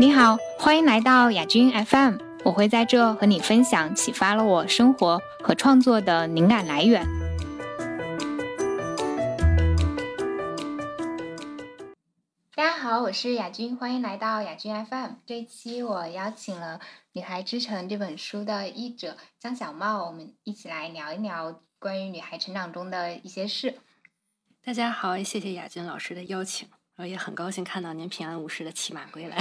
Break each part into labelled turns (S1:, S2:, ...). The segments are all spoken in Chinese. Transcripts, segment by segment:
S1: 你好，欢迎来到雅君 FM，我会在这和你分享启发了我生活和创作的灵感来源。大家好，我是雅君，欢迎来到雅君 FM。这一期我邀请了《女孩之城》这本书的译者江小茂，我们一起来聊一聊关于女孩成长中的一些事。
S2: 大家好，谢谢雅君老师的邀请。我也很高兴看到您平安无事的骑马归来。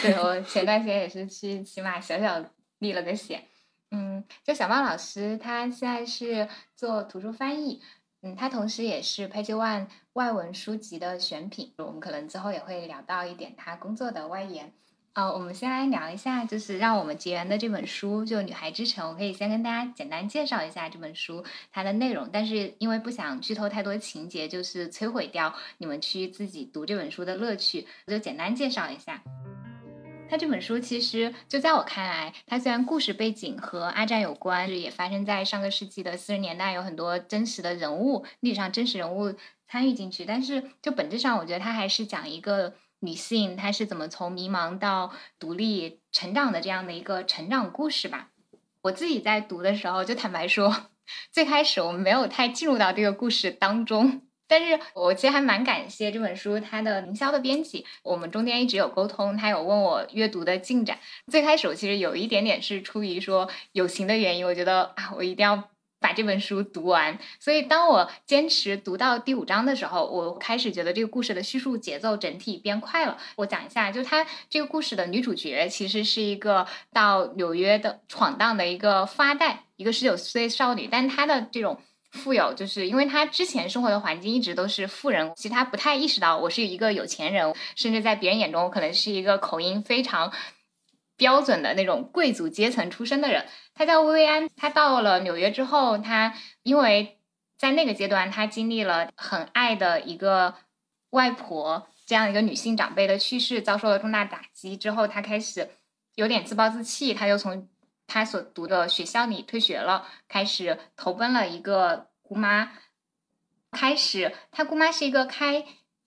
S1: 对 我前段时间也是去骑马，小小历了个险。嗯，就小猫老师，他现在是做图书翻译，嗯，他同时也是 Page One 外文书籍的选品。我们可能之后也会聊到一点他工作的外延。呃，我们先来聊一下，就是让我们结缘的这本书，就《女孩之城》。我可以先跟大家简单介绍一下这本书它的内容，但是因为不想剧透太多情节，就是摧毁掉你们去自己读这本书的乐趣，我就简单介绍一下。它这本书其实就在我看来，它虽然故事背景和阿战有关，也发生在上个世纪的四十年代，有很多真实的人物，历史上真实人物参与进去，但是就本质上，我觉得它还是讲一个。女性她是怎么从迷茫到独立成长的这样的一个成长故事吧？我自己在读的时候，就坦白说，最开始我们没有太进入到这个故事当中。但是我其实还蛮感谢这本书它的营销的编辑，我们中间一直有沟通，他有问我阅读的进展。最开始我其实有一点点是出于说友情的原因，我觉得啊，我一定要。把这本书读完，所以当我坚持读到第五章的时候，我开始觉得这个故事的叙述节奏整体变快了。我讲一下，就它这个故事的女主角其实是一个到纽约的闯荡的一个富二代，一个十九岁少女，但她的这种富有，就是因为她之前生活的环境一直都是富人，其实她不太意识到我是一个有钱人，甚至在别人眼中我可能是一个口音非常。标准的那种贵族阶层出身的人，他叫薇薇安。他到了纽约之后，他因为在那个阶段，他经历了很爱的一个外婆这样一个女性长辈的去世，遭受了重大打击之后，他开始有点自暴自弃，他就从他所读的学校里退学了，开始投奔了一个姑妈。开始，他姑妈是一个开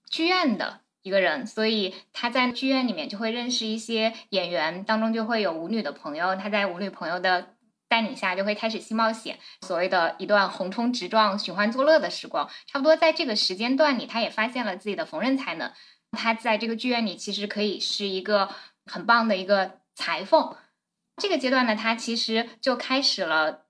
S1: 剧院的。一个人，所以他在剧院里面就会认识一些演员，当中就会有舞女的朋友。他在舞女朋友的带领下，就会开始新冒险，所谓的一段横冲直撞、寻欢作乐的时光。差不多在这个时间段里，他也发现了自己的缝纫才能。他在这个剧院里其实可以是一个很棒的一个裁缝。这个阶段呢，他其实就开始了。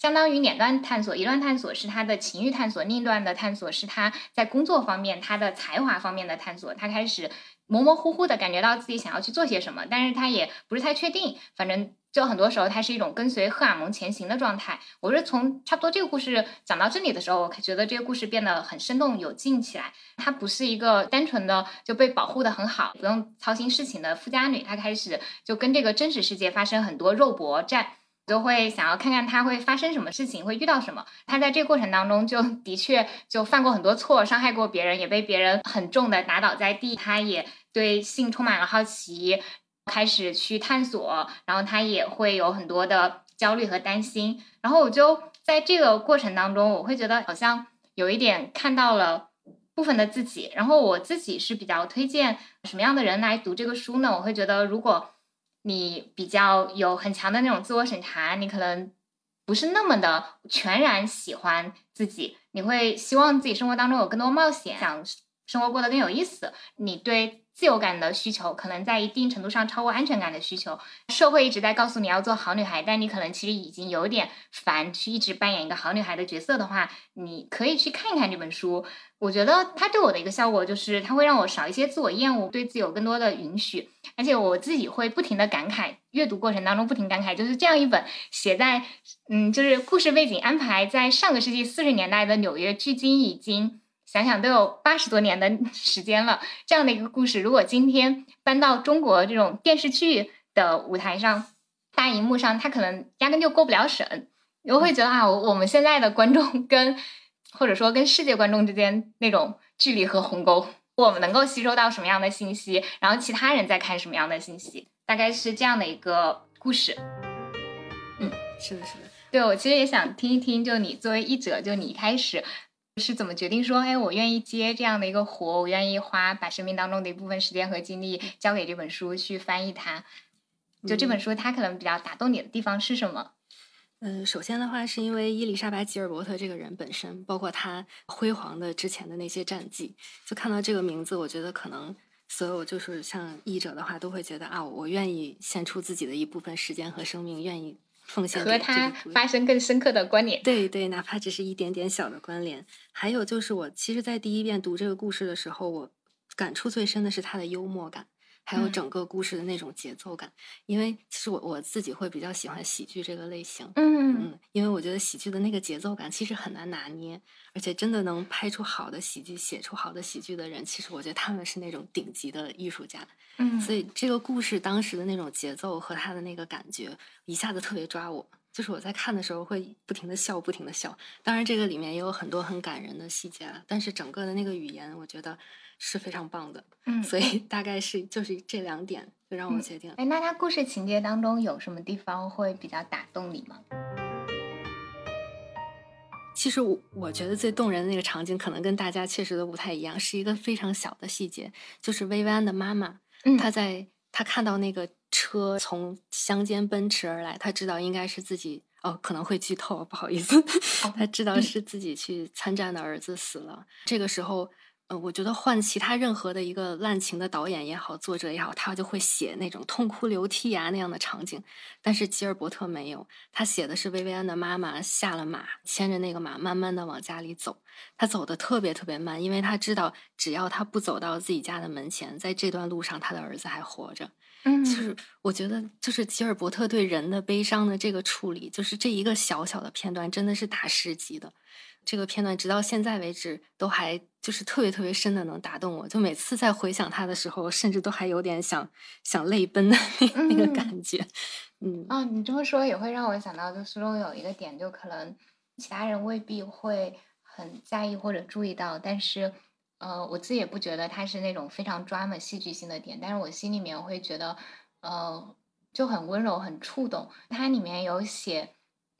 S1: 相当于两段探索，一段探索是他的情欲探索，另一段的探索是他在工作方面、他的才华方面的探索。他开始模模糊糊的感觉到自己想要去做些什么，但是他也不是太确定。反正就很多时候，它是一种跟随荷尔蒙前行的状态。我是从差不多这个故事讲到这里的时候，我觉得这个故事变得很生动有劲起来。她不是一个单纯的就被保护的很好，不用操心事情的富家女，她开始就跟这个真实世界发生很多肉搏战。就会想要看看他会发生什么事情，会遇到什么。他在这个过程当中，就的确就犯过很多错，伤害过别人，也被别人很重的打倒在地。他也对性充满了好奇，开始去探索，然后他也会有很多的焦虑和担心。然后我就在这个过程当中，我会觉得好像有一点看到了部分的自己。然后我自己是比较推荐什么样的人来读这个书呢？我会觉得如果。你比较有很强的那种自我审查，你可能不是那么的全然喜欢自己，你会希望自己生活当中有更多冒险，想生活过得更有意思。你对。自由感的需求可能在一定程度上超过安全感的需求。社会一直在告诉你要做好女孩，但你可能其实已经有点烦去一直扮演一个好女孩的角色的话，你可以去看一看这本书。我觉得它对我的一个效果就是，它会让我少一些自我厌恶，对自己有更多的允许。而且我自己会不停的感慨，阅读过程当中不停感慨，就是这样一本写在嗯，就是故事背景安排在上个世纪四十年代的纽约，距今已经。想想都有八十多年的时间了，这样的一个故事，如果今天搬到中国这种电视剧的舞台上、大荧幕上，它可能压根就过不了审。我会觉得啊，我们现在的观众跟或者说跟世界观众之间那种距离和鸿沟，我们能够吸收到什么样的信息，然后其他人在看什么样的信息，大概是这样的一个故事。
S2: 嗯，是的，是的。
S1: 对我其实也想听一听，就你作为译者，就你一开始。是怎么决定说，哎，我愿意接这样的一个活，我愿意花把生命当中的一部分时间和精力交给这本书去翻译它？就这本书，它可能比较打动你的地方是什么？
S2: 嗯，首先的话，是因为伊丽莎白·吉尔伯特这个人本身，包括他辉煌的之前的那些战绩，就看到这个名字，我觉得可能所有就是像译者的话，都会觉得啊，我愿意献出自己的一部分时间和生命，愿意奉献
S1: 和他发生更深刻的关联。
S2: 对对，哪怕只是一点点小的关联。还有就是，我其实，在第一遍读这个故事的时候，我感触最深的是他的幽默感。还有整个故事的那种节奏感，因为其实我我自己会比较喜欢喜剧这个类型，
S1: 嗯
S2: 嗯，因为我觉得喜剧的那个节奏感其实很难拿捏，而且真的能拍出好的喜剧、写出好的喜剧的人，其实我觉得他们是那种顶级的艺术家，
S1: 嗯，
S2: 所以这个故事当时的那种节奏和他的那个感觉一下子特别抓我，就是我在看的时候会不停的笑，不停的笑。当然这个里面也有很多很感人的细节了，但是整个的那个语言，我觉得。是非常棒的，
S1: 嗯，
S2: 所以大概是就是这两点就让我决定。
S1: 哎，那他故事情节当中有什么地方会比较打动你吗？
S2: 其实我我觉得最动人的那个场景，可能跟大家确实都不太一样，是一个非常小的细节，就是薇薇安的妈妈，她在她看到那个车从乡间奔驰而来，她知道应该是自己哦，可能会剧透，不好意思，她知道是自己去参战的儿子死了，这个时候。呃，我觉得换其他任何的一个滥情的导演也好，作者也好，他就会写那种痛哭流涕啊那样的场景。但是吉尔伯特没有，他写的是薇薇安的妈妈下了马，牵着那个马慢慢的往家里走。他走的特别特别慢，因为他知道只要他不走到自己家的门前，在这段路上他的儿子还活着。
S1: 嗯，
S2: 就是我觉得，就是吉尔伯特对人的悲伤的这个处理，就是这一个小小的片段，真的是大师级的。这个片段直到现在为止都还就是特别特别深的能打动我，就每次在回想他的时候，甚至都还有点想想泪奔的那那个感觉。嗯，
S1: 哦，你这么说也会让我想到，就书中有一个点，就可能其他人未必会很在意或者注意到，但是呃，我自己也不觉得它是那种非常抓马戏剧性的点，但是我心里面会觉得呃就很温柔很触动。它里面有写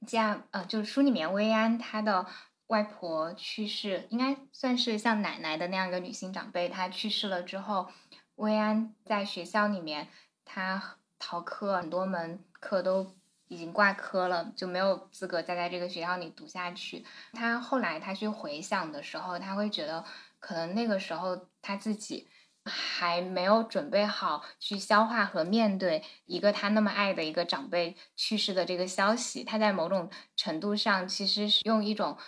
S1: 家呃，就是书里面薇安她的。外婆去世，应该算是像奶奶的那样一个女性长辈。她去世了之后，薇安在学校里面，她逃课，很多门课都已经挂科了，就没有资格再在这个学校里读下去。她后来她去回想的时候，她会觉得，可能那个时候她自己还没有准备好去消化和面对一个她那么爱的一个长辈去世的这个消息。她在某种程度上，其实是用一种。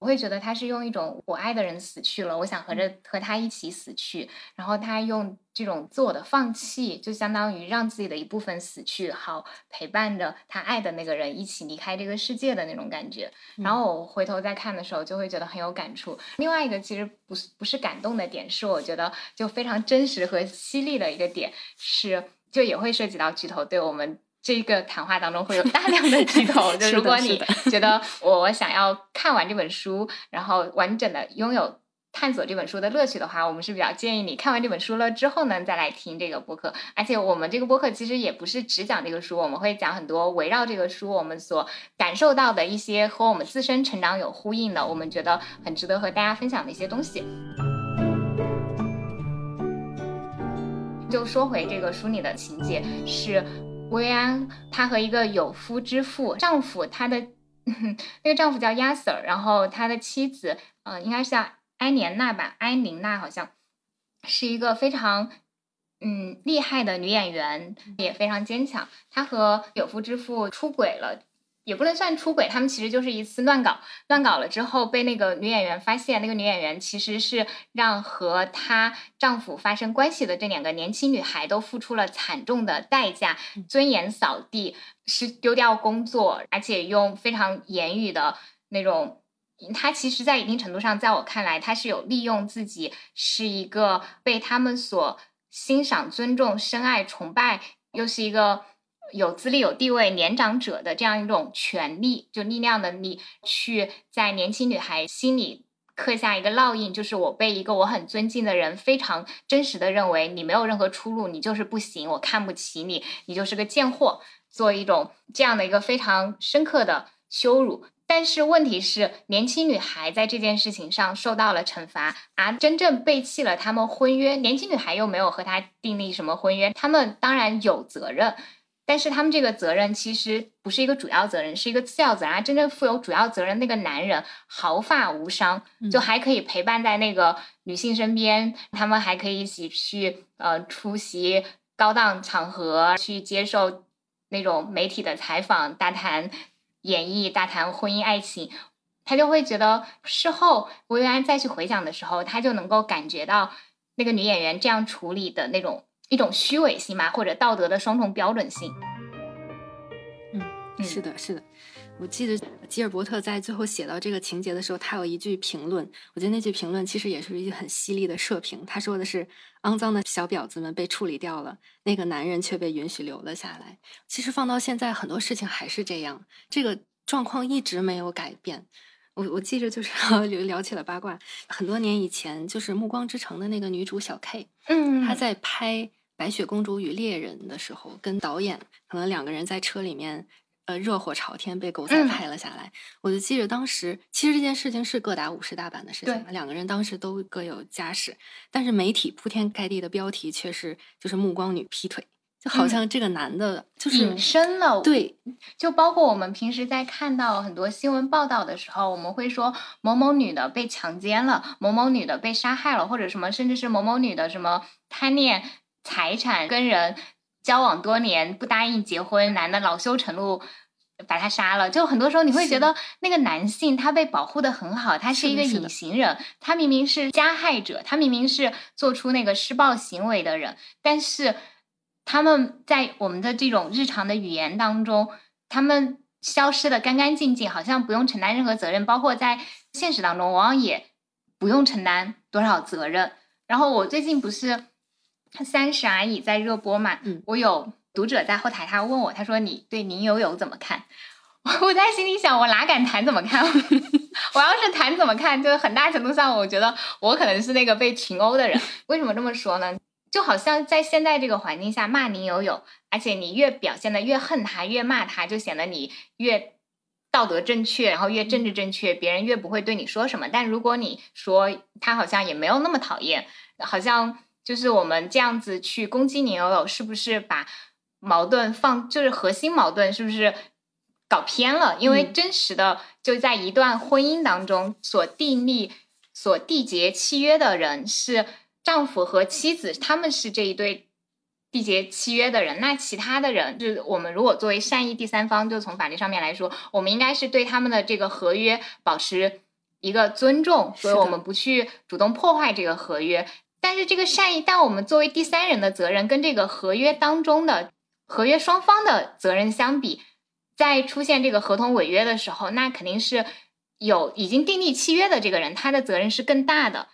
S1: 我会觉得他是用一种我爱的人死去了，我想和着和他一起死去，然后他用这种自我的放弃，就相当于让自己的一部分死去，好陪伴着他爱的那个人一起离开这个世界的那种感觉。然后我回头再看的时候，就会觉得很有感触。另外一个其实不是不是感动的点，是我觉得就非常真实和犀利的一个点，是就也会涉及到剧头对我们。这个谈话当中会有大量的剧透，就如果你觉得我想要看完这本书，然后完整的拥有探索这本书的乐趣的话，我们是比较建议你看完这本书了之后呢，再来听这个播客。而且我们这个播客其实也不是只讲这个书，我们会讲很多围绕这个书我们所感受到的一些和我们自身成长有呼应的，我们觉得很值得和大家分享的一些东西。就说回这个书里的情节是。薇安，她和一个有夫之妇丈夫，她的 那个丈夫叫亚瑟，然后他的妻子，嗯，应该是叫埃莲娜吧，埃琳娜好像是一个非常嗯厉害的女演员，也非常坚强。她和有夫之妇出轨了。也不能算出轨，他们其实就是一次乱搞，乱搞了之后被那个女演员发现，那个女演员其实是让和她丈夫发生关系的这两个年轻女孩都付出了惨重的代价，尊严扫地，是丢掉工作，而且用非常言语的那种，她其实，在一定程度上，在我看来，她是有利用自己是一个被他们所欣赏、尊重、深爱、崇拜，又是一个。有资历、有地位、年长者的这样一种权利，就力量的力，去在年轻女孩心里刻下一个烙印，就是我被一个我很尊敬的人非常真实的认为你没有任何出路，你就是不行，我看不起你，你就是个贱货，做一种这样的一个非常深刻的羞辱。但是问题是，年轻女孩在这件事情上受到了惩罚，而真正背弃了他们婚约，年轻女孩又没有和他订立什么婚约，他们当然有责任。但是他们这个责任其实不是一个主要责任，是一个次要责任。真正负有主要责任那个男人毫发无伤，就还可以陪伴在那个女性身边，他们还可以一起去呃出席高档场合，去接受那种媒体的采访，大谈演艺，大谈婚姻爱情。他就会觉得事后薇薇安再去回想的时候，他就能够感觉到那个女演员这样处理的那种。一种虚伪性嘛，或者道德的双重标准性。
S2: 嗯，是的，是的。我记得吉尔伯特在最后写到这个情节的时候，他有一句评论，我觉得那句评论其实也是一句很犀利的社评。他说的是：“肮脏的小婊子们被处理掉了，那个男人却被允许留了下来。”其实放到现在，很多事情还是这样，这个状况一直没有改变。我我记着就是 聊聊起了八卦，很多年以前，就是《暮光之城》的那个女主小 K，
S1: 嗯，
S2: 她在拍。白雪公主与猎人的时候，跟导演可能两个人在车里面，呃，热火朝天被狗仔拍了下来。我就记着当时，其实这件事情是各打五十大板的事情，两个人当时都各有家室，但是媒体铺天盖地的标题却是就是暮光女劈腿，就好像这个男的就是
S1: 隐身了。
S2: 对，
S1: 就包括我们平时在看到很多新闻报道的时候，我们会说某某女的被强奸了，某某女的被杀害了，或者什么，甚至是某某女的什么贪恋。财产跟人交往多年不答应结婚，男的恼羞成怒把他杀了。就很多时候你会觉得那个男性他被保护的很好，他是一个隐形人，他明明是加害者，他明明是做出那个施暴行为的人，但是他们在我们的这种日常的语言当中，他们消失的干干净净，好像不用承担任何责任，包括在现实当中往往也不用承担多少责任。然后我最近不是。三十而已在热播嘛？
S2: 嗯，
S1: 我有读者在后台，他问我，他说你对林有有怎么看？我在心里想，我哪敢谈怎么看？我要是谈怎么看，就是很大程度上，我觉得我可能是那个被群殴的人。为什么这么说呢？就好像在现在这个环境下骂林有有，而且你越表现的越恨他，越骂他，就显得你越道德正确，然后越政治正确，别人越不会对你说什么。但如果你说他好像也没有那么讨厌，好像。就是我们这样子去攻击宁有有，是不是把矛盾放，就是核心矛盾是不是搞偏了？因为真实的就在一段婚姻当中所订立、所缔结契约的人是丈夫和妻子，他们是这一对缔结契约的人。那其他的人，就是我们如果作为善意第三方，就从法律上面来说，我们应该是对他们的这个合约保持一个尊重，所以我们不去主动破坏这个合约。但是这个善意，但我们作为第三人的责任，跟这个合约当中的合约双方的责任相比，在出现这个合同违约的时候，那肯定是有已经订立契约的这个人，他的责任是更大的。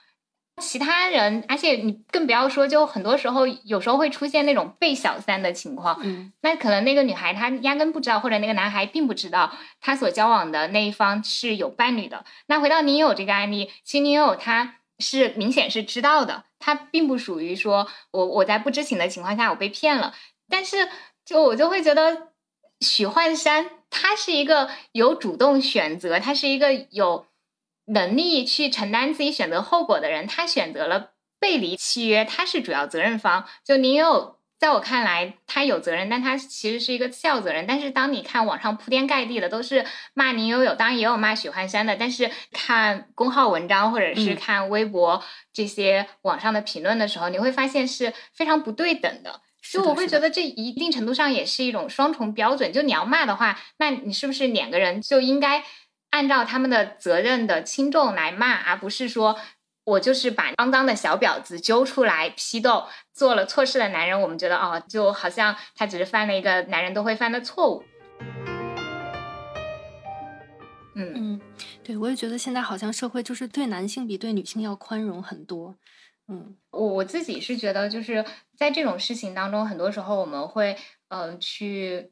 S1: 其他人，而且你更不要说，就很多时候有时候会出现那种被小三的情况。
S2: 嗯，
S1: 那可能那个女孩她压根不知道，或者那个男孩并不知道，他所交往的那一方是有伴侣的。那回到你有这个案例，其实你有他是明显是知道的。他并不属于说，我我在不知情的情况下我被骗了，但是就我就会觉得许幻山他是一个有主动选择，他是一个有能力去承担自己选择后果的人，他选择了背离契约，他是主要责任方。就您有。在我看来，他有责任，但他其实是一个次要责任。但是当你看网上铺天盖地的都是骂林有有，当然也有骂许幻山的。但是看公号文章或者是看微博这些网上的评论的时候，你会发现是非常不对等的。就我会觉得这一定程度上也是一种双重标准。就你要骂的话，那你是不是两个人就应该按照他们的责任的轻重来骂，而不是说？我就是把肮脏的小婊子揪出来批斗，做了错事的男人，我们觉得哦，就好像他只是犯了一个男人都会犯的错误。嗯
S2: 嗯，对，我也觉得现在好像社会就是对男性比对女性要宽容很多。嗯，
S1: 我我自己是觉得就是在这种事情当中，很多时候我们会呃去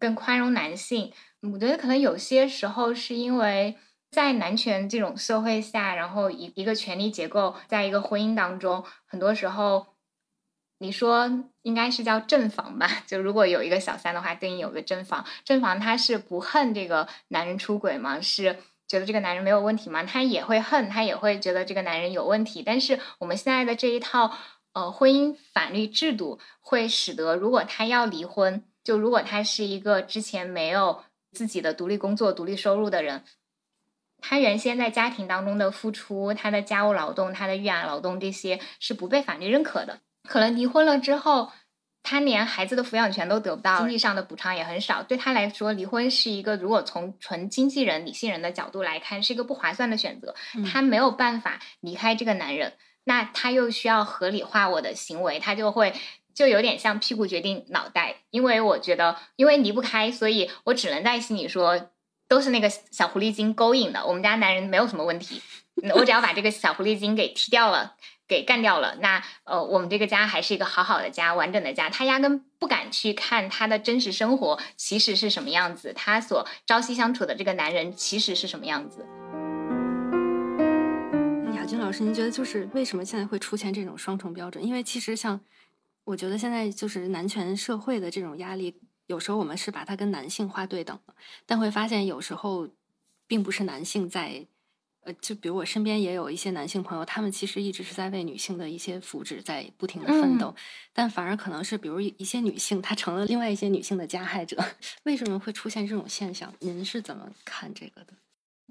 S1: 更宽容男性。我觉得可能有些时候是因为。在男权这种社会下，然后一一个权力结构，在一个婚姻当中，很多时候你说应该是叫正房吧？就如果有一个小三的话，对应有个正房。正房他是不恨这个男人出轨吗？是觉得这个男人没有问题吗？他也会恨，他也会觉得这个男人有问题。但是我们现在的这一套呃婚姻法律制度，会使得如果他要离婚，就如果他是一个之前没有自己的独立工作、独立收入的人，他原先在家庭当中的付出，他的家务劳动、他的育儿劳动这些是不被法律认可的。可能离婚了之后，他连孩子的抚养权都得不到，经济上的补偿也很少。对他来说，离婚是一个如果从纯经纪人、理性人的角度来看，是一个不划算的选择。他没有办法离开这个男人，那他又需要合理化我的行为，他就会就有点像屁股决定脑袋。因为我觉得，因为离不开，所以我只能在心里说，都是那个小狐狸精勾引的。我们家男人没有什么问题，我只要把这个小狐狸精给踢掉了。给干掉了，那呃，我们这个家还是一个好好的家，完整的家。他压根不敢去看他的真实生活其实是什么样子，他所朝夕相处的这个男人其实是什么样子。
S2: 雅君老师，您觉得就是为什么现在会出现这种双重标准？因为其实像我觉得现在就是男权社会的这种压力，有时候我们是把它跟男性划对等的，但会发现有时候并不是男性在。呃，就比如我身边也有一些男性朋友，他们其实一直是在为女性的一些福祉在不停的奋斗，但反而可能是比如一些女性，她成了另外一些女性的加害者。为什么会出现这种现象？您是怎么看这个的？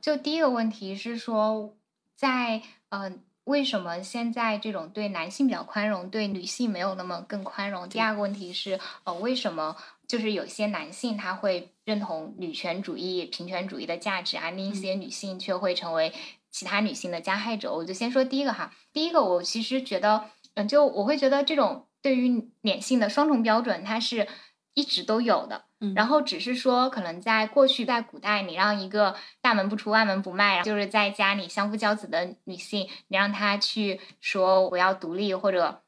S1: 就第一个问题是说，在呃，为什么现在这种对男性比较宽容，对女性没有那么更宽容？第二个问题是，呃，为什么？就是有些男性他会认同女权主义、平权主义的价值，而另一些女性却会成为其他女性的加害者。我就先说第一个哈，第一个我其实觉得，嗯，就我会觉得这种对于脸性的双重标准，它是一直都有的。然后只是说，可能在过去在古代，你让一个大门不出、外门不迈，就是在家里相夫教子的女性，你让她去说我要独立或者。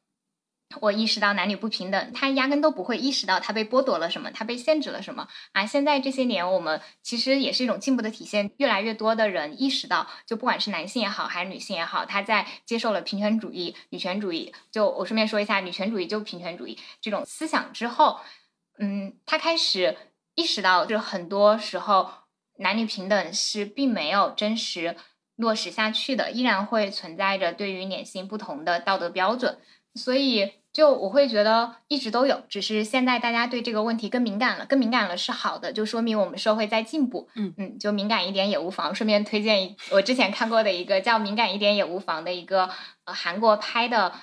S1: 我意识到男女不平等，他压根都不会意识到他被剥夺了什么，他被限制了什么啊！现在这些年，我们其实也是一种进步的体现，越来越多的人意识到，就不管是男性也好，还是女性也好，他在接受了平权主义、女权主义，就我顺便说一下，女权主义就平权主义这种思想之后，嗯，他开始意识到，就很多时候男女平等是并没有真实落实下去的，依然会存在着对于两性不同的道德标准。所以，就我会觉得一直都有，只是现在大家对这个问题更敏感了，更敏感了是好的，就说明我们社会在进步。
S2: 嗯
S1: 嗯，就敏感一点也无妨。顺便推荐一我之前看过的一个叫《敏感一点也无妨》的一个呃韩国拍的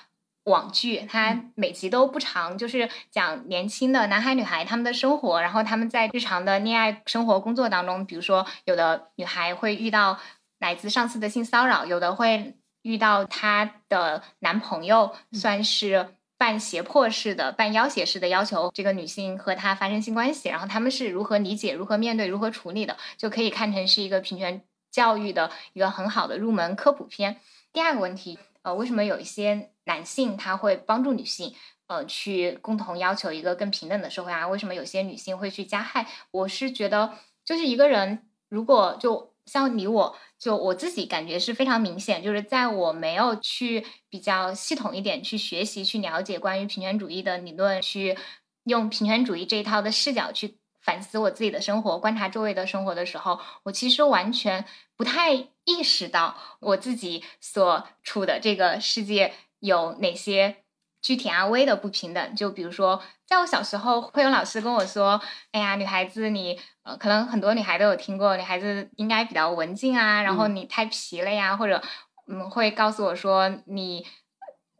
S1: 网剧，它每集都不长，就是讲年轻的男孩女孩他们的生活，然后他们在日常的恋爱生活、工作当中，比如说有的女孩会遇到来自上司的性骚扰，有的会。遇到她的男朋友，算是半胁迫式的、半要挟式的要求这个女性和他发生性关系，然后他们是如何理解、如何面对、如何处理的，就可以看成是一个平权教育的一个很好的入门科普片。第二个问题，呃，为什么有一些男性他会帮助女性，呃，去共同要求一个更平等的社会啊？为什么有些女性会去加害？我是觉得，就是一个人如果就。像你，我就我自己感觉是非常明显，就是在我没有去比较系统一点去学习、去了解关于平权主义的理论，去用平权主义这一套的视角去反思我自己的生活、观察周围的生活的时候，我其实完全不太意识到我自己所处的这个世界有哪些。具体啊，微的不平等，就比如说，在我小时候，会有老师跟我说：“哎呀，女孩子你，呃，可能很多女孩都有听过，女孩子应该比较文静啊，然后你太皮了呀，或者，嗯，会告诉我说你，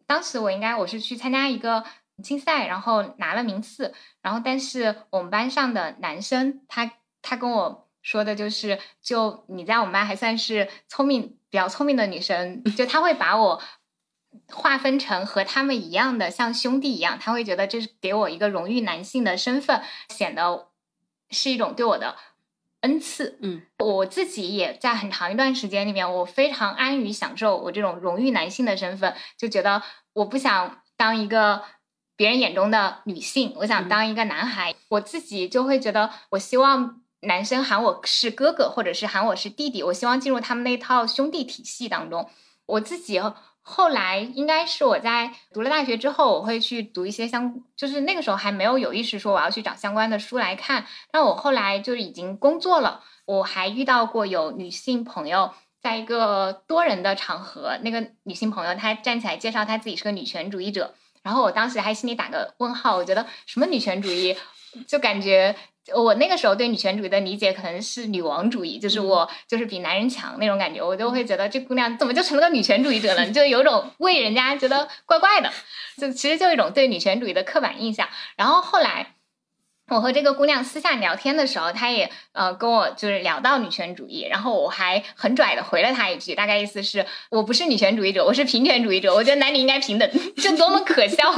S1: 当时我应该我是去参加一个竞赛，然后拿了名次，然后但是我们班上的男生，他他跟我说的就是，就你在我们班还算是聪明，比较聪明的女生，就他会把我。”划分成和他们一样的，像兄弟一样，他会觉得这是给我一个荣誉男性的身份，显得是一种对我的恩赐。
S2: 嗯，
S1: 我自己也在很长一段时间里面，我非常安于享受我这种荣誉男性的身份，就觉得我不想当一个别人眼中的女性，我想当一个男孩。我自己就会觉得，我希望男生喊我是哥哥，或者是喊我是弟弟，我希望进入他们那套兄弟体系当中。我自己。后来应该是我在读了大学之后，我会去读一些相，就是那个时候还没有有意识说我要去找相关的书来看。但我后来就是已经工作了，我还遇到过有女性朋友，在一个多人的场合，那个女性朋友她站起来介绍她自己是个女权主义者，然后我当时还心里打个问号，我觉得什么女权主义，就感觉。我那个时候对女权主义的理解可能是女王主义，就是我就是比男人强那种感觉，我就会觉得这姑娘怎么就成了个女权主义者了？就有种为人家觉得怪怪的，就其实就一种对女权主义的刻板印象。然后后来我和这个姑娘私下聊天的时候，她也呃跟我就是聊到女权主义，然后我还很拽的回了她一句，大概意思是我不是女权主义者，我是平权主义者，我觉得男女应该平等，这多么可笑。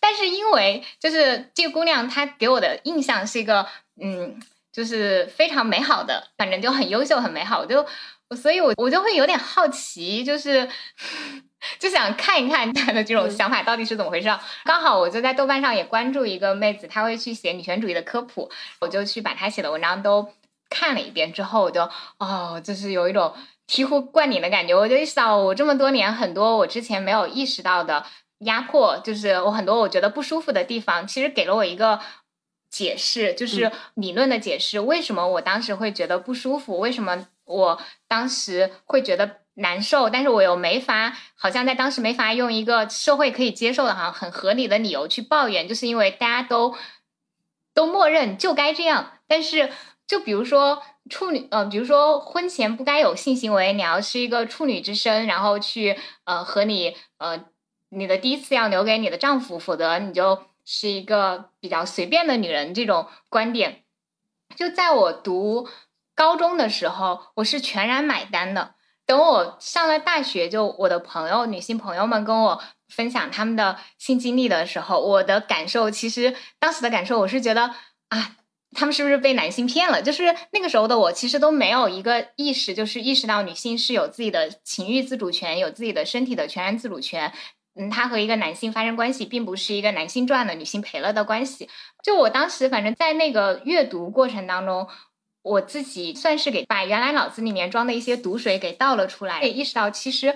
S1: 但是因为就是这个姑娘她给我的印象是一个。嗯，就是非常美好的，反正就很优秀、很美好。我就，所以我我就会有点好奇，就是 就想看一看她的这种想法到底是怎么回事。刚好我就在豆瓣上也关注一个妹子，她会去写女权主义的科普，我就去把她写的文章都看了一遍。之后我就哦，就是有一种醍醐灌顶的感觉。我就意识到，我这么多年很多我之前没有意识到的压迫，就是我很多我觉得不舒服的地方，其实给了我一个。解释就是理论的解释，为什么我当时会觉得不舒服？为什么我当时会觉得难受？但是我又没法，好像在当时没法用一个社会可以接受的、好像很合理的理由去抱怨，就是因为大家都都默认就该这样。但是，就比如说处女，呃，比如说婚前不该有性行为，你要是一个处女之身，然后去呃和你呃你的第一次要留给你的丈夫，否则你就。是一个比较随便的女人，这种观点，就在我读高中的时候，我是全然买单的。等我上了大学，就我的朋友、女性朋友们跟我分享他们的性经历的时候，我的感受，其实当时的感受，我是觉得啊，他们是不是被男性骗了？就是那个时候的我，其实都没有一个意识，就是意识到女性是有自己的情欲自主权，有自己的身体的全然自主权。嗯，他和一个男性发生关系，并不是一个男性赚了，女性赔了的关系。就我当时，反正在那个阅读过程当中，我自己算是给把原来脑子里面装的一些毒水给倒了出来，也意识到其实，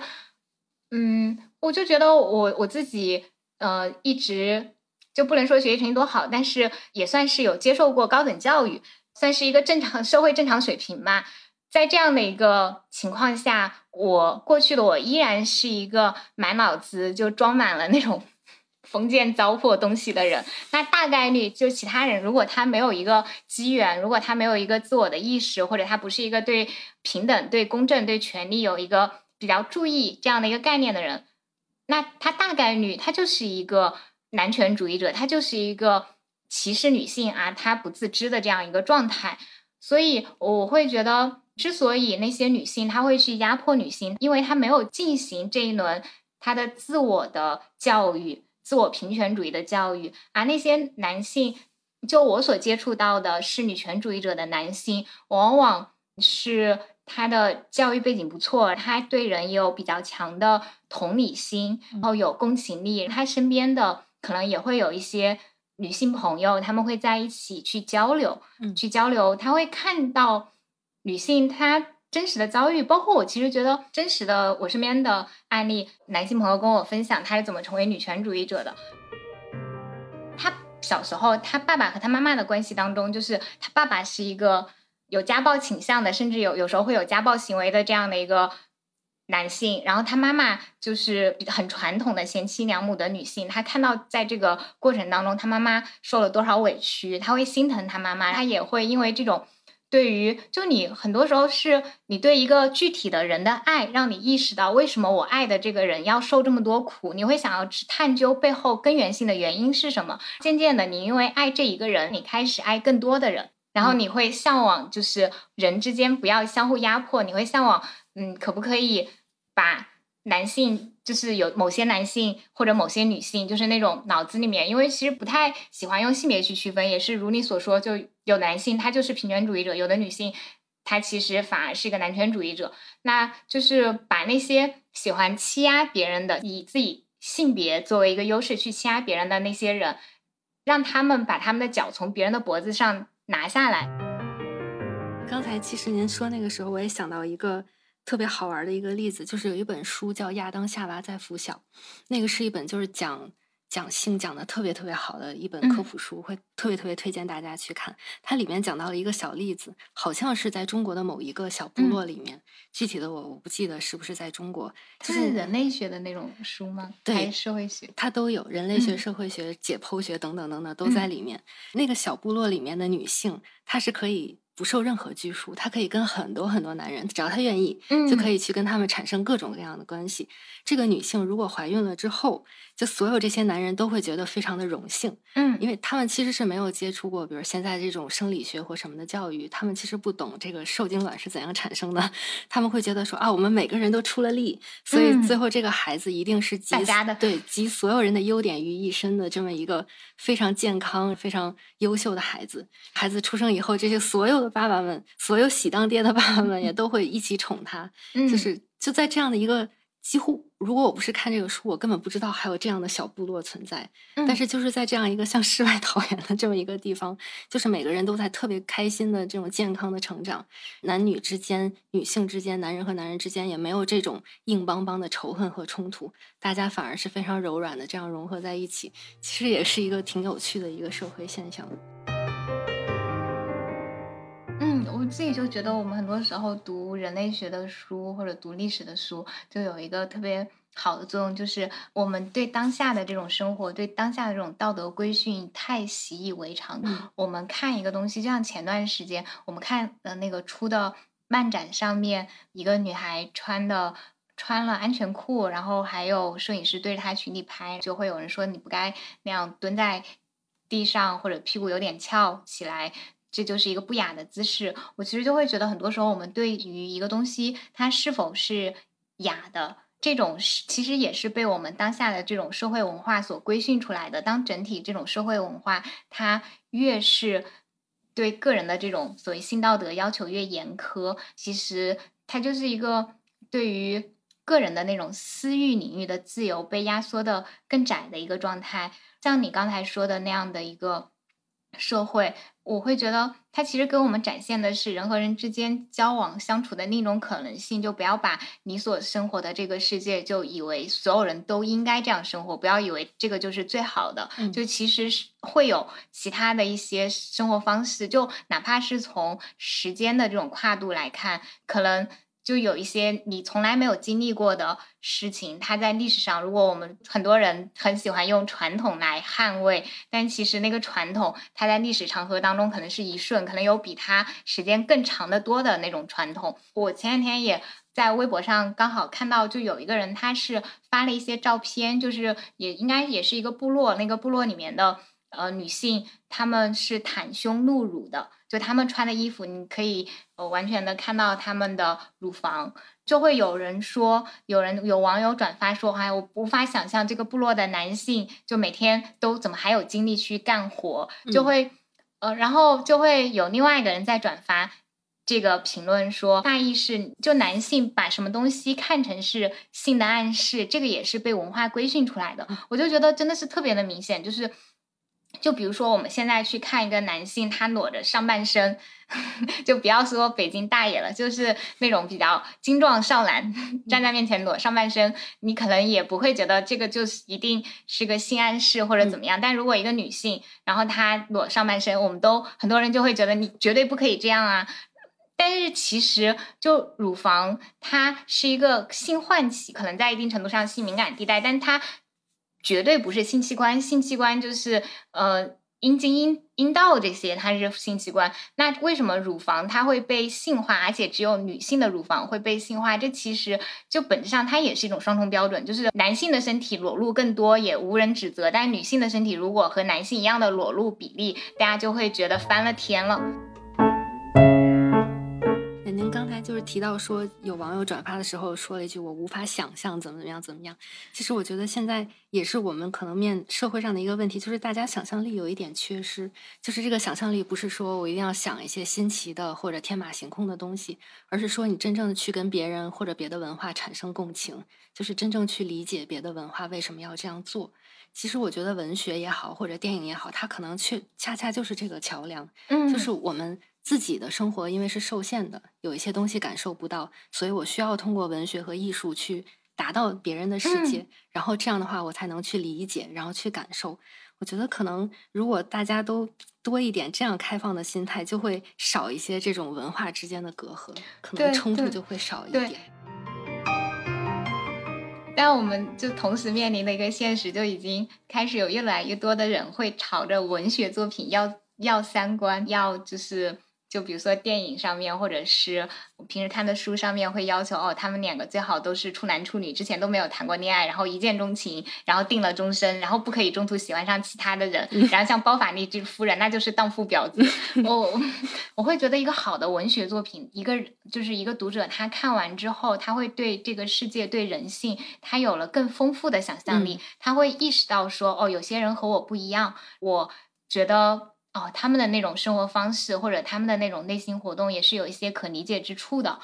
S1: 嗯，我就觉得我我自己，呃，一直就不能说学习成绩多好，但是也算是有接受过高等教育，算是一个正常社会正常水平吧。在这样的一个情况下，我过去的我依然是一个满脑子就装满了那种 封建糟粕东西的人。那大概率就其他人，如果他没有一个机缘，如果他没有一个自我的意识，或者他不是一个对平等、对公正、对权利有一个比较注意这样的一个概念的人，那他大概率他就是一个男权主义者，他就是一个歧视女性啊，他不自知的这样一个状态。所以我会觉得。之所以那些女性她会去压迫女性，因为她没有进行这一轮她的自我的教育、自我平权主义的教育。而那些男性，就我所接触到的是女权主义者的男性，往往是他的教育背景不错，他对人也有比较强的同理心，然后有共情力。他身边的可能也会有一些女性朋友，他们会在一起去交流，去交流，他会看到。女性她真实的遭遇，包括我其实觉得真实的我身边的案例，男性朋友跟我分享他是怎么成为女权主义者的。他小时候，他爸爸和他妈妈的关系当中，就是他爸爸是一个有家暴倾向的，甚至有有时候会有家暴行为的这样的一个男性。然后他妈妈就是很传统的贤妻良母的女性，他看到在这个过程当中，他妈妈受了多少委屈，他会心疼他妈妈，他也会因为这种。对于，就你很多时候是你对一个具体的人的爱，让你意识到为什么我爱的这个人要受这么多苦，你会想要去探究背后根源性的原因是什么。渐渐的，你因为爱这一个人，你开始爱更多的人，然后你会向往，就是人之间不要相互压迫，你会向往，嗯，可不可以把男性。就是有某些男性或者某些女性，就是那种脑子里面，因为其实不太喜欢用性别去区分，也是如你所说，就有男性他就是平权主义者，有的女性她其实反而是一个男权主义者。那就是把那些喜欢欺压别人的，以自己性别作为一个优势去欺压别人的那些人，让他们把他们的脚从别人的脖子上拿下来。
S2: 刚才其实您说那个时候，我也想到一个。特别好玩的一个例子，就是有一本书叫《亚当夏娃在拂晓》，那个是一本就是讲。讲性讲的特别特别好的一本科普书，会特别特别推荐大家去看。它里面讲到了一个小例子，好像是在中国的某一个小部落里面，具体的我我不记得是不是在中国。
S1: 它是人类学的那种书吗？
S2: 对，
S1: 社会学，
S2: 它都有人类学、社会学、解剖学等等等等都在里面。那个小部落里面的女性，她是可以。不受任何拘束，她可以跟很多很多男人，只要她愿意，就可以去跟他们产生各种各样的关系。这个女性如果怀孕了之后，就所有这些男人都会觉得非常的荣幸，
S1: 嗯，
S2: 因为他们其实是没有接触过，比如现在这种生理学或什么的教育，他们其实不懂这个受精卵是怎样产生的。他们会觉得说啊，我们每个人都出了力，所以最后这个孩子一定是集
S1: 的，
S2: 对集所有人的优点于一身的这么一个非常健康、非常优秀的孩子。孩子出生以后，这些所有。爸爸们，所有喜当爹的爸爸们也都会一起宠他，就是就在这样的一个几乎，如果我不是看这个书，我根本不知道还有这样的小部落存在。但是就是在这样一个像世外桃源的这么一个地方，就是每个人都在特别开心的这种健康的成长，男女之间、女性之间、男人和男人之间也没有这种硬邦邦的仇恨和冲突，大家反而是非常柔软的这样融合在一起，其实也是一个挺有趣的一个社会现象。
S1: 自己就觉得，我们很多时候读人类学的书或者读历史的书，就有一个特别好的作用，就是我们对当下的这种生活，对当下的这种道德规训太习以为常。我们看一个东西，就像前段时间我们看的那个出的漫展上面，一个女孩穿的穿了安全裤，然后还有摄影师对着她裙底拍，就会有人说你不该那样蹲在地上，或者屁股有点翘起来。这就是一个不雅的姿势。我其实就会觉得，很多时候我们对于一个东西它是否是雅的，这种是其实也是被我们当下的这种社会文化所规训出来的。当整体这种社会文化它越是对个人的这种所谓性道德要求越严苛，其实它就是一个对于个人的那种私域领域的自由被压缩的更窄的一个状态。像你刚才说的那样的一个。社会，我会觉得它其实给我们展现的是人和人之间交往相处的另一种可能性。就不要把你所生活的这个世界就以为所有人都应该这样生活，不要以为这个就是最好的。就其实是会有其他的一些生活方式，就哪怕是从时间的这种跨度来看，可能。就有一些你从来没有经历过的事情，它在历史上，如果我们很多人很喜欢用传统来捍卫，但其实那个传统，它在历史长河当中可能是一瞬，可能有比它时间更长的多的那种传统。我前两天也在微博上刚好看到，就有一个人他是发了一些照片，就是也应该也是一个部落，那个部落里面的呃女性，她们是袒胸露乳的。就她们穿的衣服，你可以呃完全的看到她们的乳房，就会有人说，有人有网友转发说，哎，我无法想象这个部落的男性就每天都怎么还有精力去干活，就会呃，然后就会有另外一个人在转发这个评论说，大意是就男性把什么东西看成是性的暗示，这个也是被文化规训出来的，我就觉得真的是特别的明显，就是。就比如说，我们现在去看一个男性，他裸着上半身，就不要说北京大爷了，就是那种比较精壮少男站在面前裸上半身，你可能也不会觉得这个就是一定是个性暗示或者怎么样。但如果一个女性，然后她裸上半身，我们都很多人就会觉得你绝对不可以这样啊。但是其实，就乳房它是一个性唤起，可能在一定程度上性敏感地带，但它。绝对不是性器官，性器官就是呃阴茎、阴阴道这些，它是性器官。那为什么乳房它会被性化，而且只有女性的乳房会被性化？这其实就本质上它也是一种双重标准，就是男性的身体裸露更多也无人指责，但女性的身体如果和男性一样的裸露比例，大家就会觉得翻了天了。
S2: 就是提到说，有网友转发的时候说了一句“我无法想象怎么怎么样怎么样”。其实我觉得现在也是我们可能面社会上的一个问题，就是大家想象力有一点缺失。就是这个想象力不是说我一定要想一些新奇的或者天马行空的东西，而是说你真正的去跟别人或者别的文化产生共情，就是真正去理解别的文化为什么要这样做。其实我觉得文学也好，或者电影也好，它可能却恰恰就是这个桥梁。
S1: 嗯，
S2: 就是我们自己的生活，因为是受限的，有一些东西感受不到，所以我需要通过文学和艺术去达到别人的世界，然后这样的话，我才能去理解，然后去感受。我觉得可能如果大家都多一点这样开放的心态，就会少一些这种文化之间的隔阂，可能冲突就会少一点。
S1: 但我们就同时面临的一个现实，就已经开始有越来越多的人会朝着文学作品要要三观，要就是。就比如说电影上面，或者是我平时看的书上面，会要求哦，他们两个最好都是处男处女，之前都没有谈过恋爱，然后一见钟情，然后定了终身，然后不可以中途喜欢上其他的人。然后像包法利这夫人，那就是荡妇婊子。我我会觉得一个好的文学作品，一个就是一个读者他看完之后，他会对这个世界、对人性，他有了更丰富的想象力，他会意识到说哦，有些人和我不一样，我觉得。哦，他们的那种生活方式或者他们的那种内心活动也是有一些可理解之处的。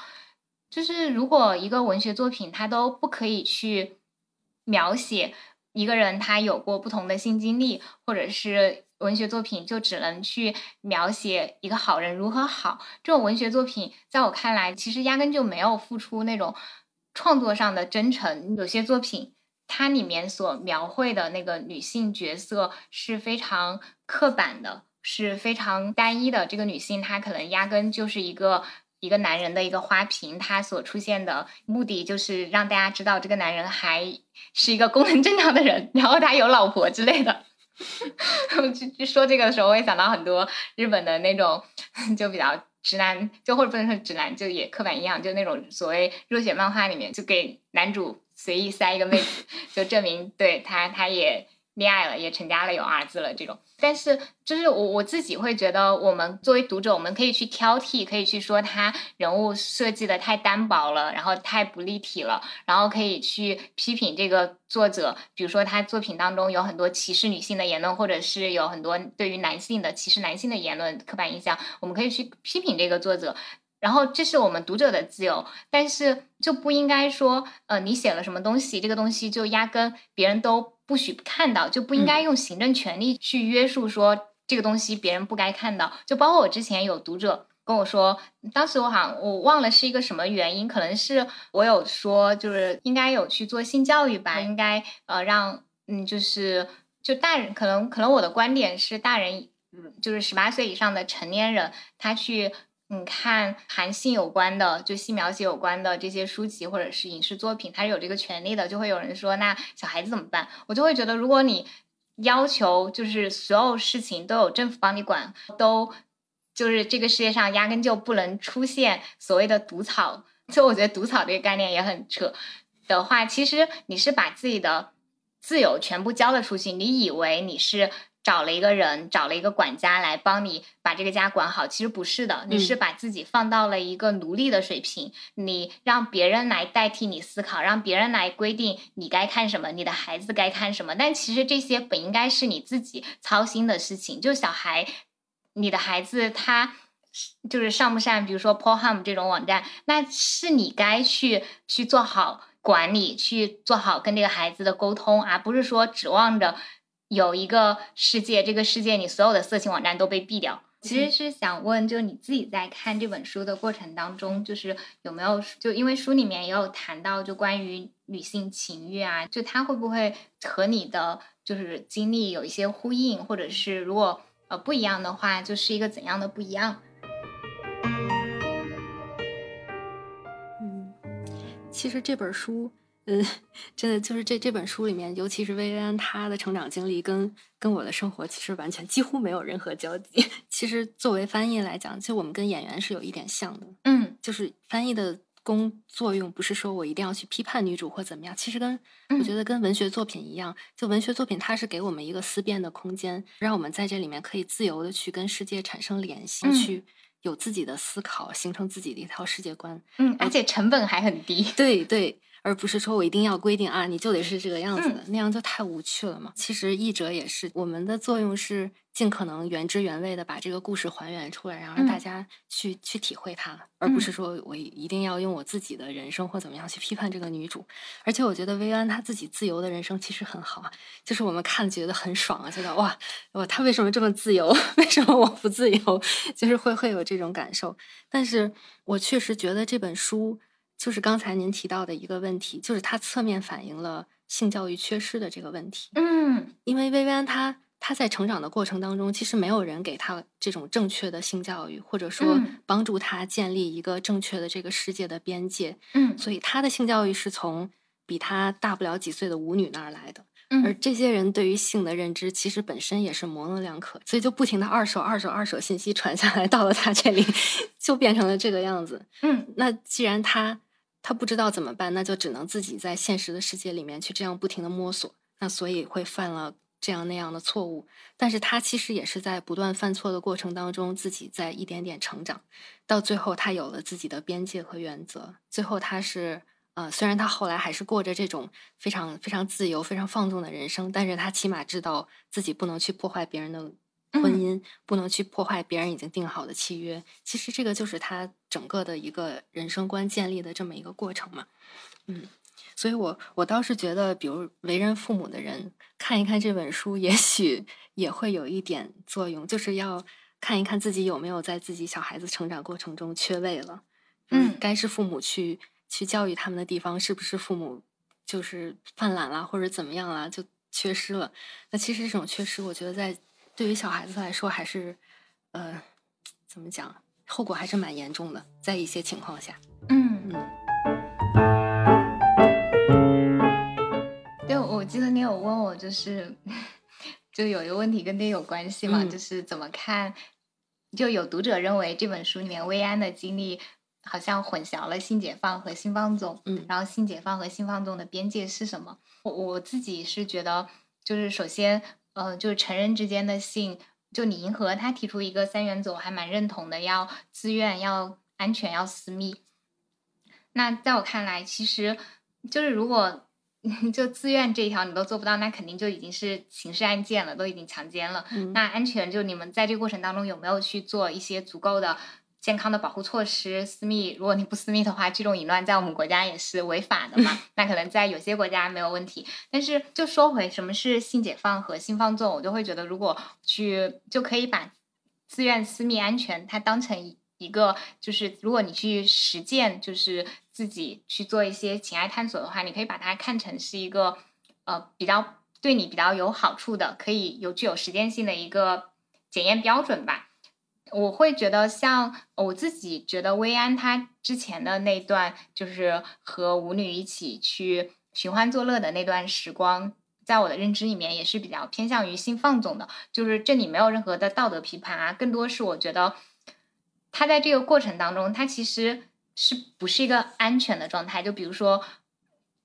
S1: 就是如果一个文学作品它都不可以去描写一个人他有过不同的性经历，或者是文学作品就只能去描写一个好人如何好，这种文学作品在我看来其实压根就没有付出那种创作上的真诚。有些作品。它里面所描绘的那个女性角色是非常刻板的，是非常单一的。这个女性她可能压根就是一个一个男人的一个花瓶，她所出现的目的就是让大家知道这个男人还是一个功能正常的人，然后他有老婆之类的。就说这个的时候，我也想到很多日本的那种就比较直男，就或者不能说直男，就也刻板印象，就那种所谓热血漫画里面，就给男主。随意塞一个妹子，就证明对他，他也恋爱了，也成家了，有儿子了这种。但是，就是我我自己会觉得，我们作为读者，我们可以去挑剔，可以去说他人物设计的太单薄了，然后太不立体了，然后可以去批评这个作者，比如说他作品当中有很多歧视女性的言论，或者是有很多对于男性的歧视男性的言论、刻板印象，我们可以去批评这个作者。然后这是我们读者的自由，但是就不应该说，呃，你写了什么东西，这个东西就压根别人都不许看到，就不应该用行政权力去约束说这个东西别人不该看到。就包括我之前有读者跟我说，当时我好像我忘了是一个什么原因，可能是我有说就是应该有去做性教育吧，应该呃让嗯就是就大人可能可能我的观点是大人嗯就是十八岁以上的成年人他去。你看，韩信有关的，就细描写有关的这些书籍或者是影视作品，它是有这个权利的。就会有人说，那小孩子怎么办？我就会觉得，如果你要求就是所有事情都有政府帮你管，都就是这个世界上压根就不能出现所谓的毒草。就我觉得毒草这个概念也很扯的话，其实你是把自己的自由全部交了出去，你以为你是。找了一个人，找了一个管家来帮你把这个家管好，其实不是的，你是把自己放到了一个奴隶的水平，你让别人来代替你思考，让别人来规定你该看什么，你的孩子该看什么。但其实这些本应该是你自己操心的事情。就小孩，你的孩子他就是上不上，比如说 Pornhub 这种网站，那是你该去去做好管理，去做好跟这个孩子的沟通，而不是说指望着。有一个世界，这个世界你所有的色情网站都被毙掉。其实是想问，就你自己在看这本书的过程当中，就是有没有就因为书里面也有谈到，就关于女性情欲啊，就它会不会和你的就是经历有一些呼应，或者是如果呃不一样的话，就是一个怎样的不一样？
S2: 嗯，其实这本书。嗯，真的就是这这本书里面，尤其是薇薇安她的成长经历，跟跟我的生活其实完全几乎没有任何交集。其实作为翻译来讲，其实我们跟演员是有一点像的。
S1: 嗯，
S2: 就是翻译的工作用不是说我一定要去批判女主或怎么样，其实跟我觉得跟文学作品一样，就文学作品它是给我们一个思辨的空间，让我们在这里面可以自由的去跟世界产生联系，去有自己的思考，形成自己的一套世界观。
S1: 嗯，而且成本还很低。
S2: 对对。而不是说我一定要规定啊，你就得是这个样子的，那样就太无趣了嘛。其实译者也是，我们的作用是尽可能原汁原味的把这个故事还原出来，然后让大家去去体会它，而不是说我一定要用我自己的人生或怎么样去批判这个女主。而且我觉得薇安她自己自由的人生其实很好啊，就是我们看觉得很爽啊，觉得哇哇，她为什么这么自由？为什么我不自由？就是会会有这种感受。但是我确实觉得这本书。就是刚才您提到的一个问题，就是它侧面反映了性教育缺失的这个问题。
S1: 嗯，
S2: 因为薇薇安她她在成长的过程当中，其实没有人给她这种正确的性教育，或者说帮助她建立一个正确的这个世界的边界。
S1: 嗯，
S2: 所以她的性教育是从比她大不了几岁的舞女那儿来的。
S1: 嗯，
S2: 而这些人对于性的认知其实本身也是模棱两可，所以就不停的二手、二手、二手信息传下来，到了他这里 就变成了这个样子。
S1: 嗯，
S2: 那既然他。他不知道怎么办，那就只能自己在现实的世界里面去这样不停的摸索，那所以会犯了这样那样的错误。但是他其实也是在不断犯错的过程当中，自己在一点点成长，到最后他有了自己的边界和原则。最后他是呃，虽然他后来还是过着这种非常非常自由、非常放纵的人生，但是他起码知道自己不能去破坏别人的。婚姻不能去破坏别人已经定好的契约，其实这个就是他整个的一个人生观建立的这么一个过程嘛。嗯，所以我我倒是觉得，比如为人父母的人看一看这本书，也许也会有一点作用，就是要看一看自己有没有在自己小孩子成长过程中缺位了。
S1: 嗯，
S2: 该是父母去去教育他们的地方，是不是父母就是犯懒啦或者怎么样啦，就缺失了？那其实这种缺失，我觉得在。对于小孩子来说，还是，呃，怎么讲，后果还是蛮严重的，在一些情况下。
S1: 嗯嗯。对，我记得你有问我，就是，就有一个问题跟这有关系嘛，就是怎么看？就有读者认为这本书里面薇安的经历好像混淆了性解放和性放纵，
S2: 嗯，
S1: 然后性解放和性放纵的边界是什么？我我自己是觉得，就是首先。呃，就是成人之间的性，就你银河他提出一个三原则，我还蛮认同的，要自愿、要安全、要私密。那在我看来，其实就是如果 就自愿这一条你都做不到，那肯定就已经是刑事案件了，都已经强奸了。那安全，就你们在这个过程当中有没有去做一些足够的？健康的保护措施，私密，如果你不私密的话，这种淫乱在我们国家也是违法的嘛。那可能在有些国家没有问题，但是就说回什么是性解放和性放纵，我就会觉得，如果去就可以把自愿、私密、安全，它当成一个，就是如果你去实践，就是自己去做一些情爱探索的话，你可以把它看成是一个呃比较对你比较有好处的，可以有具有实践性的一个检验标准吧。我会觉得，像我自己觉得，薇安她之前的那段，就是和舞女一起去寻欢作乐的那段时光，在我的认知里面也是比较偏向于性放纵的。就是这里没有任何的道德批判啊，更多是我觉得，他在这个过程当中，他其实是不是一个安全的状态？就比如说，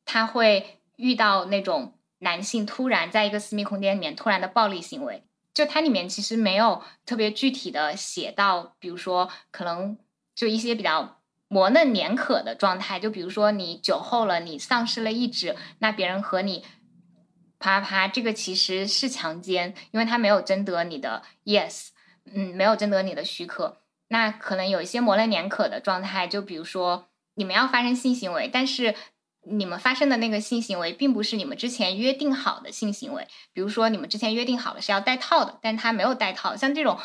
S1: 他会遇到那种男性突然在一个私密空间里面突然的暴力行为。就它里面其实没有特别具体的写到，比如说可能就一些比较磨嫩黏可的状态，就比如说你酒后了，你丧失了意志，那别人和你啪啪，这个其实是强奸，因为他没有征得你的 yes，嗯，没有征得你的许可，那可能有一些模棱黏可的状态，就比如说你们要发生性行为，但是。你们发生的那个性行为，并不是你们之前约定好的性行为。比如说，你们之前约定好了是要戴套的，但他没有戴套。像这种，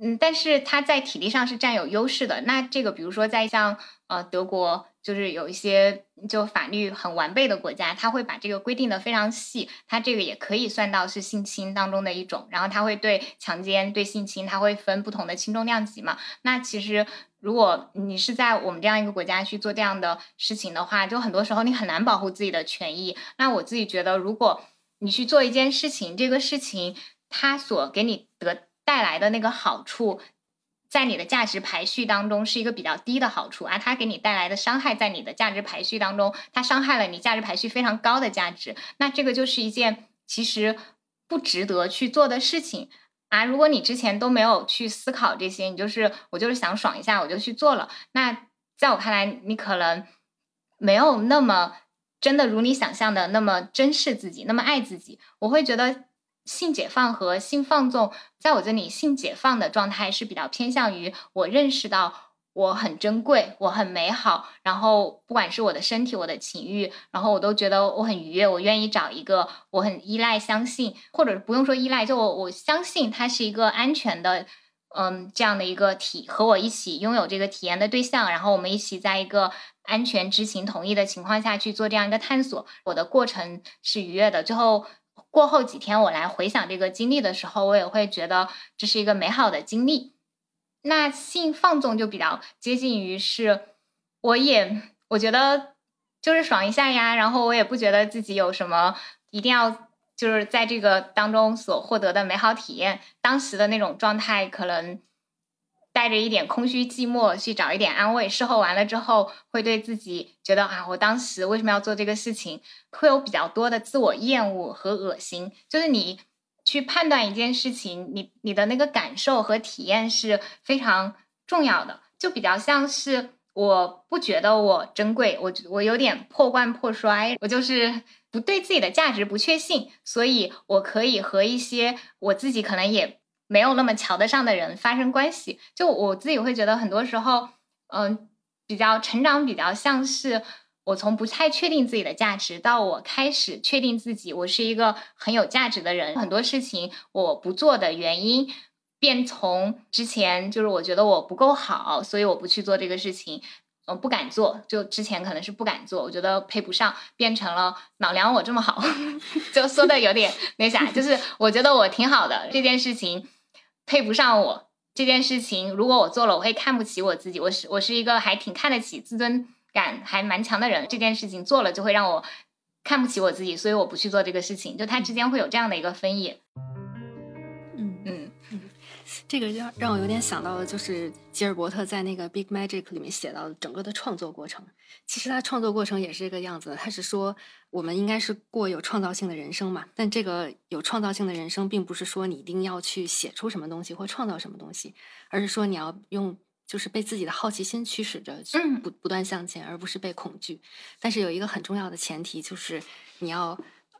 S1: 嗯，但是他在体力上是占有优势的。那这个，比如说在像呃德国。就是有一些就法律很完备的国家，他会把这个规定的非常细，他这个也可以算到是性侵当中的一种。然后他会对强奸、对性侵，他会分不同的轻重量级嘛。那其实如果你是在我们这样一个国家去做这样的事情的话，就很多时候你很难保护自己的权益。那我自己觉得，如果你去做一件事情，这个事情它所给你得带来的那个好处。在你的价值排序当中是一个比较低的好处啊，它给你带来的伤害在你的价值排序当中，它伤害了你价值排序非常高的价值，那这个就是一件其实不值得去做的事情啊。如果你之前都没有去思考这些，你就是我就是想爽一下我就去做了，那在我看来，你可能没有那么真的如你想象的那么珍视自己，那么爱自己。我会觉得性解放和性放纵，在我这里，性解放的状态是比较偏向于我认识到。我很珍贵，我很美好，然后不管是我的身体、我的情欲，然后我都觉得我很愉悦。我愿意找一个我很依赖、相信，或者不用说依赖，就我我相信他是一个安全的，嗯，这样的一个体，和我一起拥有这个体验的对象，然后我们一起在一个安全、知情、同意的情况下去做这样一个探索。我的过程是愉悦的。最后过后几天，我来回想这个经历的时候，我也会觉得这是一个美好的经历。那性放纵就比较接近于是，我也我觉得就是爽一下呀，然后我也不觉得自己有什么一定要就是在这个当中所获得的美好体验，当时的那种状态可能带着一点空虚寂寞去找一点安慰，事后完了之后会对自己觉得啊，我当时为什么要做这个事情，会有比较多的自我厌恶和恶心，就是你。去判断一件事情，你你的那个感受和体验是非常重要的，就比较像是我不觉得我珍贵，我我有点破罐破摔，我就是不对自己的价值不确信，所以我可以和一些我自己可能也没有那么瞧得上的人发生关系，就我自己会觉得很多时候，嗯，比较成长比较像是。我从不太确定自己的价值，到我开始确定自己，我是一个很有价值的人。很多事情我不做的原因，便从之前就是我觉得我不够好，所以我不去做这个事情，嗯，不敢做。就之前可能是不敢做，我觉得配不上，变成了老娘我这么好，就说的有点那啥，就是我觉得我挺好的，这件事情配不上我。这件事情如果我做了，我会看不起我自己。我是我是一个还挺看得起自尊。感还蛮强的人，这件事情做了就会让我看不起我自己，所以我不去做这个事情。就它之间会有这样的一个分野。
S2: 这个让让我有点想到的就是吉尔伯特在那个《Big Magic》里面写到的整个的创作过程。其实他创作过程也是这个样子，他是说我们应该是过有创造性的人生嘛。但这个有创造性的人生，并不是说你一定要去写出什么东西或创造什么东西，而是说你要用。就是被自己的好奇心驱使着，不不断向前，而不是被恐惧。但是有一个很重要的前提，就是你要，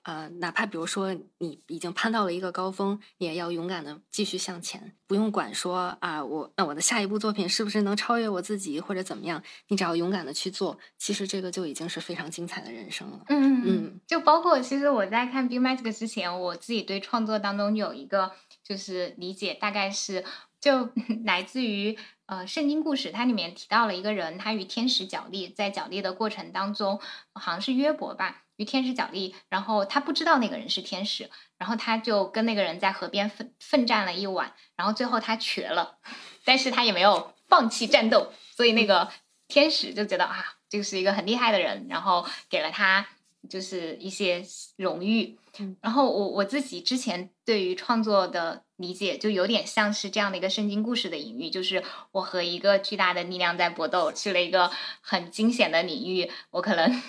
S2: 呃，哪怕比如说你已经攀到了一个高峰，你也要勇敢的继续向前，不用管说啊，我那我的下一部作品是不是能超越我自己或者怎么样？你只要勇敢的去做，其实这个就已经是非常精彩的人生了。
S1: 嗯嗯，就包括其实我在看《Big Magic》之前，我自己对创作当中有一个就是理解，大概是就 来自于。呃，圣经故事它里面提到了一个人，他与天使角力，在角力的过程当中，好像是约伯吧，与天使角力，然后他不知道那个人是天使，然后他就跟那个人在河边奋奋战了一晚，然后最后他瘸了，但是他也没有放弃战斗，所以那个天使就觉得啊，这是一个很厉害的人，然后给了他就是一些荣誉。然后我我自己之前对于创作的理解，就有点像是这样的一个圣经故事的隐喻，就是我和一个巨大的力量在搏斗，去了一个很惊险的领域，我可能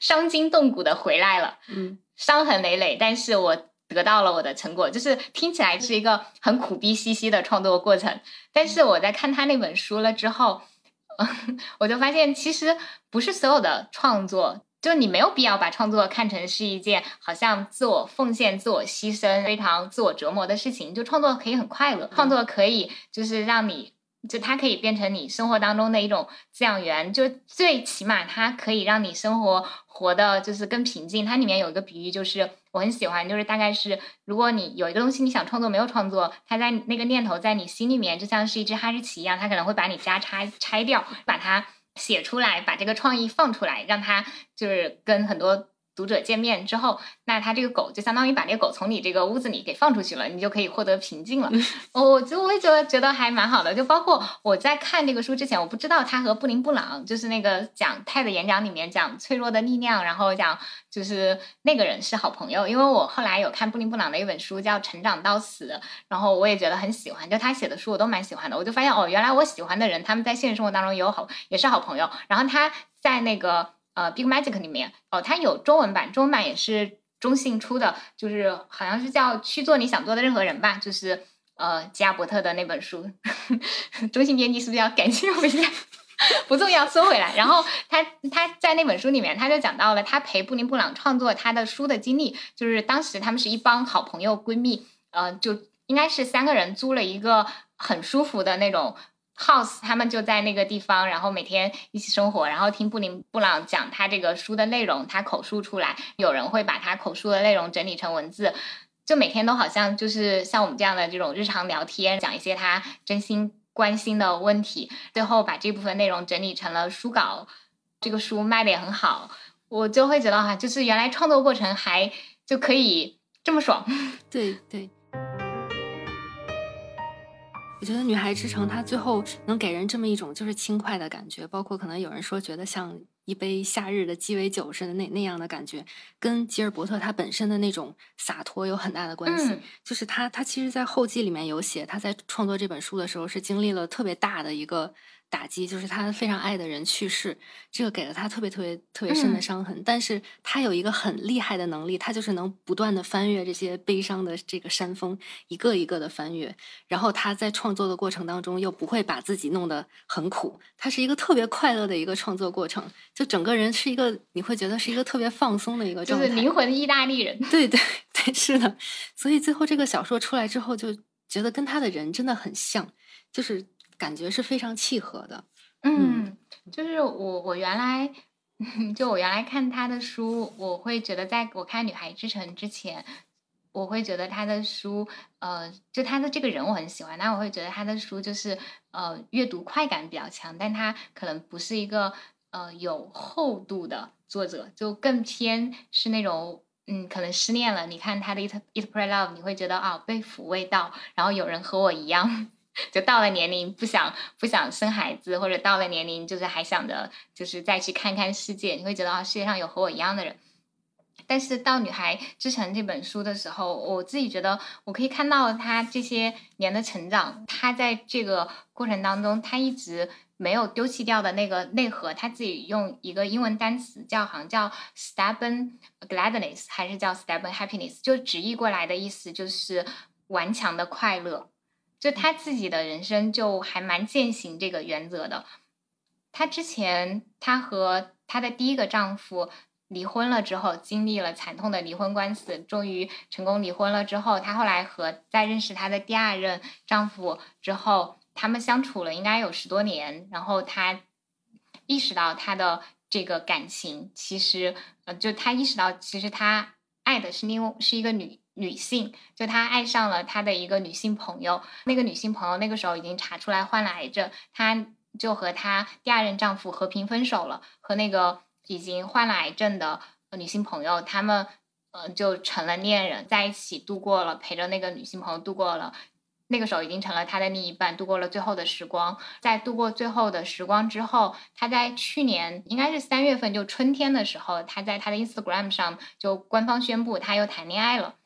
S1: 伤筋动骨的回来了，
S2: 嗯，
S1: 伤痕累累，但是我得到了我的成果，就是听起来是一个很苦逼兮兮的创作过程。但是我在看他那本书了之后，我就发现其实不是所有的创作。就你没有必要把创作看成是一件好像自我奉献、自我牺牲、非常自我折磨的事情。就创作可以很快乐，创作可以就是让你，就它可以变成你生活当中的一种滋养源。就最起码它可以让你生活活的，就是更平静。它里面有一个比喻，就是我很喜欢，就是大概是如果你有一个东西你想创作没有创作，它在那个念头在你心里面就像是一只哈士奇一样，它可能会把你家拆拆掉，把它。写出来，把这个创意放出来，让它就是跟很多。读者见面之后，那他这个狗就相当于把这个狗从你这个屋子里给放出去了，你就可以获得平静了。我就我也觉得觉得还蛮好的。就包括我在看这个书之前，我不知道他和布林布朗就是那个讲泰的演讲里面讲脆弱的力量，然后讲就是那个人是好朋友。因为我后来有看布林布朗的一本书叫《成长到死》，然后我也觉得很喜欢，就他写的书我都蛮喜欢的。我就发现哦，原来我喜欢的人他们在现实生活当中也有好也是好朋友。然后他在那个。呃，Big Magic 里面哦，它有中文版，中文版也是中信出的，就是好像是叫《去做你想做的任何人》吧，就是呃吉亚伯特的那本书，中信编辑是不是要感谢我一下？不重要，收回来。然后他他在那本书里面，他就讲到了他陪布林布朗创作他的书的经历，就是当时他们是一帮好朋友闺蜜，呃，就应该是三个人租了一个很舒服的那种 house，他们就在那个地方，然后每天一起生活，然后听布林布朗讲他这个书的内容，他口述出来，有人会把他口述的内容整理成文字，就每天都好像就是像我们这样的这种日常聊天，讲一些他真心。关心的问题，最后把这部分内容整理成了书稿，这个书卖的也很好，我就会觉得哈，就是原来创作过程还就可以这么爽。
S2: 对对，我觉得《女孩之城》它最后能给人这么一种就是轻快的感觉，包括可能有人说觉得像。一杯夏日的鸡尾酒似的那那样的感觉，跟吉尔伯特他本身的那种洒脱有很大的关系。就是他他其实，在后记里面有写，他在创作这本书的时候是经历了特别大的一个。打击就是他非常爱的人去世，这个给了他特别特别特别深的伤痕。但是他有一个很厉害的能力，他就是能不断的翻越这些悲伤的这个山峰，一个一个的翻越。然后他在创作的过程当中又不会把自己弄得很苦，他是一个特别快乐的一个创作过程。就整个人是一个你会觉得是一个特别放松的一个状
S1: 态，就是灵魂意大利人。
S2: 对对对，是的。所以最后这个小说出来之后，就觉得跟他的人真的很像，就是。感觉是非常契合的，
S1: 嗯，就是我我原来 就我原来看他的书，我会觉得在我看《女孩之城》之前，我会觉得他的书，呃，就他的这个人我很喜欢，但我会觉得他的书就是呃阅读快感比较强，但他可能不是一个呃有厚度的作者，就更偏是那种嗯，可能失恋了，你看他的《It It Pray Love》，你会觉得啊被抚慰到，然后有人和我一样。就到了年龄不想不想生孩子，或者到了年龄就是还想着就是再去看看世界，你会觉得啊世界上有和我一样的人。但是到《女孩之城》这本书的时候，我自己觉得我可以看到她这些年的成长，她在这个过程当中，她一直没有丢弃掉的那个内核。她自己用一个英文单词叫好像叫 stubborn gladness，还是叫 stubborn happiness，就直译过来的意思就是顽强的快乐。就她自己的人生就还蛮践行这个原则的。她之前，她和她的第一个丈夫离婚了之后，经历了惨痛的离婚官司，终于成功离婚了之后，她后来和在认识她的第二任丈夫之后，他们相处了应该有十多年，然后她意识到她的这个感情，其实呃，就她意识到其实她爱的是另是一个女。女性，就她爱上了她的一个女性朋友，那个女性朋友那个时候已经查出来患了癌症，她就和她第二任丈夫和平分手了，和那个已经患了癌症的女性朋友，他们呃就成了恋人，在一起度过了陪着那个女性朋友度过了，那个时候已经成了他的另一半，度过了最后的时光。在度过最后的时光之后，他在去年应该是三月份，就春天的时候，他在他的 Instagram 上就官方宣布他又谈恋爱了。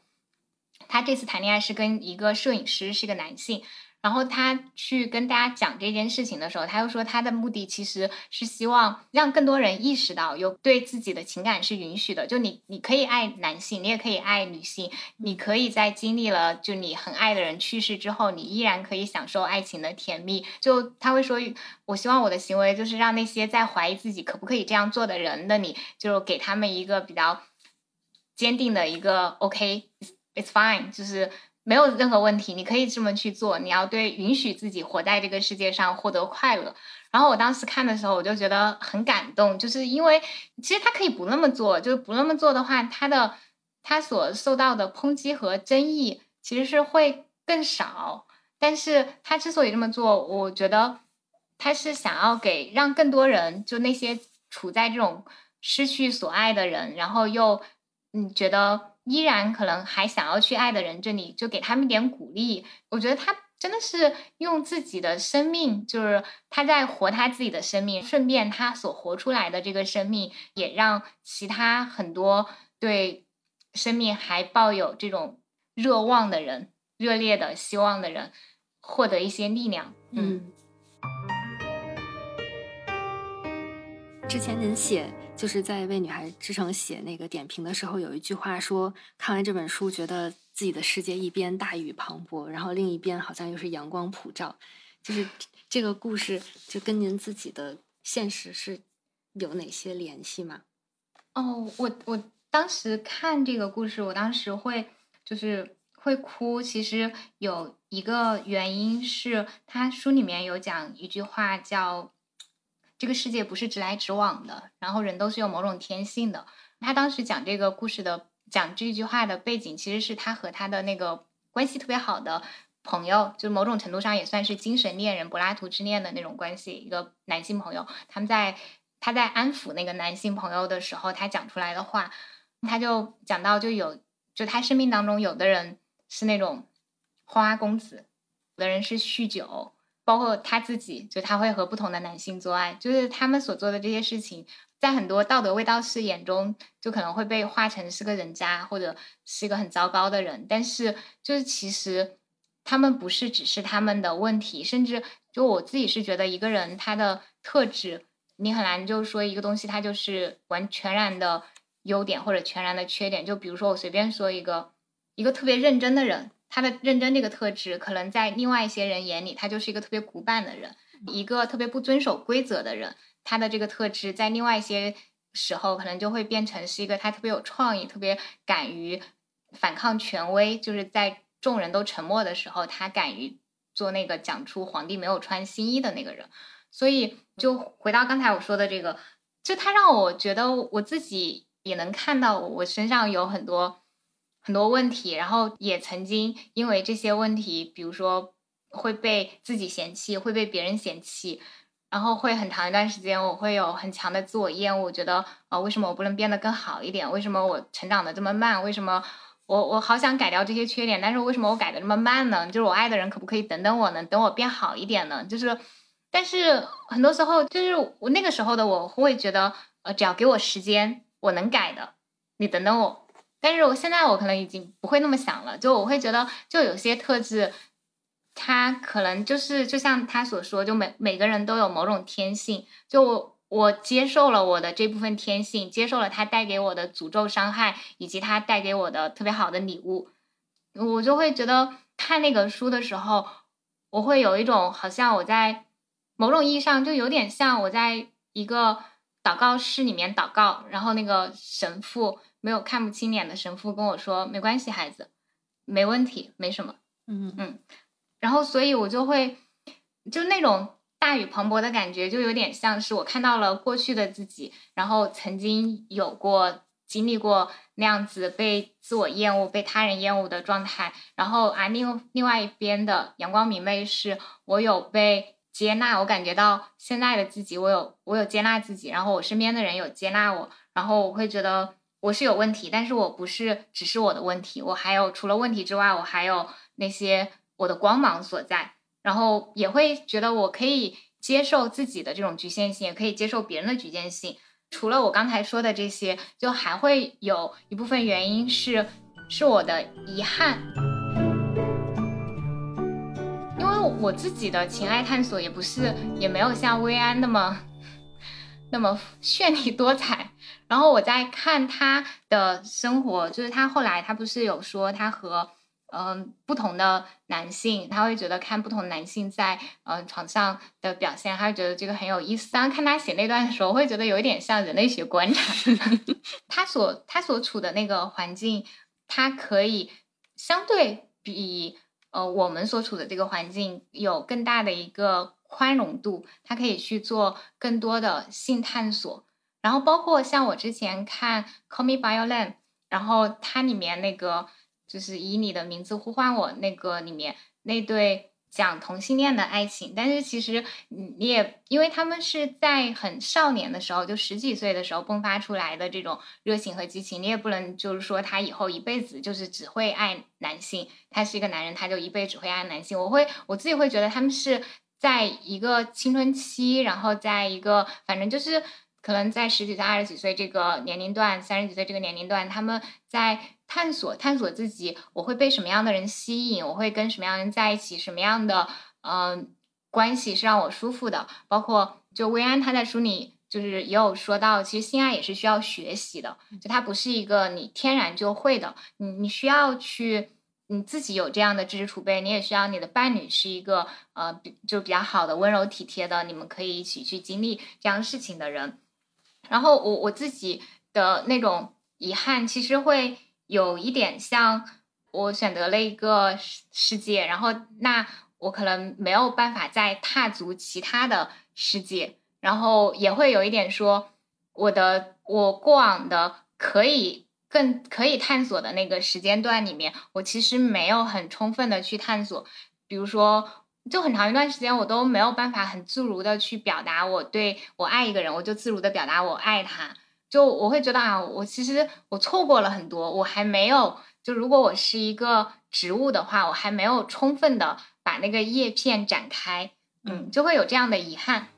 S1: 他这次谈恋爱是跟一个摄影师，是个男性。然后他去跟大家讲这件事情的时候，他又说他的目的其实是希望让更多人意识到，有对自己的情感是允许的。就你，你可以爱男性，你也可以爱女性，你可以在经历了就你很爱的人去世之后，你依然可以享受爱情的甜蜜。就他会说，我希望我的行为就是让那些在怀疑自己可不可以这样做的人的你，就给他们一个比较坚定的一个 OK。It's fine，就是没有任何问题，你可以这么去做。你要对允许自己活在这个世界上，获得快乐。然后我当时看的时候，我就觉得很感动，就是因为其实他可以不那么做，就是不那么做的话，他的他所受到的抨击和争议其实是会更少。但是他之所以这么做，我觉得他是想要给让更多人，就那些处在这种失去所爱的人，然后又嗯觉得。依然可能还想要去爱的人这里，就给他们一点鼓励。我觉得他真的是用自己的生命，就是他在活他自己的生命，顺便他所活出来的这个生命，也让其他很多对生命还抱有这种热望的人、热烈的希望的人，获得一些力量。
S2: 嗯，之前您写。就是在为《女孩之城》写那个点评的时候，有一句话说：“看完这本书，觉得自己的世界一边大雨磅礴，然后另一边好像又是阳光普照。”就是这个故事就跟您自己的现实是有哪些联系吗？
S1: 哦，我我当时看这个故事，我当时会就是会哭。其实有一个原因是，他书里面有讲一句话，叫“这个世界不是直来直往的”，然后人都是有某种天性的。他当时讲这个故事的讲这句话的背景，其实是他和他的那个关系特别好的朋友，就某种程度上也算是精神恋人、柏拉图之恋的那种关系，一个男性朋友，他们在。他在安抚那个男性朋友的时候，他讲出来的话，他就讲到，就有就他生命当中有的人是那种花花公子，有的人是酗酒，包括他自己，就他会和不同的男性做爱，就是他们所做的这些事情，在很多道德卫道士眼中，就可能会被画成是个人渣或者是一个很糟糕的人，但是就是其实他们不是只是他们的问题，甚至就我自己是觉得一个人他的特质。你很难就说一个东西它就是完全然的优点或者全然的缺点。就比如说我随便说一个一个特别认真的人，他的认真这个特质，可能在另外一些人眼里，他就是一个特别古板的人；一个特别不遵守规则的人，他的这个特质在另外一些时候，可能就会变成是一个他特别有创意、特别敢于反抗权威，就是在众人都沉默的时候，他敢于做那个讲出皇帝没有穿新衣的那个人。所以，就回到刚才我说的这个，就他让我觉得我自己也能看到我身上有很多很多问题，然后也曾经因为这些问题，比如说会被自己嫌弃，会被别人嫌弃，然后会很长一段时间我会有很强的自我厌恶，觉得啊，为什么我不能变得更好一点？为什么我成长的这么慢？为什么我我好想改掉这些缺点，但是为什么我改的这么慢呢？就是我爱的人可不可以等等我呢？等我变好一点呢？就是。但是很多时候，就是我那个时候的我会觉得，呃，只要给我时间，我能改的。你等等我。但是我现在我可能已经不会那么想了，就我会觉得，就有些特质，他可能就是就像他所说，就每每个人都有某种天性。就我我接受了我的这部分天性，接受了他带给我的诅咒伤害，以及他带给我的特别好的礼物，我就会觉得看那个书的时候，我会有一种好像我在。某种意义上，就有点像我在一个祷告室里面祷告，然后那个神父没有看不清脸的神父跟我说：“没关系，孩子，没问题，没什么。”
S2: 嗯
S1: 嗯，然后所以我就会就那种大雨磅礴的感觉，就有点像是我看到了过去的自己，然后曾经有过经历过那样子被自我厌恶、被他人厌恶的状态，然后啊，另另外一边的阳光明媚是我有被。接纳，我感觉到现在的自己，我有我有接纳自己，然后我身边的人有接纳我，然后我会觉得我是有问题，但是我不是只是我的问题，我还有除了问题之外，我还有那些我的光芒所在，然后也会觉得我可以接受自己的这种局限性，也可以接受别人的局限性。除了我刚才说的这些，就还会有一部分原因是是我的遗憾。因为我自己的情爱探索也不是，也没有像薇安那么那么绚丽多彩。然后我在看他的生活，就是他后来他不是有说他和嗯不同的男性，他会觉得看不同男性在嗯床上的表现，他会觉得这个很有意思。当看他写那段的时候，会觉得有一点像人类学观察。他所他所处的那个环境，他可以相对比。呃，我们所处的这个环境有更大的一个宽容度，他可以去做更多的性探索。然后包括像我之前看《Call Me by Your Name》，然后它里面那个就是以你的名字呼唤我那个里面那对。讲同性恋的爱情，但是其实你也因为他们是在很少年的时候，就十几岁的时候迸发出来的这种热情和激情，你也不能就是说他以后一辈子就是只会爱男性，他是一个男人，他就一辈子只会爱男性。我会我自己会觉得他们是在一个青春期，然后在一个反正就是可能在十几岁、二十几岁这个年龄段，三十几岁这个年龄段，他们在。探索探索自己，我会被什么样的人吸引？我会跟什么样的人在一起？什么样的嗯关系是让我舒服的？包括就薇安他在书里就是也有说到，其实性爱也是需要学习的，就它不是一个你天然就会的，你你需要去你自己有这样的知识储备，你也需要你的伴侣是一个呃，比就比较好的、温柔体贴的，你们可以一起去经历这样事情的人。然后我我自己的那种遗憾，其实会有一点像我选择了一个世界，然后那我可能没有办法再踏足其他的世界，然后也会有一点说我的我过往的可以。更可以探索的那个时间段里面，我其实没有很充分的去探索。比如说，就很长一段时间，我都没有办法很自如的去表达我对我爱一个人，我就自如的表达我爱他。就我会觉得啊，我其实我错过了很多，我还没有。就如果我是一个植物的话，我还没有充分的把那个叶片展开，嗯，就会有这样的遗憾。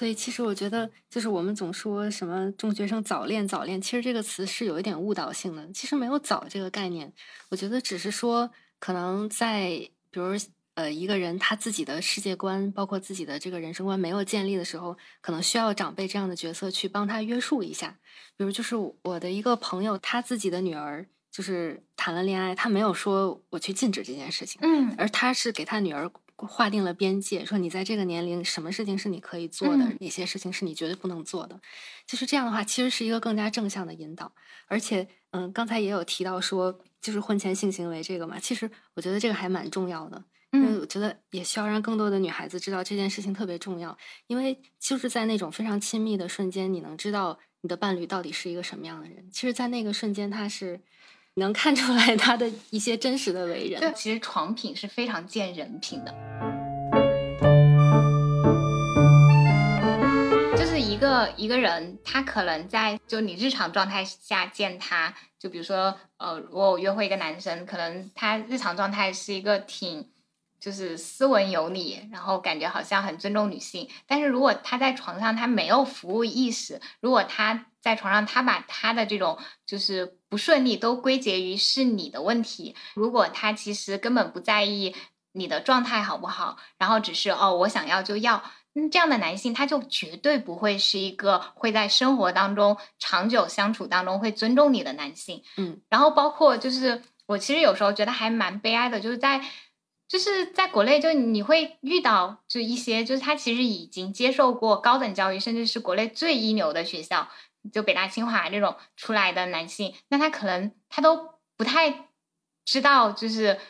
S2: 所以，其实我觉得，就是我们总说什么中学生早恋早恋，其实这个词是有一点误导性的。其实没有“早”这个概念，我觉得只是说，可能在比如呃一个人他自己的世界观，包括自己的这个人生观没有建立的时候，可能需要长辈这样的角色去帮他约束一下。比如，就是我的一个朋友，他自己的女儿就是谈了恋爱，他没有说我去禁止这件事情，
S1: 嗯，
S2: 而他是给他女儿。划定了边界，说你在这个年龄，什么事情是你可以做的，哪些事情是你绝对不能做的。就是这样的话，其实是一个更加正向的引导。而且，嗯，刚才也有提到说，就是婚前性行为这个嘛，其实我觉得这个还蛮重要的。嗯，我觉得也需要让更多的女孩子知道这件事情特别重要，因为就是在那种非常亲密的瞬间，你能知道你的伴侣到底是一个什么样的人。其实，在那个瞬间，他是。能看出来他的一些真实的为人。
S1: 对，其实床品是非常见人品的。就是一个一个人，他可能在就你日常状态下见他，就比如说，呃，如果我约会一个男生，可能他日常状态是一个挺就是斯文有礼，然后感觉好像很尊重女性。但是如果他在床上他没有服务意识，如果他在床上他把他的这种就是。不顺利都归结于是你的问题。如果他其实根本不在意你的状态好不好，然后只是哦我想要就要，嗯这样的男性他就绝对不会是一个会在生活当中长久相处当中会尊重你的男性。
S2: 嗯，
S1: 然后包括就是我其实有时候觉得还蛮悲哀的，就是在就是在国内就你会遇到就一些就是他其实已经接受过高等教育，甚至是国内最一流的学校。就北大清华这种出来的男性，那他可能他都不太知道就是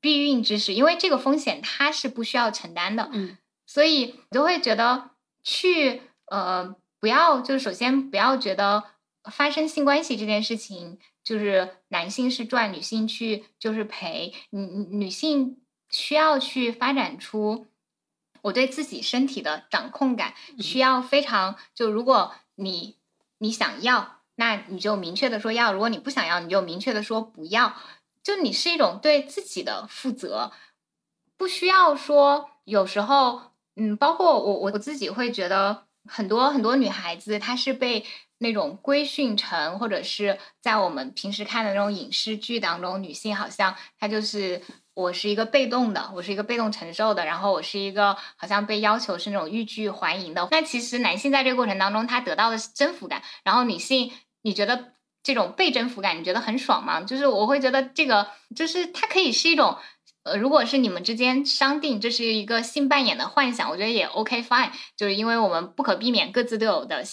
S1: 避孕知识，因为这个风险他是不需要承担的。
S2: 嗯，
S1: 所以我就会觉得去呃不要就是首先不要觉得发生性关系这件事情就是男性是赚，女性去就是赔。女女性需要去发展出我对自己身体的掌控感，需要非常就如果你。你想要，那你就明确的说要；如果你不想要，你就明确的说不要。就你是一种对自己的负责，不需要说。有时候，嗯，包括我，我我自己会觉得，很多很多女孩子，她是被那种规训成，或者是在我们平时看的那种影视剧当中，女性好像她就是。我是一个被动的，我是一个被动承受的，然后我是一个好像被要求是那种欲拒还迎的。那其实男性在这个过程当中，他得到的是征服感，然后女性，你觉得这种被征服感，你觉得很爽吗？就是我会觉得这个，就是它可以是一种，呃，如果是你们之间商定这是一个性扮演的幻想，我觉得也 OK fine，就是因为我们不可避免各自都有的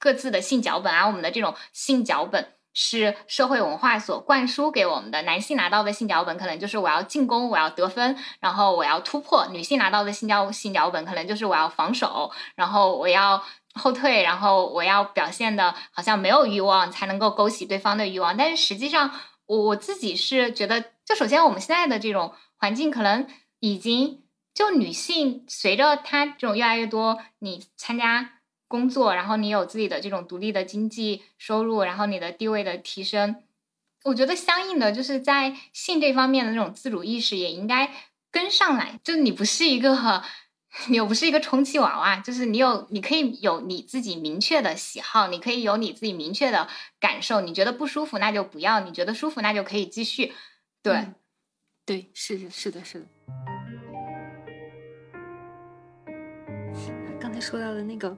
S1: 各自的性脚本啊，我们的这种性脚本。是社会文化所灌输给我们的。男性拿到的性脚本可能就是我要进攻，我要得分，然后我要突破；女性拿到的性脚性脚本可能就是我要防守，然后我要后退，然后我要表现的好像没有欲望才能够勾起对方的欲望。但是实际上，我我自己是觉得，就首先我们现在的这种环境可能已经就女性随着她这种越来越多，你参加。工作，然后你有自己的这种独立的经济收入，然后你的地位的提升，我觉得相应的就是在性这方面的那种自主意识也应该跟上来。就你不是一个，你又不是一个充气娃娃，就是你有，你可以有你自己明确的喜好，你可以有你自己明确的感受。你觉得不舒服，那就不要；你觉得舒服，那就可以继续。对，
S2: 对，是的，是的，是的。刚才说到的那个。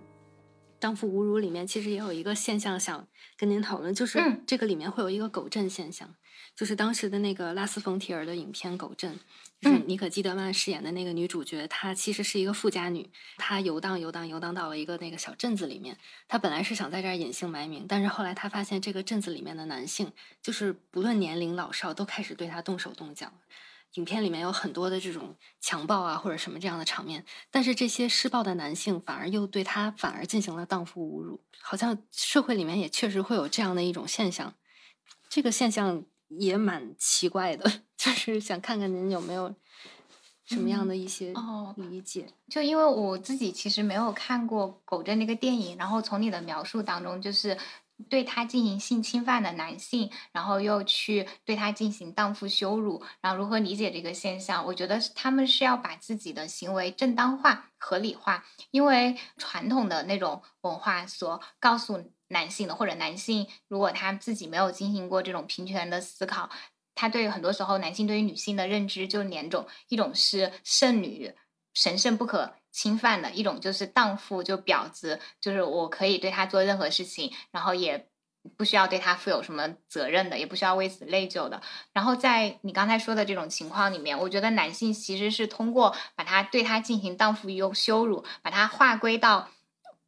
S2: 荡妇侮辱里面其实也有一个现象想跟您讨论，就是这个里面会有一个狗镇现象，就是当时的那个拉斯冯提尔的影片《狗镇》，就是妮可基德曼饰演的那个女主角，她其实是一个富家女，她游荡游荡游荡到了一个那个小镇子里面，她本来是想在这儿隐姓埋名，但是后来她发现这个镇子里面的男性，就是不论年龄老少，都开始对她动手动脚。影片里面有很多的这种强暴啊，或者什么这样的场面，但是这些施暴的男性反而又对他反而进行了荡妇侮辱，好像社会里面也确实会有这样的一种现象，这个现象也蛮奇怪的，就是想看看您有没有什么样的一些理解。
S1: 就因为我自己其实没有看过《狗镇》那个电影，然后从你的描述当中就是。对他进行性侵犯的男性，然后又去对他进行荡妇羞辱，然后如何理解这个现象？我觉得他们是要把自己的行为正当化、合理化，因为传统的那种文化所告诉男性的，或者男性如果他自己没有进行过这种平权的思考，他对很多时候男性对于女性的认知就两种，一种是圣女，神圣不可。侵犯的一种就是荡妇，就婊子，就是我可以对他做任何事情，然后也不需要对他负有什么责任的，也不需要为此内疚的。然后在你刚才说的这种情况里面，我觉得男性其实是通过把他对他进行荡妇又羞辱，把他划归到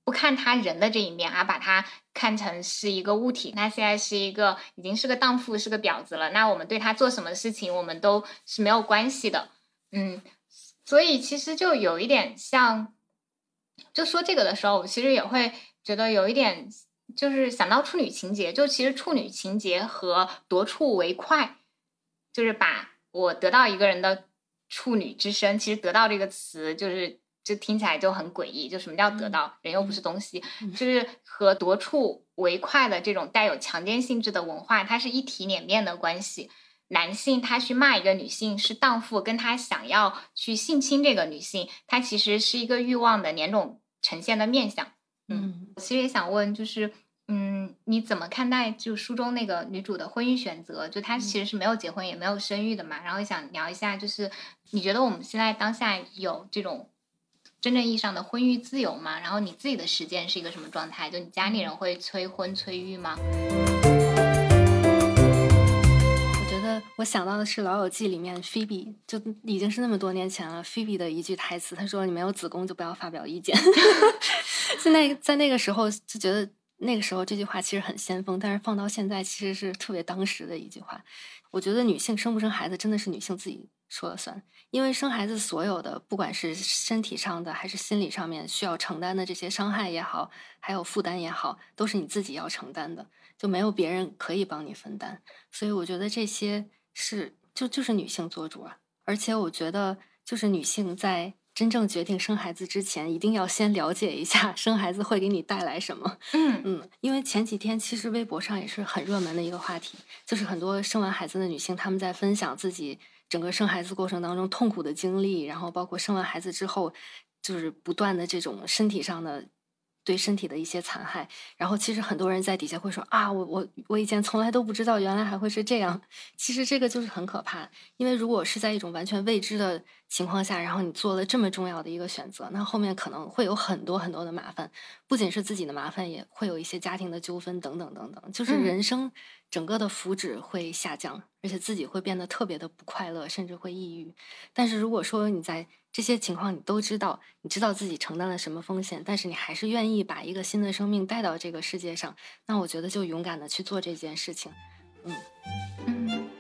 S1: 不看他人的这一面，而把他看成是一个物体。那现在是一个已经是个荡妇，是个婊子了。那我们对他做什么事情，我们都是没有关系的。嗯。所以其实就有一点像，就说这个的时候，我其实也会觉得有一点，就是想到处女情节。就其实处女情节和夺处为快，就是把我得到一个人的处女之身。其实得到这个词，就是就听起来就很诡异。就什么叫得到？人又不是东西，就是和夺处为快的这种带有强奸性质的文化，它是一体两面的关系。男性他去骂一个女性是荡妇，跟他想要去性侵这个女性，他其实是一个欲望的两种呈现的面相。嗯，其实也想问，就是，嗯，你怎么看待就书中那个女主的婚姻选择？就她其实是没有结婚也没有生育的嘛。然后想聊一下，就是你觉得我们现在当下有这种真正意义上的婚育自由吗？然后你自己的实践是一个什么状态？就你家里人会催婚催育吗？
S2: 我想到的是《老友记》里面菲比，就已经是那么多年前了。菲比的一句台词，他说：“你没有子宫就不要发表意见。”现 在在那个时候就觉得那个时候这句话其实很先锋，但是放到现在其实是特别当时的一句话。我觉得女性生不生孩子真的是女性自己说了算，因为生孩子所有的不管是身体上的还是心理上面需要承担的这些伤害也好，还有负担也好，都是你自己要承担的。就没有别人可以帮你分担，所以我觉得这些是就就是女性做主啊。而且我觉得，就是女性在真正决定生孩子之前，一定要先了解一下 生孩子会给你带来什么。
S1: 嗯
S2: 嗯，因为前几天其实微博上也是很热门的一个话题，就是很多生完孩子的女性，她们在分享自己整个生孩子过程当中痛苦的经历，然后包括生完孩子之后，就是不断的这种身体上的。对身体的一些残害，然后其实很多人在底下会说啊，我我我以前从来都不知道，原来还会是这样。其实这个就是很可怕，因为如果是在一种完全未知的情况下，然后你做了这么重要的一个选择，那后面可能会有很多很多的麻烦，不仅是自己的麻烦，也会有一些家庭的纠纷等等等等，就是人生整个的福祉会下降，而且自己会变得特别的不快乐，甚至会抑郁。但是如果说你在这些情况你都知道，你知道自己承担了什么风险，但是你还是愿意把一个新的生命带到这个世界上，那我觉得就勇敢的去做这件事情，嗯
S1: 嗯。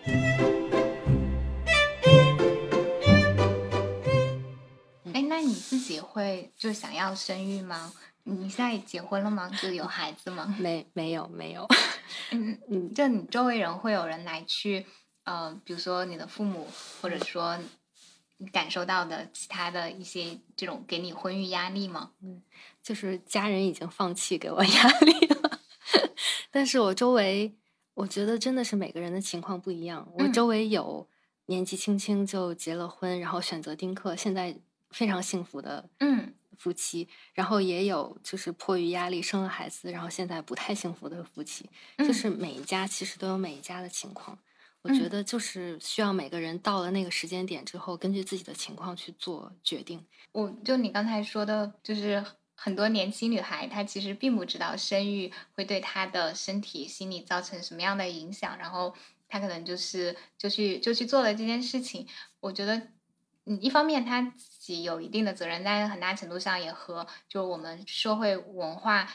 S1: 哎，那你自己会就想要生育吗？你现在结婚了吗？就有孩子吗？
S2: 没，没有，没有。
S1: 嗯嗯，就你周围人会有人来去，呃，比如说你的父母，或者说你。感受到的其他的一些这种给你婚育压力吗？
S2: 嗯，就是家人已经放弃给我压力了，但是我周围，我觉得真的是每个人的情况不一样。我周围有年纪轻轻就结了婚，然后选择丁克，现在非常幸福的
S1: 嗯
S2: 夫妻，然后也有就是迫于压力生了孩子，然后现在不太幸福的夫妻，就是每一家其实都有每一家的情况。我觉得就是需要每个人到了那个时间点之后，根据自己的情况去做决定。
S1: 我就你刚才说的，就是很多年轻女孩她其实并不知道生育会对她的身体、心理造成什么样的影响，然后她可能就是就去就去做了这件事情。我觉得，嗯，一方面他自己有一定的责任，但是很大程度上也和就我们社会文化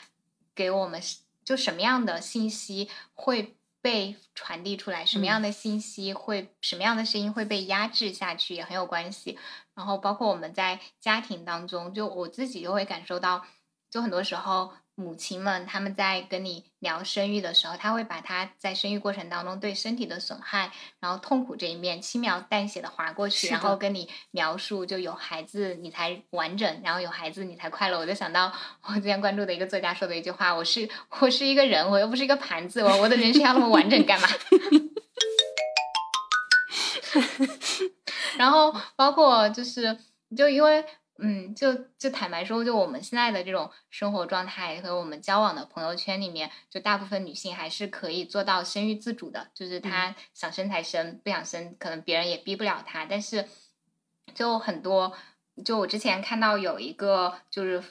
S1: 给我们就什么样的信息会。被传递出来什么样的信息会什么样的声音会被压制下去也很有关系，然后包括我们在家庭当中，就我自己就会感受到，就很多时候。母亲们他们在跟你聊生育的时候，他会把他在生育过程当中对身体的损害，然后痛苦这一面轻描淡写的划过去，然后跟你描述就有孩子你才完整，然后有孩子你才快乐。我就想到我之前关注的一个作家说的一句话：我是我是一个人，我又不是一个盘子，我我的人生要那么完整干嘛？然后包括就是就因为。嗯，就就坦白说，就我们现在的这种生活状态和我们交往的朋友圈里面，就大部分女性还是可以做到生育自主的，就是她想生才生，不想生可能别人也逼不了她。但是，就很多，就我之前看到有一个就是。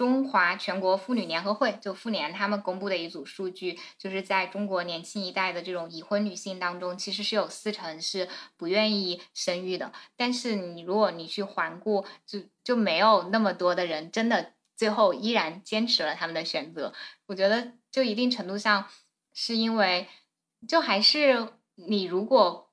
S1: 中华全国妇女联合会就妇联他们公布的一组数据，就是在中国年轻一代的这种已婚女性当中，其实是有四成是不愿意生育的。但是你如果你去环顾，就就没有那么多的人真的最后依然坚持了他们的选择。我觉得就一定程度上是因为，就还是你如果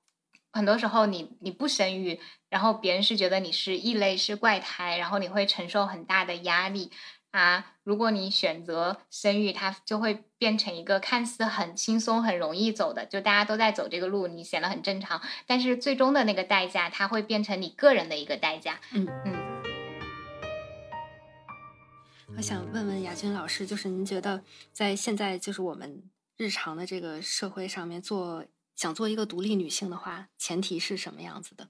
S1: 很多时候你你不生育，然后别人是觉得你是异类是怪胎，然后你会承受很大的压力。啊，如果你选择生育，它就会变成一个看似很轻松、很容易走的，就大家都在走这个路，你显得很正常。但是最终的那个代价，它会变成你个人的一个代价。
S2: 嗯嗯。我想问问雅君老师，就是您觉得在现在就是我们日常的这个社会上面做想做一个独立女性的话，前提是什么样子的？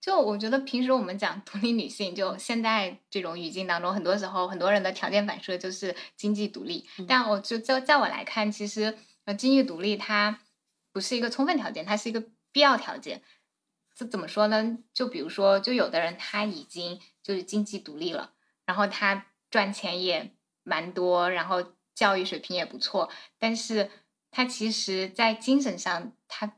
S1: 就我觉得平时我们讲独立女性，就现在这种语境当中，很多时候很多人的条件反射就是经济独立。但我就在在我来看，其实呃经济独立它不是一个充分条件，它是一个必要条件。这怎么说呢？就比如说，就有的人他已经就是经济独立了，然后他赚钱也蛮多，然后教育水平也不错，但是他其实在精神上他。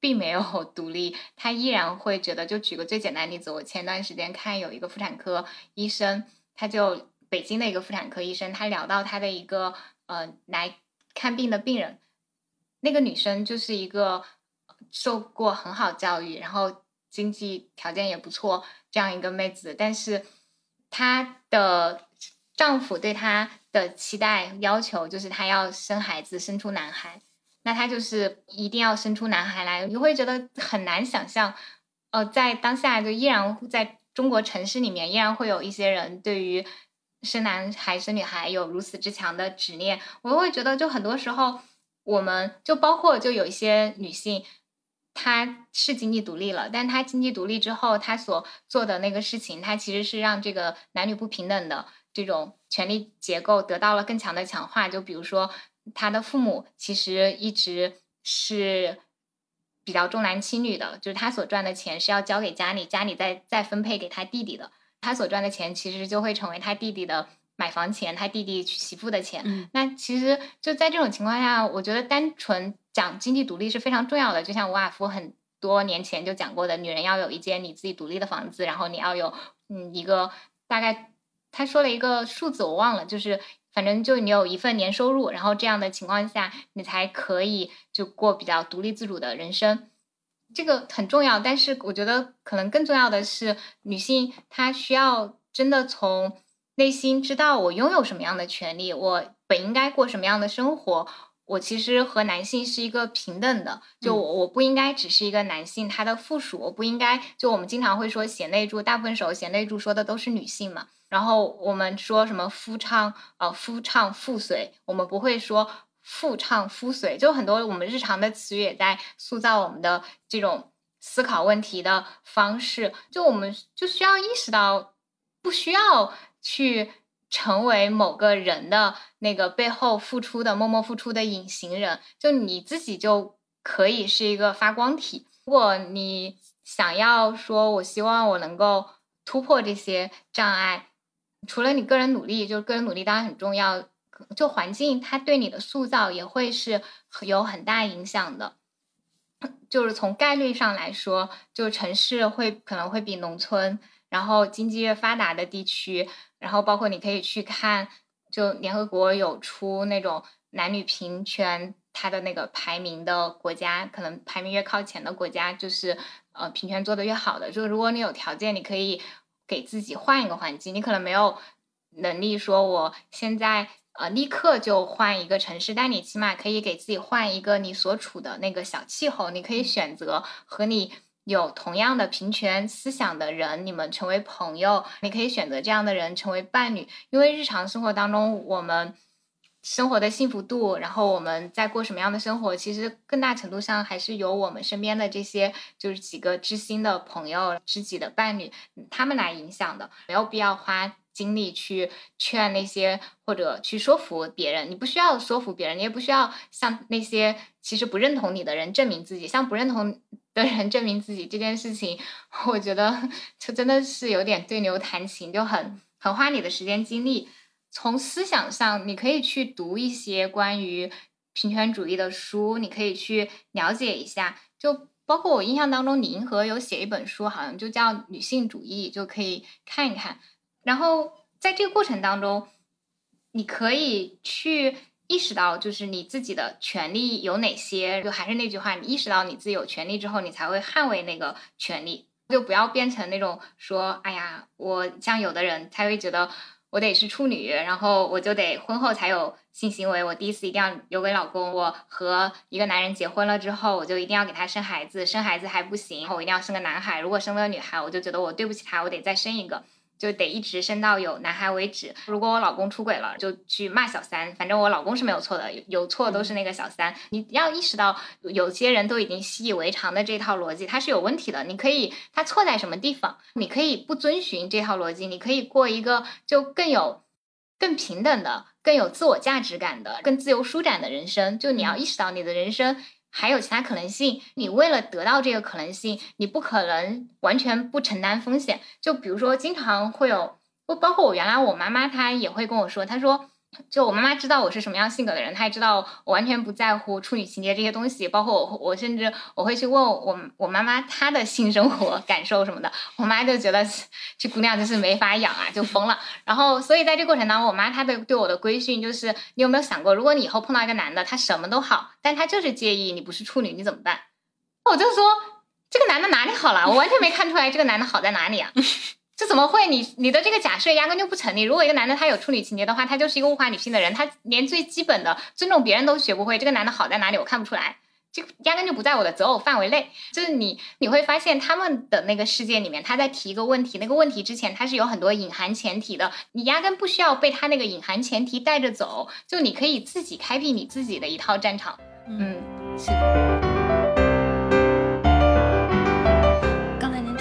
S1: 并没有 独立，他依然会觉得。就举个最简单例子，我前段时间看有一个妇产科医生，他就北京的一个妇产科医生，他聊到他的一个呃来看病的病人，那个女生就是一个受过很好教育，然后经济条件也不错这样一个妹子，但是她的丈夫对她的期待要求就是她要生孩子，生出男孩。那他就是一定要生出男孩来，你会觉得很难想象，呃，在当下就依然在中国城市里面，依然会有一些人对于生男孩生女孩有如此之强的执念。我会觉得，就很多时候，我们就包括就有一些女性，她是经济独立了，但她经济独立之后，她所做的那个事情，她其实是让这个男女不平等的这种权力结构得到了更强的强化。就比如说。他的父母其实一直是比较重男轻女的，就是他所赚的钱是要交给家里，家里再再分配给他弟弟的。他所赚的钱其实就会成为他弟弟的买房钱，他弟弟娶媳妇的钱。那其实就在这种情况下，我觉得单纯讲经济独立是非常重要的。就像吴尔夫很多年前就讲过的，女人要有一间你自己独立的房子，然后你要有嗯一个大概他说了一个数字我忘了，就是。反正就你有一份年收入，然后这样的情况下，你才可以就过比较独立自主的人生，这个很重要。但是我觉得可能更重要的是，女性她需要真的从内心知道我拥有什么样的权利，我本应该过什么样的生活。我其实和男性是一个平等的，就我我不应该只是一个男性他的附属，我不应该就我们经常会说贤内助，大部分时候贤内助说的都是女性嘛。然后我们说什么夫唱呃夫唱妇随，我们不会说妇唱夫随，就很多我们日常的词语也在塑造我们的这种思考问题的方式。就我们就需要意识到，不需要去成为某个人的那个背后付出的默默付出的隐形人，就你自己就可以是一个发光体。如果你想要说，我希望我能够突破这些障碍。除了你个人努力，就是个人努力当然很重要，就环境它对你的塑造也会是有很大影响的。就是从概率上来说，就城市会可能会比农村，然后经济越发达的地区，然后包括你可以去看，就联合国有出那种男女平权，它的那个排名的国家，可能排名越靠前的国家，就是呃平权做的越好的。就如果你有条件，你可以给自己换一个环境，你可能没有能力说我现在。呃，立刻就换一个城市，但你起码可以给自己换一个你所处的那个小气候。你可以选择和你有同样的平权思想的人，你们成为朋友。你可以选择这样的人成为伴侣，因为日常生活当中，我们生活的幸福度，然后我们在过什么样的生活，其实更大程度上还是由我们身边的这些就是几个知心的朋友、知己的伴侣他们来影响的。没有必要花。精力去劝那些或者去说服别人，你不需要说服别人，你也不需要向那些其实不认同你的人证明自己。向不认同的人证明自己这件事情，我觉得 就真的是有点对牛弹琴，就很很花你的时间精力。从思想上，你可以去读一些关于平权主义的书，你可以去了解一下。就包括我印象当中，李银河有写一本书，好像就叫《女性主义》，就可以看一看。然后在这个过程当中，你可以去意识到，就是你自己的权利有哪些。就还是那句话，你意识到你自己有权利之后，你才会捍卫那个权利。就不要变成那种说，哎呀，我像有的人，他会觉得我得是处女，然后我就得婚后才有性行为。我第一次一定要留给老公。我和一个男人结婚了之后，我就一定要给他生孩子。生孩子还不行，我一定要生个男孩。如果生了女孩，我就觉得我对不起他，我得再生一个。就得一直生到有男孩为止。如果我老公出轨了，就去骂小三。反正我老公是没有错的，有错都是那个小三。你要意识到，有些人都已经习以为常的这套逻辑，它是有问题的。你可以，它错在什么地方？你可以不遵循这套逻辑，你可以过一个就更有、更平等的、更有自我价值感的、更自由舒展的人生。就你要意识到，你的人生。还有其他可能性，你为了得到这个可能性，你不可能完全不承担风险。就比如说，经常会有，不包括我原来我妈妈，她也会跟我说，她说。就我妈妈知道我是什么样性格的人，她也知道我完全不在乎处女情节这些东西。包括我，我甚至我会去问我我妈妈她的性生活感受什么的。我妈就觉得这姑娘真是没法养啊，就疯了。然后，所以在这过程当中，我妈她的对我的规训就是：你有没有想过，如果你以后碰到一个男的，他什么都好，但他就是介意你不是处女，你怎么办？我就说这个男的哪里好了？我完全没看出来这个男的好在哪里啊。这怎么会？你你的这个假设压根就不成立。如果一个男的他有处女情节的话，他就是一个物化女性的人，他连最基本的尊重别人都学不会。这个男的好在哪里？我看不出来，这压根就不在我的择偶范围内。就是你你会发现他们的那个世界里面，他在提一个问题，那个问题之前他是有很多隐含前提的，你压根不需要被他那个隐含前提带着走，就你可以自己开辟你自己的一套战场。嗯，是的。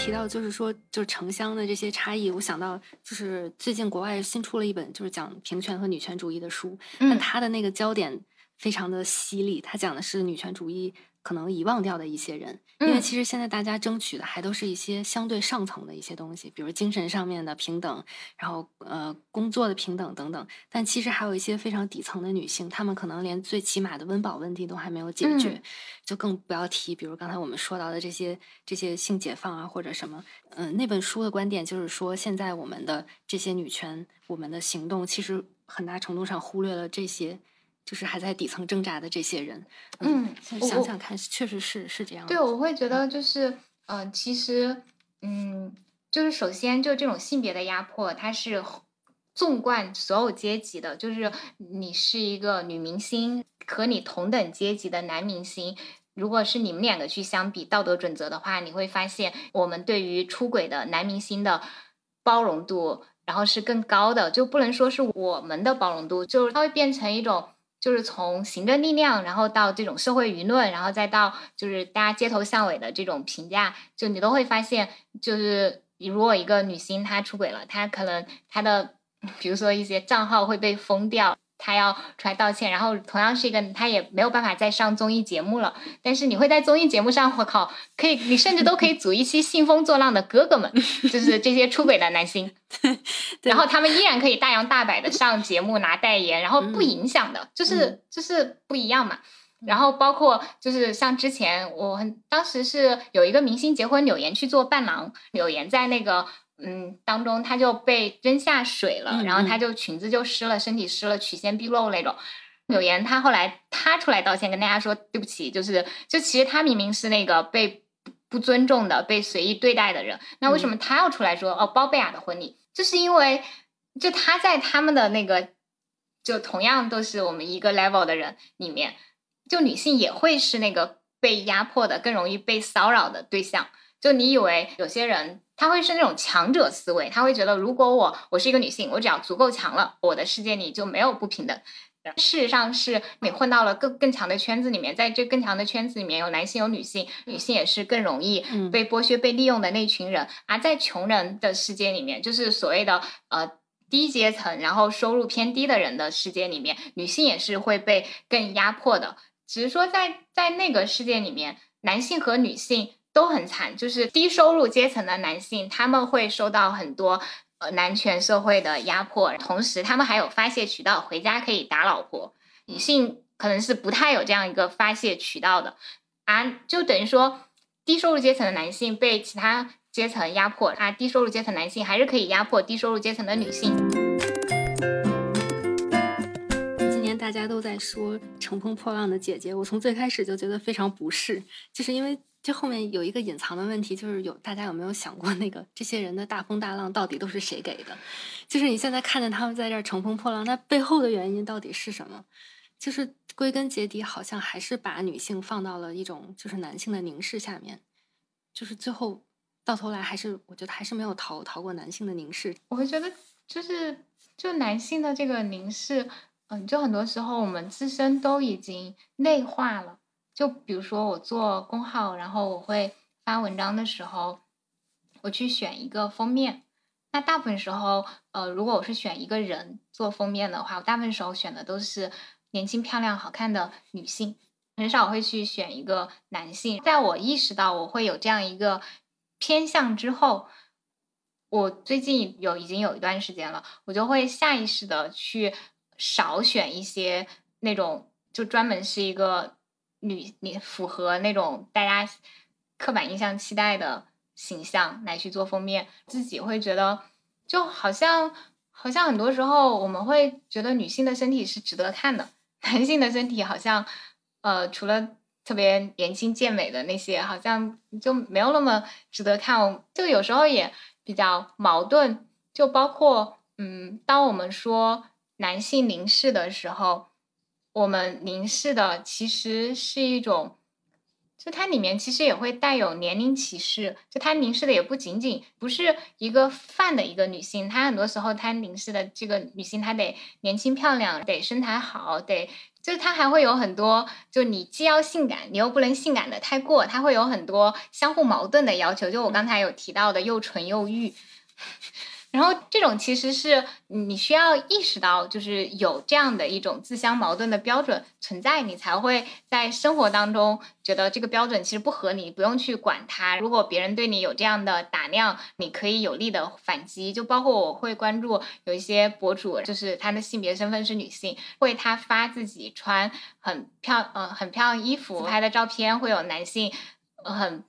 S2: 提到就是说，就是城乡的这些差异，我想到就是最近国外新出了一本就是讲平权和女权主义的书，但它的那个焦点非常的犀利，它讲的是女权主义。可能遗忘掉的一些人，因为其实现在大家争取的还都是一些相对上层的一些东西，比如精神上面的平等，然后呃工作的平等等等。但其实还有一些非常底层的女性，她们可能连最起码的温饱问题都还没有解决，就更不要提，比如刚才我们说到的这些这些性解放啊或者什么。嗯，那本书的观点就是说，现在我们的这些女权，我们的行动其实很大程度上忽略了这些。就是还在底层挣扎的这些人，嗯，想想看，确实是是这样。
S1: 对，我会觉得就是，嗯，其实，嗯，就是首先就这种性别的压迫，它是纵贯所有阶级的。就是你是一个女明星，和你同等阶级的男明星，如果是你们两个去相比道德准则的话，你会发现我们对于出轨的男明星的包容度，然后是更高的，就不能说是我们的包容度，就是它会变成一种。就是从行政力量，然后到这种社会舆论，然后再到就是大家街头巷尾的这种评价，就你都会发现，就是如果一个女星她出轨了，她可能她的比如说一些账号会被封掉，他要出来道歉，然后同样是一个他也没有办法再上综艺节目了。但是你会在综艺节目上，我靠，可以，你甚至都可以组一期兴风作浪的哥哥们，就是这些出轨的男星，然后他们依然可以大摇大摆的上节目拿代言，然后不影响的，就是就是不一样嘛。然后包括就是像之前我很当时是有一个明星结婚，柳岩去做伴郎，柳岩在那个。嗯，当中她就被扔下水了，然后她就裙子就湿了，身体湿了，曲线毕露那种。柳岩她后来她出来道歉，跟大家说对不起，就是就其实她明明是那个被不尊重的、被随意对待的人，那为什么她要出来说哦包贝尔的婚礼？就是因为就她在他们的那个就同样都是我们一个 level 的人里面，就女性也会是那个被压迫的、更容易被骚扰的对象。就你以为有些人。他会是那种强者思维，他会觉得如果我我是一个女性，我只要足够强了，我的世界里就没有不平等。事实上是你混到了更更强的圈子里面，在这更强的圈子里面有男性有女性，女性也是更容易被剥削被利用的那群人。而在穷人的世界里面，就是所谓的呃低阶层，然后收入偏低的人的世界里面，女性也是会被更压迫的。只是说在在那个世界里面，男性和女性。都很惨，就是低收入阶层的男性，他们会受到很多呃男权社会的压迫，同时他们还有发泄渠道，回家可以打老婆。女性可能是不太有这样一个发泄渠道的啊，就等于说低收入阶层的男性被其他阶层压迫啊，低收入阶层男性还是可以压迫低收入阶层的女性。
S2: 今年大家都在说乘风破浪的姐姐，我从最开始就觉得非常不适，就是因为。这后面有一个隐藏的问题，就是有大家有没有想过，那个这些人的大风大浪到底都是谁给的？就是你现在看见他们在这儿乘风破浪，那背后的原因到底是什么？就是归根结底，好像还是把女性放到了一种就是男性的凝视下面，就是最后到头来还是我觉得还是没有逃逃过男性的凝视。
S1: 我会觉得就是就男性的这个凝视，嗯，就很多时候我们自身都已经内化了。就比如说我做公号，然后我会发文章的时候，我去选一个封面。那大部分时候，呃，如果我是选一个人做封面的话，我大部分时候选的都是年轻、漂亮、好看的女性，很少会去选一个男性。在我意识到我会有这样一个偏向之后，我最近有已经有一段时间了，我就会下意识的去少选一些那种就专门是一个。女，你符合那种大家刻板印象期待的形象来去做封面，自己会觉得就好像好像很多时候我们会觉得女性的身体是值得看的，男性的身体好像呃除了特别年轻健美的那些，好像就没有那么值得看。就有时候也比较矛盾，就包括嗯，当我们说男性凝视的时候。我们凝视的其实是一种，就它里面其实也会带有年龄歧视。就它凝视的也不仅仅不是一个泛的一个女性，它很多时候它凝视的这个女性，她得年轻漂亮，得身材好，得就是她还会有很多，就你既要性感，你又不能性感的太过，它会有很多相互矛盾的要求。就我刚才有提到的，又纯又欲。然后这种其实是你需要意识到，就是有这样的一种自相矛盾的标准存在，你才会在生活当中觉得这个标准其实不合理，不用去管它。如果别人对你有这样的打量，你可以有力的反击。就包括我会关注有一些博主，就是他的性别身份是女性，会他发自己穿很漂呃很漂亮衣服拍的照片，会有男性很。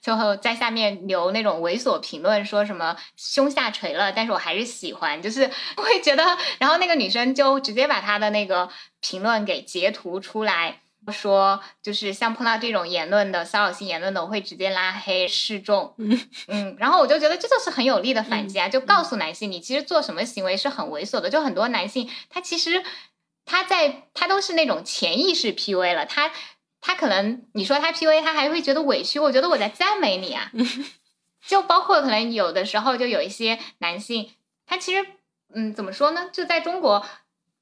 S1: 就在下面留那种猥琐评论，说什么胸下垂了，但是我还是喜欢，就是 会觉得，然后那个女生就直接把她的那个评论给截图出来，说就是像碰到这种言论的骚扰性言论的，我会直接拉黑示众。嗯，然后我就觉得这就是很有力的反击啊，就告诉男性，你其实做什么行为是很猥琐的。就很多男性他其实他在他都是那种潜意识 PUA 了，他。他可能你说他 PUA，他还会觉得委屈。我觉得我在赞美你啊，就包括可能有的时候就有一些男性，他其实嗯怎么说呢？就在中国，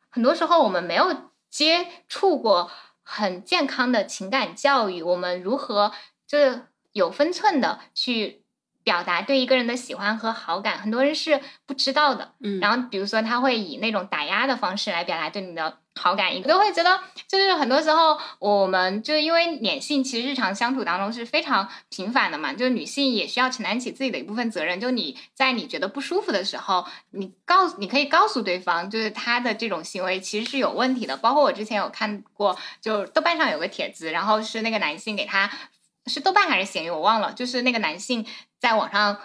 S1: 很多时候我们没有接触过很健康的情感教育，我们如何就是有分寸的去表达对一个人的喜欢和好感，很多人是不知道的。
S2: 嗯，
S1: 然后比如说他会以那种打压的方式来表达对你的好感，你都会觉得就是很多时候我们就因为女性其实日常相处当中是非常频繁的嘛，就是女性也需要承担起自己的一部分责任。就你在你觉得不舒服的时候，你告诉你可以告诉对方，就是他的这种行为其实是有问题的。包括我之前有看过，就豆瓣上有个帖子，然后是那个男性给他。是豆瓣还是闲鱼，我忘了。就是那个男性在网上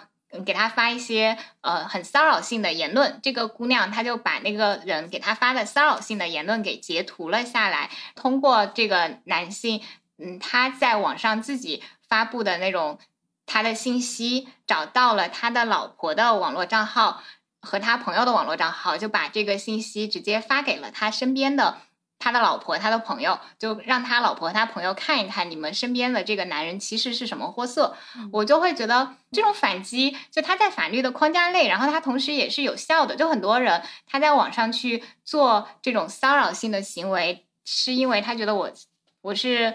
S1: 给他发一些呃很骚扰性的言论，这个姑娘她就把那个人给他发的骚扰性的言论给截图了下来，通过这个男性，嗯，他在网上自己发布的那种他的信息，找到了他的老婆的网络账号和他朋友的网络账号，就把这个信息直接发给了他身边的。他的老婆，他的朋友，就让他老婆、他朋友看一看你们身边的这个男人其实是什么货色。我就会觉得这种反击，就他在法律的框架内，然后他同时也是有效的。就很多人他在网上去做这种骚扰性的行为，是因为他觉得我我是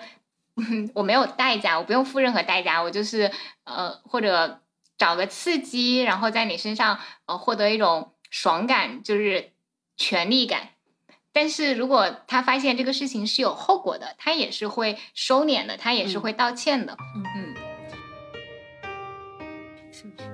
S1: 我没有代价，我不用付任何代价，我就是呃或者找个刺激，然后在你身上呃获得一种爽感，就是权力感。但是如果他发现这个事情是有后果的，他也是会收敛的，他也是会道歉的。
S2: 嗯嗯。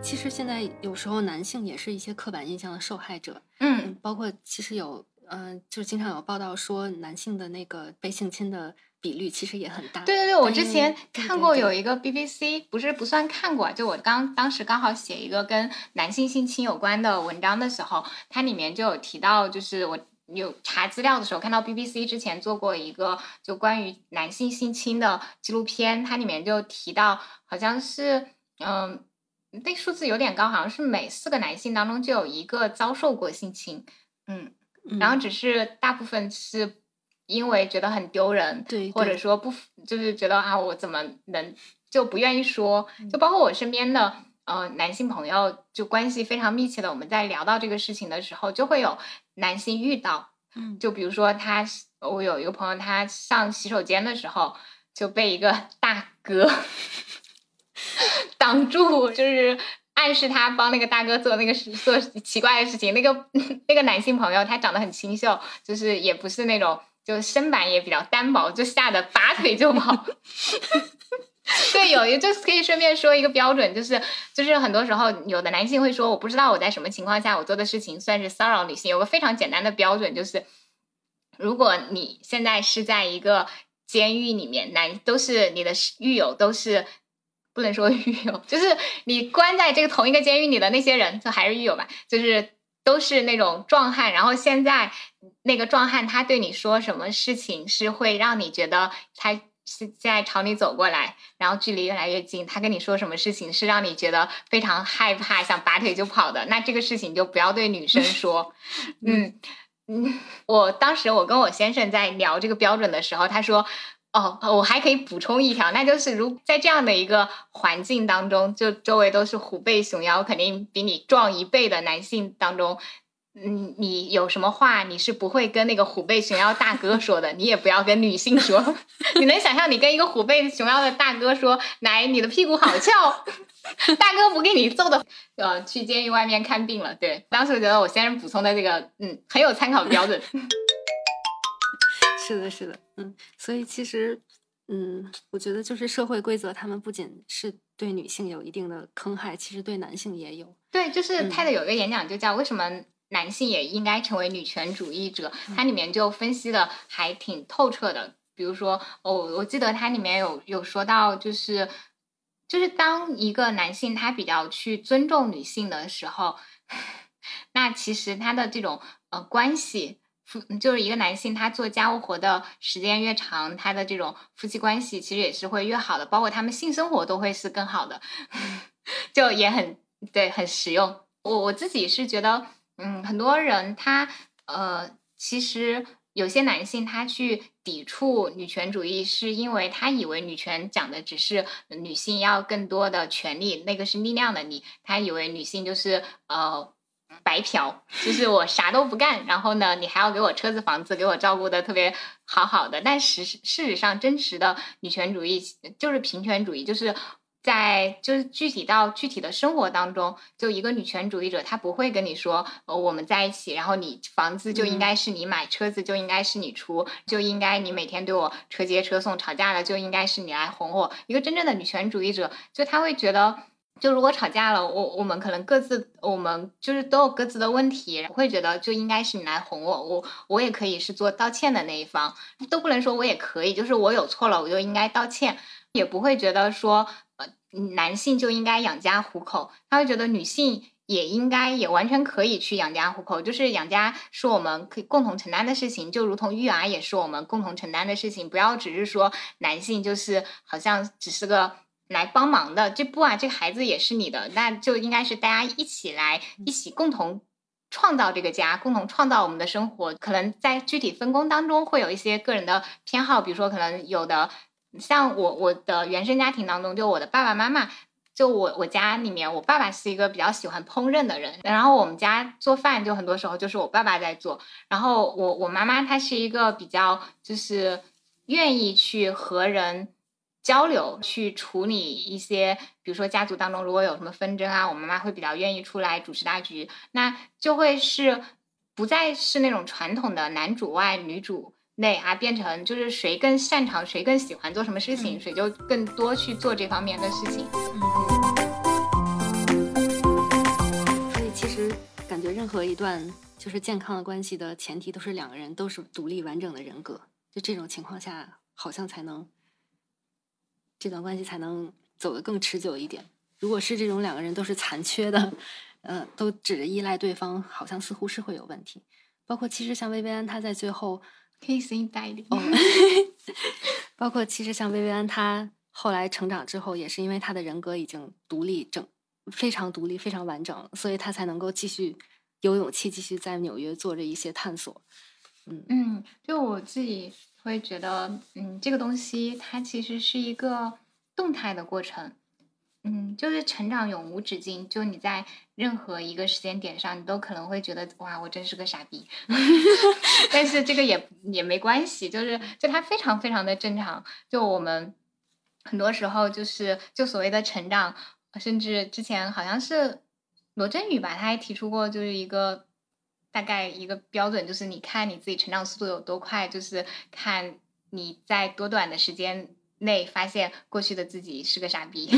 S2: 其实现在有时候男性也是一些刻板印象的受害者。
S1: 嗯，
S2: 包括其实有，嗯，就经常有报道说男性的那个被性侵的比率其实也很大。
S1: 对对对，我之前看过有一个 BBC，不是不算看过，就我刚当时刚好写一个跟男性性侵有关的文章的时候，它里面就有提到，就是我。有查资料的时候看到 BBC 之前做过一个就关于男性性侵的纪录片，它里面就提到好像是嗯，那数字有点高，好像是每四个男性当中就有一个遭受过性侵，嗯，然后只是大部分是因为觉得很丢人，
S2: 对，
S1: 或者说不就是觉得啊我怎么能就不愿意说，就包括我身边的。呃，男性朋友就关系非常密切的，我们在聊到这个事情的时候，就会有男性遇到，
S2: 嗯，
S1: 就比如说他，我有一个朋友，他上洗手间的时候就被一个大哥 挡住，就是暗示他帮那个大哥做那个事，做奇怪的事情。那个 那个男性朋友他长得很清秀，就是也不是那种，就身板也比较单薄，就吓得拔腿就跑。对，有一就是可以顺便说一个标准，就是就是很多时候有的男性会说，我不知道我在什么情况下我做的事情算是骚扰女性。有个非常简单的标准，就是如果你现在是在一个监狱里面，男都是你的狱友，都是不能说狱友，就是你关在这个同一个监狱里的那些人，就还是狱友吧，就是都是那种壮汉。然后现在那个壮汉他对你说什么事情，是会让你觉得他。现在朝你走过来，然后距离越来越近，他跟你说什么事情是让你觉得非常害怕，想拔腿就跑的，那这个事情就不要对女生说。嗯嗯，我当时我跟我先生在聊这个标准的时候，他说：“哦，我还可以补充一条，那就是如在这样的一个环境当中，就周围都是虎背熊腰，肯定比你壮一倍的男性当中。”嗯，你有什么话你是不会跟那个虎背熊腰大哥说的，你也不要跟女性说。你能想象你跟一个虎背熊腰的大哥说：“来，你的屁股好翘，大哥不给你揍的。”呃，去监狱外面看病了。对，当时我觉得我先生补充的这个，嗯，很有参考标准。
S2: 是的，是的，嗯，所以其实，嗯，我觉得就是社会规则，他们不仅是对女性有一定的坑害，其实对男性也有。
S1: 对，就是泰的有一个演讲就叫为什么。男性也应该成为女权主义者，它里面就分析的还挺透彻的。比如说，哦我记得它里面有有说到，就是就是当一个男性他比较去尊重女性的时候，那其实他的这种呃关系，夫就是一个男性他做家务活的时间越长，他的这种夫妻关系其实也是会越好的，包括他们性生活都会是更好的，就也很对，很实用。我我自己是觉得。嗯，很多人他呃，其实有些男性他去抵触女权主义，是因为他以为女权讲的只是女性要更多的权利，那个是力量的你，他以为女性就是呃白嫖，就是我啥都不干，然后呢，你还要给我车子房子，给我照顾的特别好好的。但实事实上，真实的女权主义就是平权主义，就是在就是具体到具体的生活当中，就一个女权主义者，她不会跟你说，呃，我们在一起，然后你房子就应该是你买，车子就应该是你出，就应该你每天对我车接车送，吵架了就应该是你来哄我。一个真正的女权主义者，就他会觉得，就如果吵架了，我我们可能各自，我们就是都有各自的问题，会觉得就应该是你来哄我，我我也可以是做道歉的那一方，都不能说我也可以，就是我有错了，我就应该道歉，也不会觉得说。男性就应该养家糊口，他会觉得女性也应该也完全可以去养家糊口，就是养家是我们可以共同承担的事情，就如同育儿也是我们共同承担的事情。不要只是说男性就是好像只是个来帮忙的，这不啊，这孩子也是你的，那就应该是大家一起来，一起共同创造这个家，共同创造我们的生活。可能在具体分工当中会有一些个人的偏好，比如说可能有的。像我我的原生家庭当中，就我的爸爸妈妈，就我我家里面，我爸爸是一个比较喜欢烹饪的人，然后我们家做饭就很多时候就是我爸爸在做，然后我我妈妈她是一个比较就是愿意去和人交流，去处理一些，比如说家族当中如果有什么纷争啊，我妈妈会比较愿意出来主持大局，那就会是不再是那种传统的男主外女主。内啊，变成就是谁更擅长，谁更喜欢做什么事情，谁就更多去做这方面的事情。
S2: 嗯所以其实感觉任何一段就是健康的关系的前提，都是两个人都是独立完整的人格。就这种情况下，好像才能这段关系才能走得更持久一点。如果是这种两个人都是残缺的，呃，都只依赖对方，好像似乎是会有问题。包括其实像薇薇安，她在最后。
S1: 可以声音大一点。哦，
S2: 包括其实像薇薇安，她后来成长之后，也是因为她的人格已经独立整，非常独立、非常完整，所以她才能够继续有勇气继续在纽约做着一些探索。
S1: 嗯嗯，就我自己会觉得，嗯，这个东西它其实是一个动态的过程。嗯，就是成长永无止境。就你在任何一个时间点上，你都可能会觉得哇，我真是个傻逼。但是这个也也没关系，就是就它非常非常的正常。就我们很多时候就是就所谓的成长，甚至之前好像是罗振宇吧，他还提出过就是一个大概一个标准，就是你看你自己成长速度有多快，就是看你在多短的时间内发现过去的自己是个傻逼。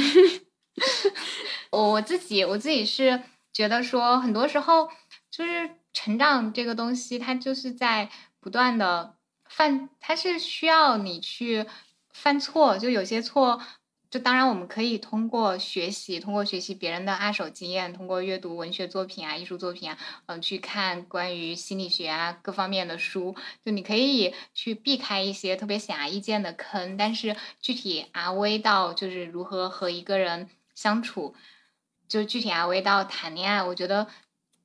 S1: 我我自己我自己是觉得说，很多时候就是成长这个东西，它就是在不断的犯，它是需要你去犯错。就有些错，就当然我们可以通过学习，通过学习别人的二手经验，通过阅读文学作品啊、艺术作品啊，嗯，去看关于心理学啊各方面的书，就你可以去避开一些特别显而易见的坑。但是具体啊，微到就是如何和一个人。相处，就具体啊，微到谈恋爱，我觉得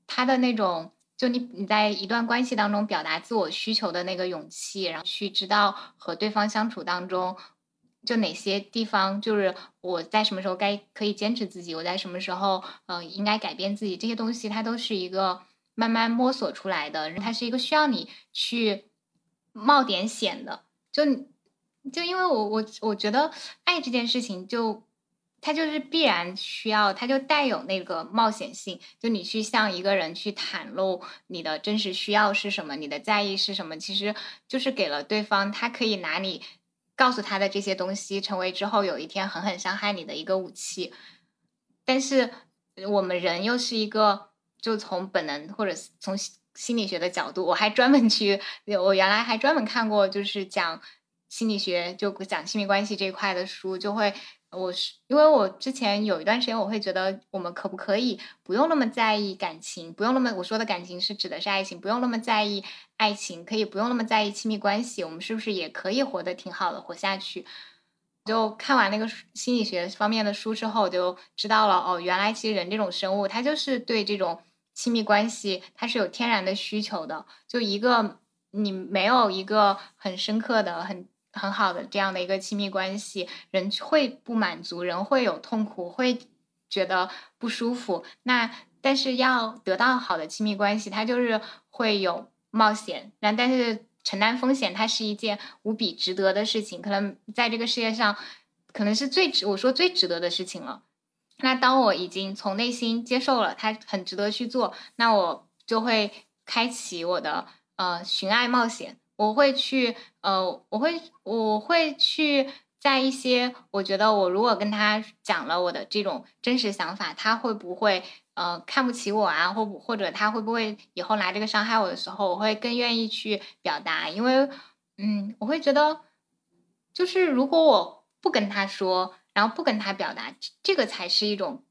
S1: 他的那种，就你你在一段关系当中表达自我需求的那个勇气，然后去知道和对方相处当中，就哪些地方，就是我在什么时候该可以坚持自己，我在什么时候嗯应该改变自己，这些东西它都是一个慢慢摸索出来的，它是一个需要你去冒点险的，就就因为我我我觉得爱这件事情就。它就是必然需要，它就带有那个冒险性。就你去向一个人去袒露你的真实需要是什么，你的在意是什么，其实就是给了对方，他可以拿你告诉他的这些东西，成为之后有一天狠狠伤害你的一个武器。但是我们人又是一个，就从本能或者从心理学的角度，我还专门去，我原来还专门看过，就是讲心理学，就讲亲密关系这一块的书，就会。我是因为我之前有一段时间，我会觉得我们可不可以不用那么在意感情，不用那么我说的感情是指的是爱情，不用那么在意爱情，可以不用那么在意亲密关系，我们是不是也可以活得挺好的，活下去？就看完那个心理学方面的书之后，就知道了哦，原来其实人这种生物，它就是对这种亲密关系，它是有天然的需求的。就一个你没有一个很深刻的很。很好的这样的一个亲密关系，人会不满足，人会有痛苦，会觉得不舒服。那但是要得到好的亲密关系，它就是会有冒险。那但是承担风险，它是一件无比值得的事情。可能在这个世界上，可能是最值我说最值得的事情了。那当我已经从内心接受了它很值得去做，那我就会开启我的呃寻爱冒险。我会去呃，我会我会去在一些我觉得我如果跟他讲了我的这种真实想法，他会不会呃看不起我啊，或或者他会不会以后拿这个伤害我的时候，我会更愿意去表达，因为嗯，我会觉得就是如果我不跟他说。然后不跟他表达，这个才是一种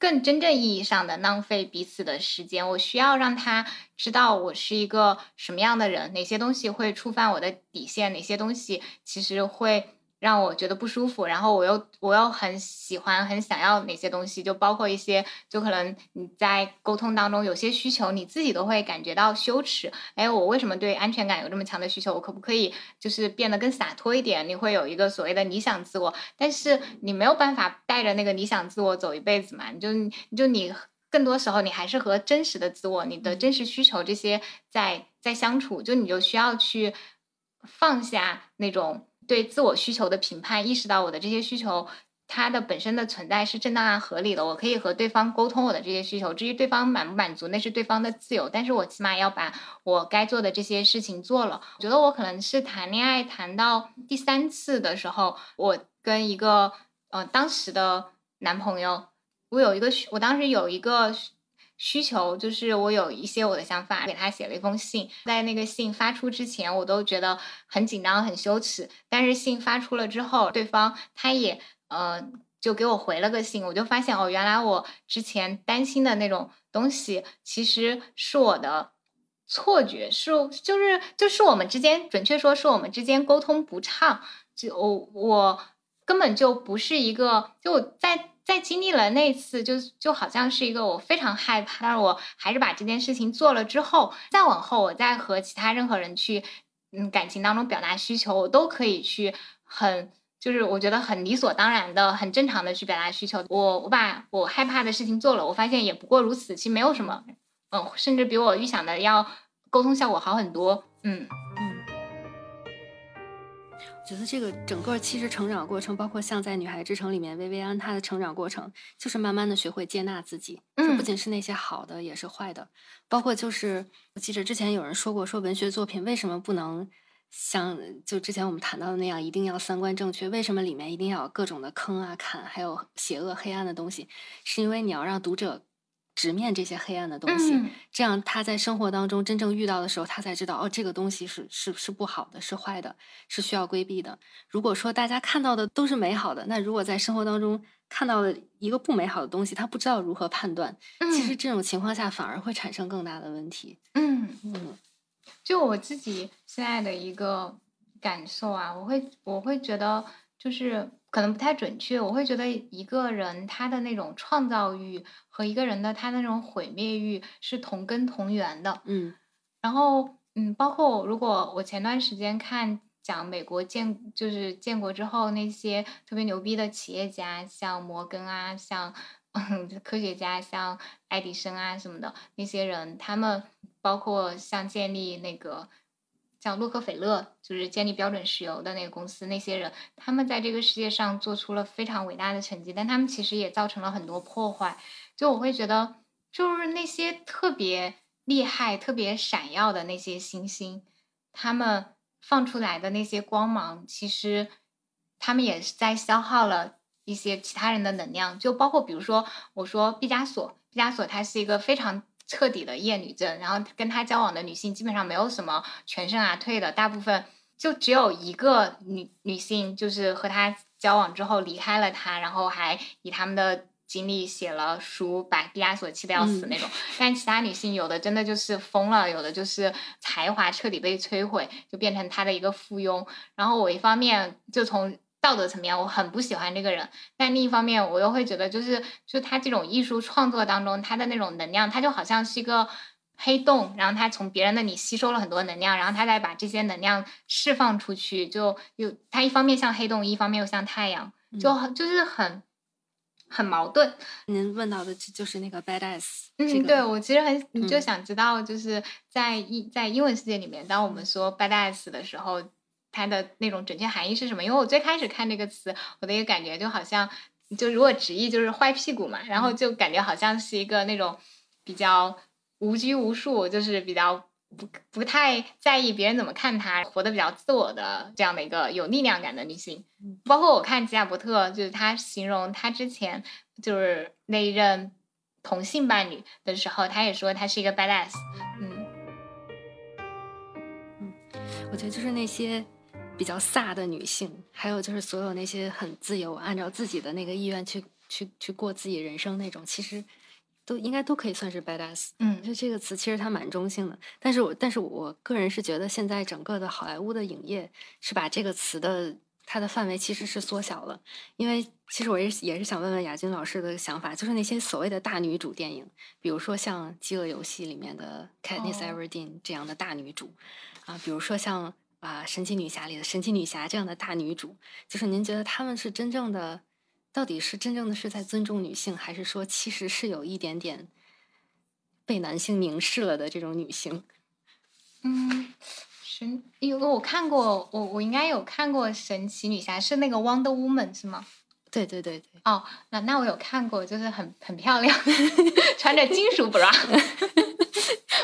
S1: 更真正意义上的浪费彼此的时间。我需要让他知道我是一个什么样的人，哪些东西会触犯我的底线，哪些东西其实会。让我觉得不舒服，然后我又我又很喜欢很想要哪些东西，就包括一些，就可能你在沟通当中有些需求，你自己都会感觉到羞耻。哎，我为什么对安全感有这么强的需求？我可不可以就是变得更洒脱一点？你会有一个所谓的理想自我，但是你没有办法带着那个理想自我走一辈子嘛？你就就你更多时候你还是和真实的自我、你的真实需求这些在在相处，就你就需要去放下那种。对自我需求的评判，意识到我的这些需求，它的本身的存在是正当合理的，我可以和对方沟通我的这些需求。至于对方满不满足，那是对方的自由，但是我起码要把我该做的这些事情做了。我觉得我可能是谈恋爱谈到第三次的时候，我跟一个呃当时的男朋友，我有一个，我当时有一个。需求就是我有一些我的想法，给他写了一封信。在那个信发出之前，我都觉得很紧张、很羞耻。但是信发出了之后，对方他也呃就给我回了个信，我就发现哦，原来我之前担心的那种东西，其实是我的错觉，是就是就是我们之间，准确说是我们之间沟通不畅。就我我根本就不是一个就在。在经历了那次，就就好像是一个我非常害怕，但是我还是把这件事情做了之后，再往后我再和其他任何人去，嗯，感情当中表达需求，我都可以去很，就是我觉得很理所当然的、很正常的去表达需求。我我把我害怕的事情做了，我发现也不过如此，其实没有什么，嗯，甚至比我预想的要沟通效果好很多，嗯。
S2: 觉得这个整个其实成长过程，包括像在《女孩之城》里面，薇薇安她的成长过程，就是慢慢的学会接纳自己。嗯，不仅是那些好的，也是坏的。包括就是我记得之前有人说过，说文学作品为什么不能像就之前我们谈到的那样，一定要三观正确？为什么里面一定要有各种的坑啊、坎，还有邪恶、黑暗的东西？是因为你要让读者。直面这些黑暗的东西，这样他在生活当中真正遇到的时候，他才知道哦，这个东西是是是不好的，是坏的，是需要规避的。如果说大家看到的都是美好的，那如果在生活当中看到了一个不美好的东西，他不知道如何判断，其实这种情况下反而会产生更大的问题。
S1: 嗯嗯，就我自己现在的一个感受啊，我会我会觉得就是。可能不太准确，我会觉得一个人他的那种创造欲和一个人的他那种毁灭欲是同根同源的。
S2: 嗯，
S1: 然后嗯，包括如果我前段时间看讲美国建就是建国之后那些特别牛逼的企业家，像摩根啊，像嗯科学家，像爱迪生啊什么的那些人，他们包括像建立那个。像洛克菲勒，就是建立标准石油的那个公司，那些人，他们在这个世界上做出了非常伟大的成绩，但他们其实也造成了很多破坏。就我会觉得，就是那些特别厉害、特别闪耀的那些星星，他们放出来的那些光芒，其实他们也是在消耗了一些其他人的能量。就包括比如说，我说毕加索，毕加索他是一个非常。彻底的厌女症，然后跟他交往的女性基本上没有什么全身而退的，大部分就只有一个女女性，就是和他交往之后离开了他，然后还以他们的经历写了书，把毕加索气得要死那种。但其他女性有的真的就是疯了，有的就是才华彻底被摧毁，就变成他的一个附庸。然后我一方面就从。道德层面，我很不喜欢这个人，但另一方面，我又会觉得，就是就他这种艺术创作当中，他的那种能量，他就好像是一个黑洞，然后他从别人那里吸收了很多能量，然后他再把这些能量释放出去，就有他一方面像黑洞，一方面又像太阳，就就是很很矛盾。
S2: 您问到的就是那个 badass，
S1: 嗯，对我其实很就想知道，就是在英在英文世界里面，当我们说 badass 的时候。它的那种准确含义是什么？因为我最开始看这个词，我的一个感觉就好像，就如果直译就是坏屁股嘛，然后就感觉好像是一个那种比较无拘无束，就是比较不不太在意别人怎么看他，活得比较自我的这样的一个有力量感的女性。包括我看吉亚伯特，就是他形容他之前就是那一任同性伴侣的时候，他也说他是一个 badass。嗯
S2: 嗯，我觉得就是那些。比较飒的女性，还有就是所有那些很自由，按照自己的那个意愿去去去过自己人生那种，其实都应该都可以算是 badass。
S1: 嗯，
S2: 就这个词其实它蛮中性的，但是我但是我个人是觉得现在整个的好莱坞的影业是把这个词的它的范围其实是缩小了，因为其实我也也是想问问亚军老师的想法，就是那些所谓的大女主电影，比如说像《饥饿游戏》里面的 Katniss Everdeen 这样的大女主啊，比如说像。啊，神奇女侠里的神奇女侠这样的大女主，就是您觉得他们是真正的，到底是真正的是在尊重女性，还是说其实是有一点点被男性凝视了的这种女性？
S1: 嗯，神，因为我看过，我我应该有看过神奇女侠，是那个 Wonder Woman 是吗？
S2: 对对对对。
S1: 哦，那那我有看过，就是很很漂亮，穿着金属 bra。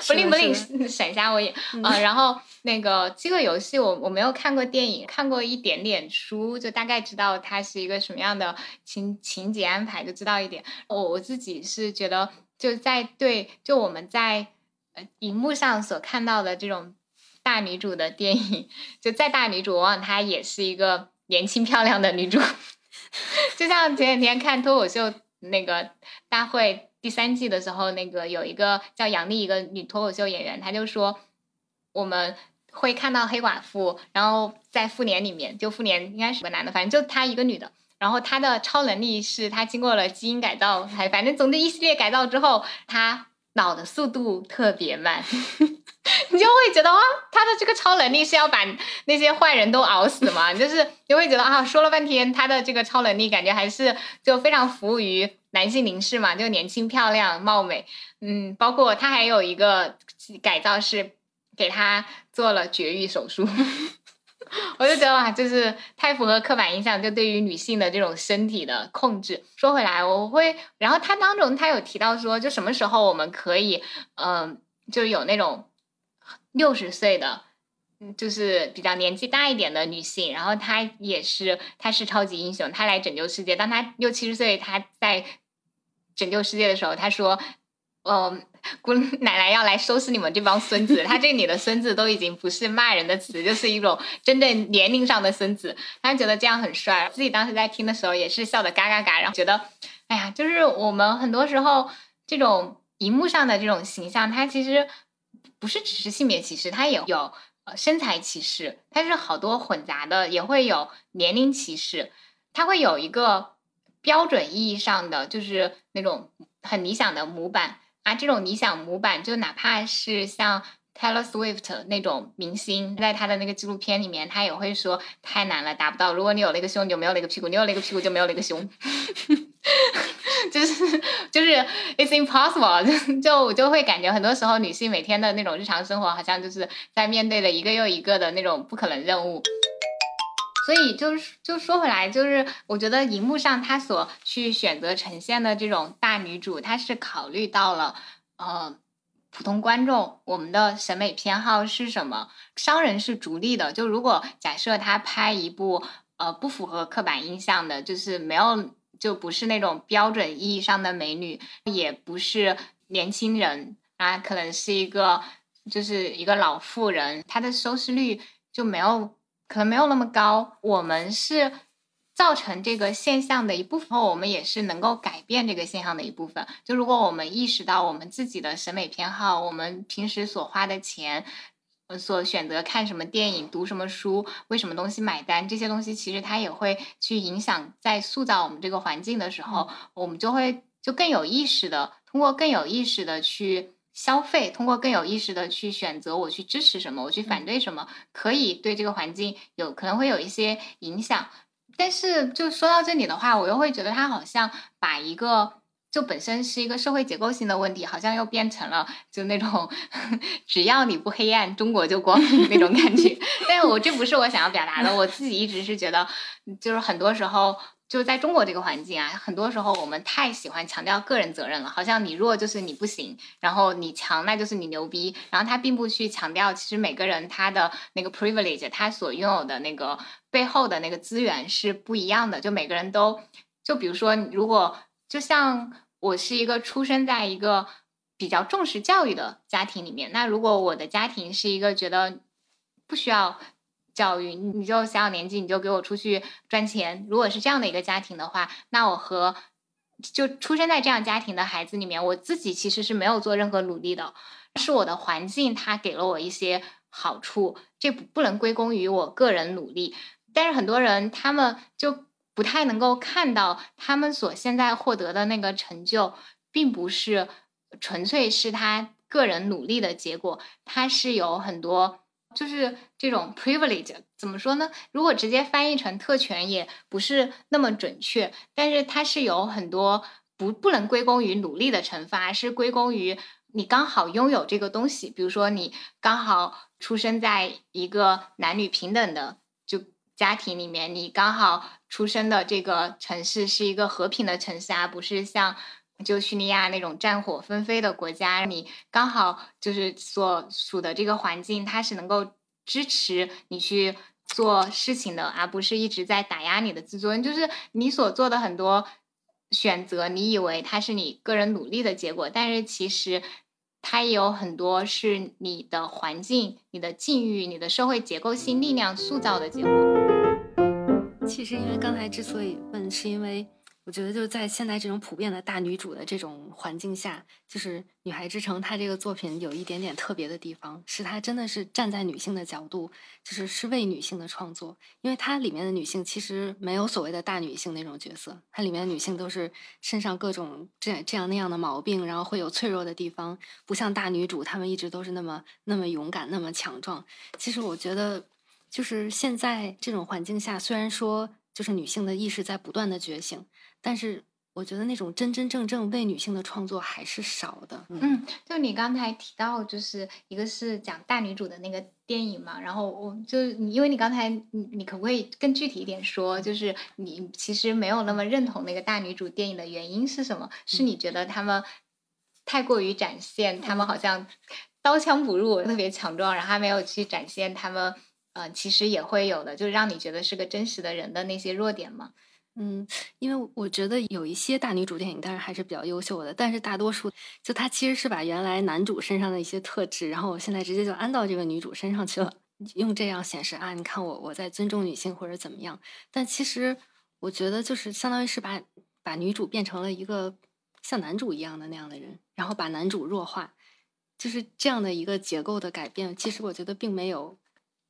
S1: 不灵不灵，闪瞎我眼啊！然后那个饥饿游戏，我我没有看过电影，看过一点点书，就大概知道它是一个什么样的情情节安排，就知道一点。我我自己是觉得，就在对，就我们在呃荧幕上所看到的这种大女主的电影，就再大女主，往往她也是一个年轻漂亮的女主。就像前几天看脱口秀那个大会。第三季的时候，那个有一个叫杨丽，一个女脱口秀演员，她就说我们会看到黑寡妇，然后在复联里面，就复联应该是个男的，反正就她一个女的，然后她的超能力是她经过了基因改造，还反正总之一系列改造之后，她老的速度特别慢。你就会觉得啊，他的这个超能力是要把那些坏人都熬死吗？就是你会觉得啊，说了半天他的这个超能力，感觉还是就非常服务于男性凝视嘛，就年轻漂亮貌美。嗯，包括他还有一个改造是给他做了绝育手术，我就觉得哇，就是太符合刻板印象，就对于女性的这种身体的控制。说回来，我会，然后他当中他有提到说，就什么时候我们可以，嗯，就是有那种。六十岁的，就是比较年纪大一点的女性，然后她也是，她是超级英雄，她来拯救世界。当她六七十岁，她在拯救世界的时候，她说：“嗯，姑奶奶要来收拾你们这帮孙子。”她这里的孙子都已经不是骂人的词，就是一种真正年龄上的孙子。她觉得这样很帅，自己当时在听的时候也是笑的嘎嘎嘎，然后觉得，哎呀，就是我们很多时候这种荧幕上的这种形象，它其实。不是只是性别歧视，它也有呃身材歧视，它是好多混杂的，也会有年龄歧视，它会有一个标准意义上的，就是那种很理想的模板啊，这种理想模板，就哪怕是像 Taylor Swift 那种明星，在他的那个纪录片里面，他也会说太难了，达不到。如果你有了一个胸，你就没有了一个屁股；你有了一个屁股，就没有了一个胸。就是就是 it's impossible，就就我就会感觉很多时候女性每天的那种日常生活，好像就是在面对着一个又一个的那种不可能任务。所以就是就说回来，就是我觉得荧幕上他所去选择呈现的这种大女主，她是考虑到了呃普通观众我们的审美偏好是什么。商人是逐利的，就如果假设他拍一部呃不符合刻板印象的，就是没有。就不是那种标准意义上的美女，也不是年轻人啊，可能是一个就是一个老妇人，她的收视率就没有可能没有那么高。我们是造成这个现象的一部分，我们也是能够改变这个现象的一部分。就如果我们意识到我们自己的审美偏好，我们平时所花的钱。所选择看什么电影、读什么书、为什么东西买单，这些东西其实它也会去影响，在塑造我们这个环境的时候，我们就会就更有意识的通过更有意识的去消费，通过更有意识的去选择我去支持什么，我去反对什么，可以对这个环境有可能会有一些影响。但是就说到这里的话，我又会觉得他好像把一个。就本身是一个社会结构性的问题，好像又变成了就那种 只要你不黑暗，中国就光明 那种感觉。但是我这不是我想要表达的，我自己一直是觉得，就是很多时候就是在中国这个环境啊，很多时候我们太喜欢强调个人责任了，好像你弱就是你不行，然后你强那就是你牛逼，然后他并不去强调，其实每个人他的那个 privilege，他所拥有的那个背后的那个资源是不一样的，就每个人都，就比如说如果就像。我是一个出生在一个比较重视教育的家庭里面。那如果我的家庭是一个觉得不需要教育，你就小小年纪你就给我出去赚钱。如果是这样的一个家庭的话，那我和就出生在这样家庭的孩子里面，我自己其实是没有做任何努力的，是我的环境它给了我一些好处，这不不能归功于我个人努力。但是很多人他们就。不太能够看到他们所现在获得的那个成就，并不是纯粹是他个人努力的结果，他是有很多就是这种 privilege，怎么说呢？如果直接翻译成特权，也不是那么准确，但是它是有很多不不能归功于努力的惩罚，是归功于你刚好拥有这个东西，比如说你刚好出生在一个男女平等的。家庭里面，你刚好出生的这个城市是一个和平的城市啊，不是像就叙利亚那种战火纷飞的国家。你刚好就是所属的这个环境，它是能够支持你去做事情的，而不是一直在打压你的自尊。就是你所做的很多选择，你以为它是你个人努力的结果，但是其实它也有很多是你的环境、你的境遇、你的社会结构性力量塑造的结果。
S2: 其实，因为刚才之所以问，是因为我觉得就是在现在这种普遍的大女主的这种环境下，就是《女孩之城》它这个作品有一点点特别的地方，是它真的是站在女性的角度，就是是为女性的创作。因为它里面的女性其实没有所谓的大女性那种角色，它里面的女性都是身上各种这样这样那样的毛病，然后会有脆弱的地方，不像大女主，她们一直都是那么那么勇敢、那么强壮。其实我觉得。就是现在这种环境下，虽然说就是女性的意识在不断的觉醒，但是我觉得那种真真正正为女性的创作还是少的。
S1: 嗯，就你刚才提到，就是一个是讲大女主的那个电影嘛，然后我就你，因为你刚才你你可不可以更具体一点说，就是你其实没有那么认同那个大女主电影的原因是什么？是你觉得他们太过于展现他们好像刀枪不入，特别强壮，然后还没有去展现他们。呃，其实也会有的，就是让你觉得是个真实的人的那些弱点嘛。
S2: 嗯，因为我觉得有一些大女主电影，当然还是比较优秀的，但是大多数就它其实是把原来男主身上的一些特质，然后我现在直接就安到这个女主身上去了，用这样显示啊，你看我我在尊重女性或者怎么样。但其实我觉得就是相当于是把把女主变成了一个像男主一样的那样的人，然后把男主弱化，就是这样的一个结构的改变。其实我觉得并没有。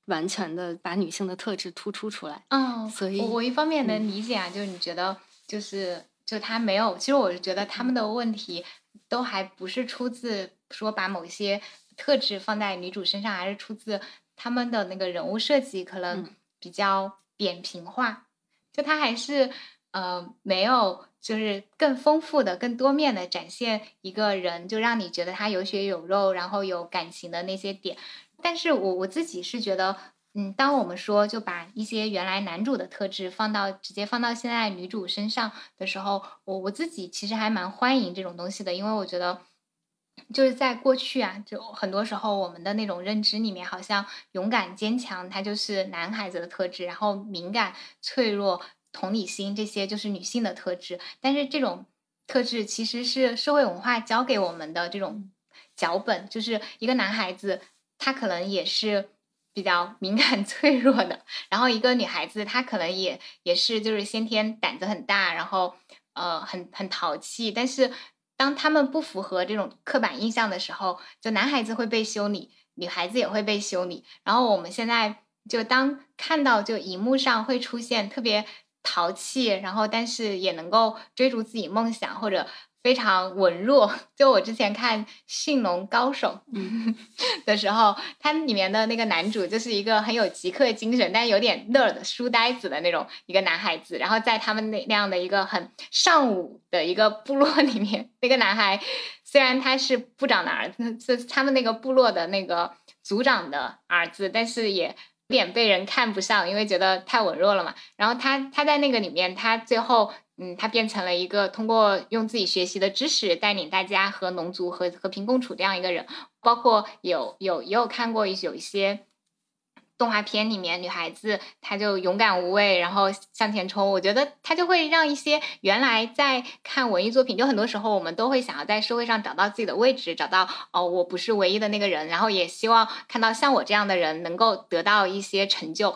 S2: 完全的把女性的特质突出出来，
S1: 嗯，
S2: 所以
S1: 我一方面能理解啊，就是你觉得就是就他没有，其实我是觉得他们的问题都还不是出自说把某些特质放在女主身上，还是出自他们的那个人物设计可能比较扁平化，就他还是呃没有就是更丰富的、更多面的展现一个人，就让你觉得他有血有肉，然后有感情的那些点。但是我我自己是觉得，嗯，当我们说就把一些原来男主的特质放到直接放到现在女主身上的时候，我我自己其实还蛮欢迎这种东西的，因为我觉得就是在过去啊，就很多时候我们的那种认知里面，好像勇敢坚强它就是男孩子的特质，然后敏感脆弱同理心这些就是女性的特质，但是这种特质其实是社会文化教给我们的这种脚本，就是一个男孩子。她可能也是比较敏感 脆弱的，然后一个女孩子，她可能也也是就是先天胆子很大，然后呃很很淘气，但是当他们不符合这种刻板印象的时候，就男孩子会被修理，女孩子也会被修理。然后我们现在就当看到就荧幕上会出现特别淘气，然后但是也能够追逐自己梦想或者非常文弱。就我之前看《驯龙高手》的时候，它里面的那个男主就是一个很有极客精神，但有点 nerd 书呆子的那种一个男孩子。然后在他们那那样的一个很尚武的一个部落里面，那个男孩虽然他是部长的儿子，是他们那个部落的那个族长的儿子，但是也。有点被人看不上，因为觉得太文弱了嘛。然后他他在那个里面，他最后嗯，他变成了一个通过用自己学习的知识带领大家和农族和和平共处这样一个人。包括有有也有看过有一些。动画片里面女孩子，她就勇敢无畏，然后向前冲。我觉得她就会让一些原来在看文艺作品，就很多时候我们都会想要在社会上找到自己的位置，找到哦，我不是唯一的那个人，然后也希望看到像我这样的人能够得到一些成就。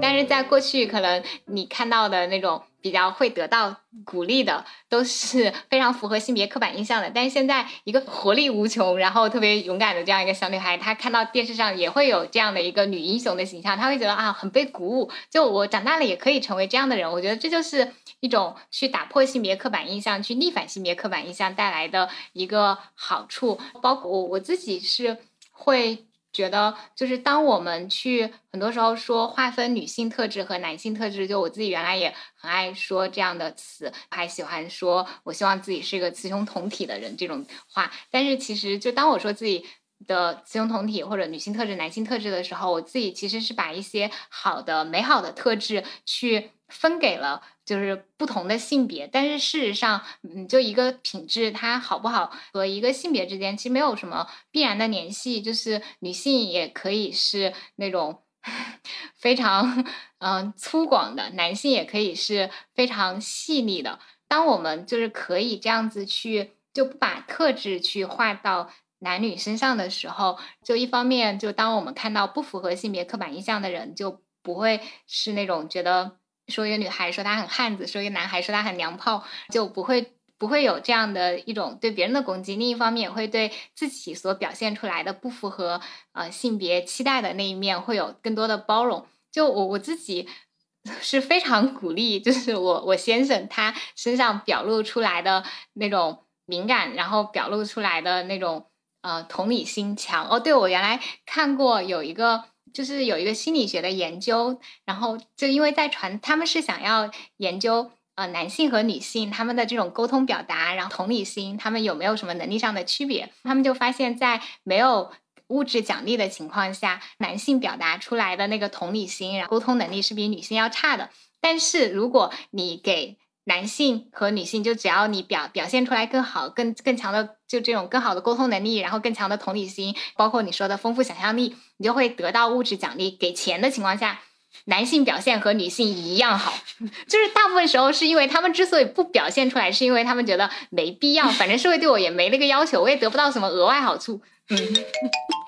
S1: 但是在过去，可能你看到的那种。比较会得到鼓励的，都是非常符合性别刻板印象的。但是现在，一个活力无穷，然后特别勇敢的这样一个小女孩，她看到电视上也会有这样的一个女英雄的形象，她会觉得啊，很被鼓舞。就我长大了也可以成为这样的人。我觉得这就是一种去打破性别刻板印象、去逆反性别刻板印象带来的一个好处。包括我我自己是会。觉得就是当我们去很多时候说划分女性特质和男性特质，就我自己原来也很爱说这样的词，还喜欢说我希望自己是一个雌雄同体的人这种话。但是其实就当我说自己的雌雄同体或者女性特质、男性特质的时候，我自己其实是把一些好的、美好的特质去。分给了就是不同的性别，但是事实上，嗯，就一个品质它好不好和一个性别之间其实没有什么必然的联系。就是女性也可以是那种 非常嗯粗犷的，男性也可以是非常细腻的。当我们就是可以这样子去就不把特质去画到男女身上的时候，就一方面就当我们看到不符合性别刻板印象的人，就不会是那种觉得。说一个女孩说她很汉子，说一个男孩说他很娘炮，就不会不会有这样的一种对别人的攻击。另一方面，也会对自己所表现出来的不符合呃性别期待的那一面，会有更多的包容。就我我自己 是非常鼓励，就是我我先生他身上表露出来的那种敏感，然后表露出来的那种呃同理心强。哦，对我原来看过有一个。就是有一个心理学的研究，然后就因为在传，他们是想要研究呃男性和女性他们的这种沟通表达，然后同理心他们有没有什么能力上的区别？他们就发现，在没有物质奖励的情况下，男性表达出来的那个同理心，然后沟通能力是比女性要差的。但是如果你给男性和女性，就只要你表表现出来更好、更更强的，就这种更好的沟通能力，然后更强的同理心，包括你说的丰富想象力，你就会得到物质奖励。给钱的情况下，男性表现和女性一样好，就是大部分时候是因为他们之所以不表现出来，是因为他们觉得没必要，反正社会对我也没那个要求，我也得不到什么额外好处。嗯，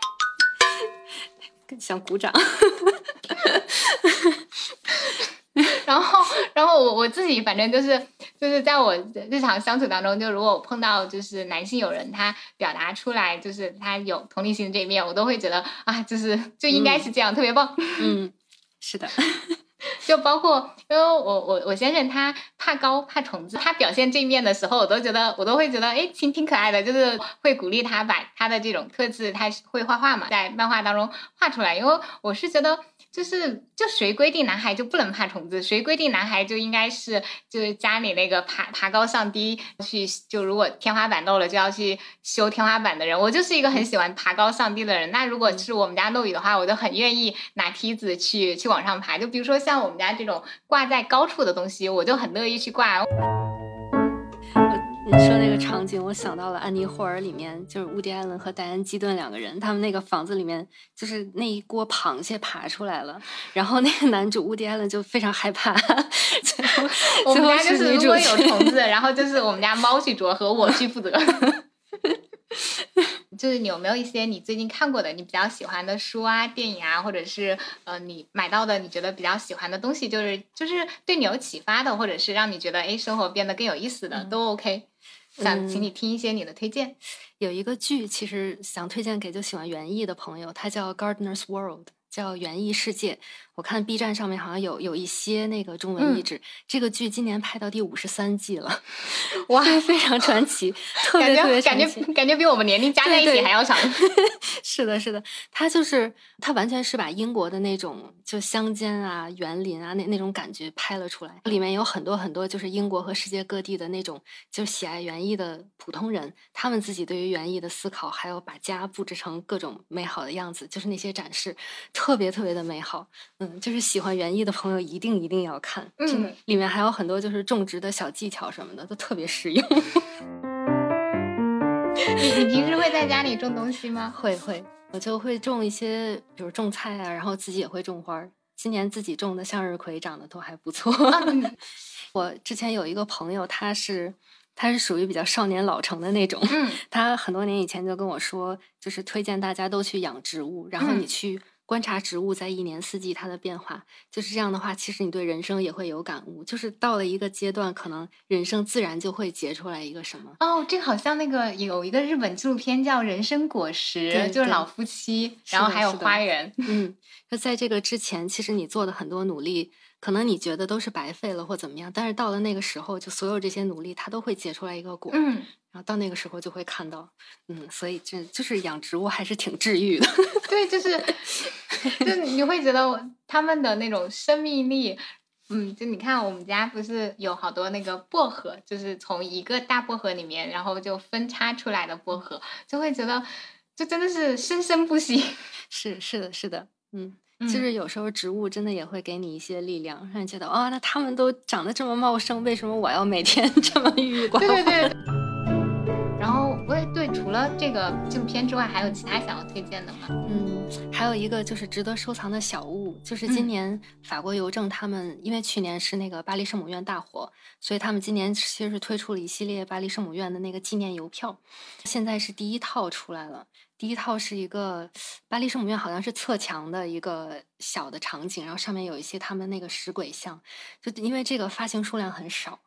S2: 想鼓掌。
S1: 然后，然后我我自己反正就是就是在我日常相处当中，就如果我碰到就是男性友人，他表达出来就是他有同理心这一面，我都会觉得啊，就是就应该是这样，特别棒。
S2: 嗯，是的。
S1: 就包括因为我我我先生他怕高怕虫子，他表现这一面的时候，我都觉得我都会觉得哎挺挺可爱的，就是会鼓励他把他的这种特质，他会画画嘛，在漫画当中画出来，因为我是觉得。就是，就谁规定男孩就不能怕虫子？谁规定男孩就应该是就是家里那个爬爬高上低去？就如果天花板漏了，就要去修天花板的人。我就是一个很喜欢爬高上低的人。那如果是我们家漏雨的话，我就很愿意拿梯子去去往上爬。就比如说像我们家这种挂在高处的东西，我就很乐意去挂。
S2: 你说那个场景，我想到了《安妮霍尔》里面，就是乌迪·艾伦和戴安·基顿两个人，他们那个房子里面，就是那一锅螃蟹爬出来了，然后那个男主乌迪·艾伦就非常害怕。
S1: 我们家就是如果有虫子，然后就是我们家猫去捉，和我去负责。就是你有没有一些你最近看过的、你比较喜欢的书啊、电影啊，或者是呃你买到的你觉得比较喜欢的东西，就是就是对你有启发的，或者是让你觉得哎生活变得更有意思的，都 OK。想请你听一些你的推荐。
S2: 有一个剧，其实想推荐给就喜欢园艺的朋友，它叫《Gardener's World》，叫《园艺世界》。我看 B 站上面好像有有一些那个中文译制。这个剧今年拍到第五十三季了，哇，非常传奇，特别特别
S1: 感觉感觉比我们年龄加在一起还要长。
S2: 是的，是的，它就是它完全是把英国的那种就乡间啊、园林啊那那种感觉拍了出来。里面有很多很多就是英国和世界各地的那种就喜爱园艺的普通人，他们自己对于园艺的思考，还有把家布置成各种美好的样子，就是那些展示，特别特别的美好。嗯。就是喜欢园艺的朋友一定一定要看，
S1: 嗯，
S2: 里面还有很多就是种植的小技巧什么的，都特别实用。
S1: 你你平时会在家里种东西吗？
S2: 会会，我就会种一些，比如种菜啊，然后自己也会种花。今年自己种的向日葵长得都还不错。我之前有一个朋友，他是他是属于比较少年老成的那种，
S1: 嗯，
S2: 他很多年以前就跟我说，就是推荐大家都去养植物，然后你去。观察植物在一年四季它的变化，就是这样的话，其实你对人生也会有感悟。就是到了一个阶段，可能人生自然就会结出来一个什么。
S1: 哦，这个好像那个有一个日本纪录片叫《人生果实》，就是老夫妻，然后还有花园。
S2: 嗯，那在这个之前，其实你做的很多努力。可能你觉得都是白费了或怎么样，但是到了那个时候，就所有这些努力，它都会结出来一个果。
S1: 嗯，
S2: 然后到那个时候就会看到，嗯，所以这就是养植物还是挺治愈的。
S1: 对，就是，就你会觉得他们的那种生命力，嗯，就你看我们家不是有好多那个薄荷，就是从一个大薄荷里面，然后就分叉出来的薄荷，就会觉得，就真的是生生不息。
S2: 是是的，是的，嗯。就是有时候植物真的也会给你一些力量，让你觉得哦，那它们都长得这么茂盛，为什么我要每天 这么郁郁寡
S1: 欢？对对对。然后，我也对，除了这个纪录片之外，还有其他想要推荐的吗？
S2: 嗯，还有一个就是值得收藏的小物，就是今年法国邮政他们，因为去年是那个巴黎圣母院大火，所以他们今年其实是推出了一系列巴黎圣母院的那个纪念邮票，现在是第一套出来了。第一套是一个巴黎圣母院，好像是侧墙的一个小的场景，然后上面有一些他们那个石鬼像。就因为这个发行数量很少，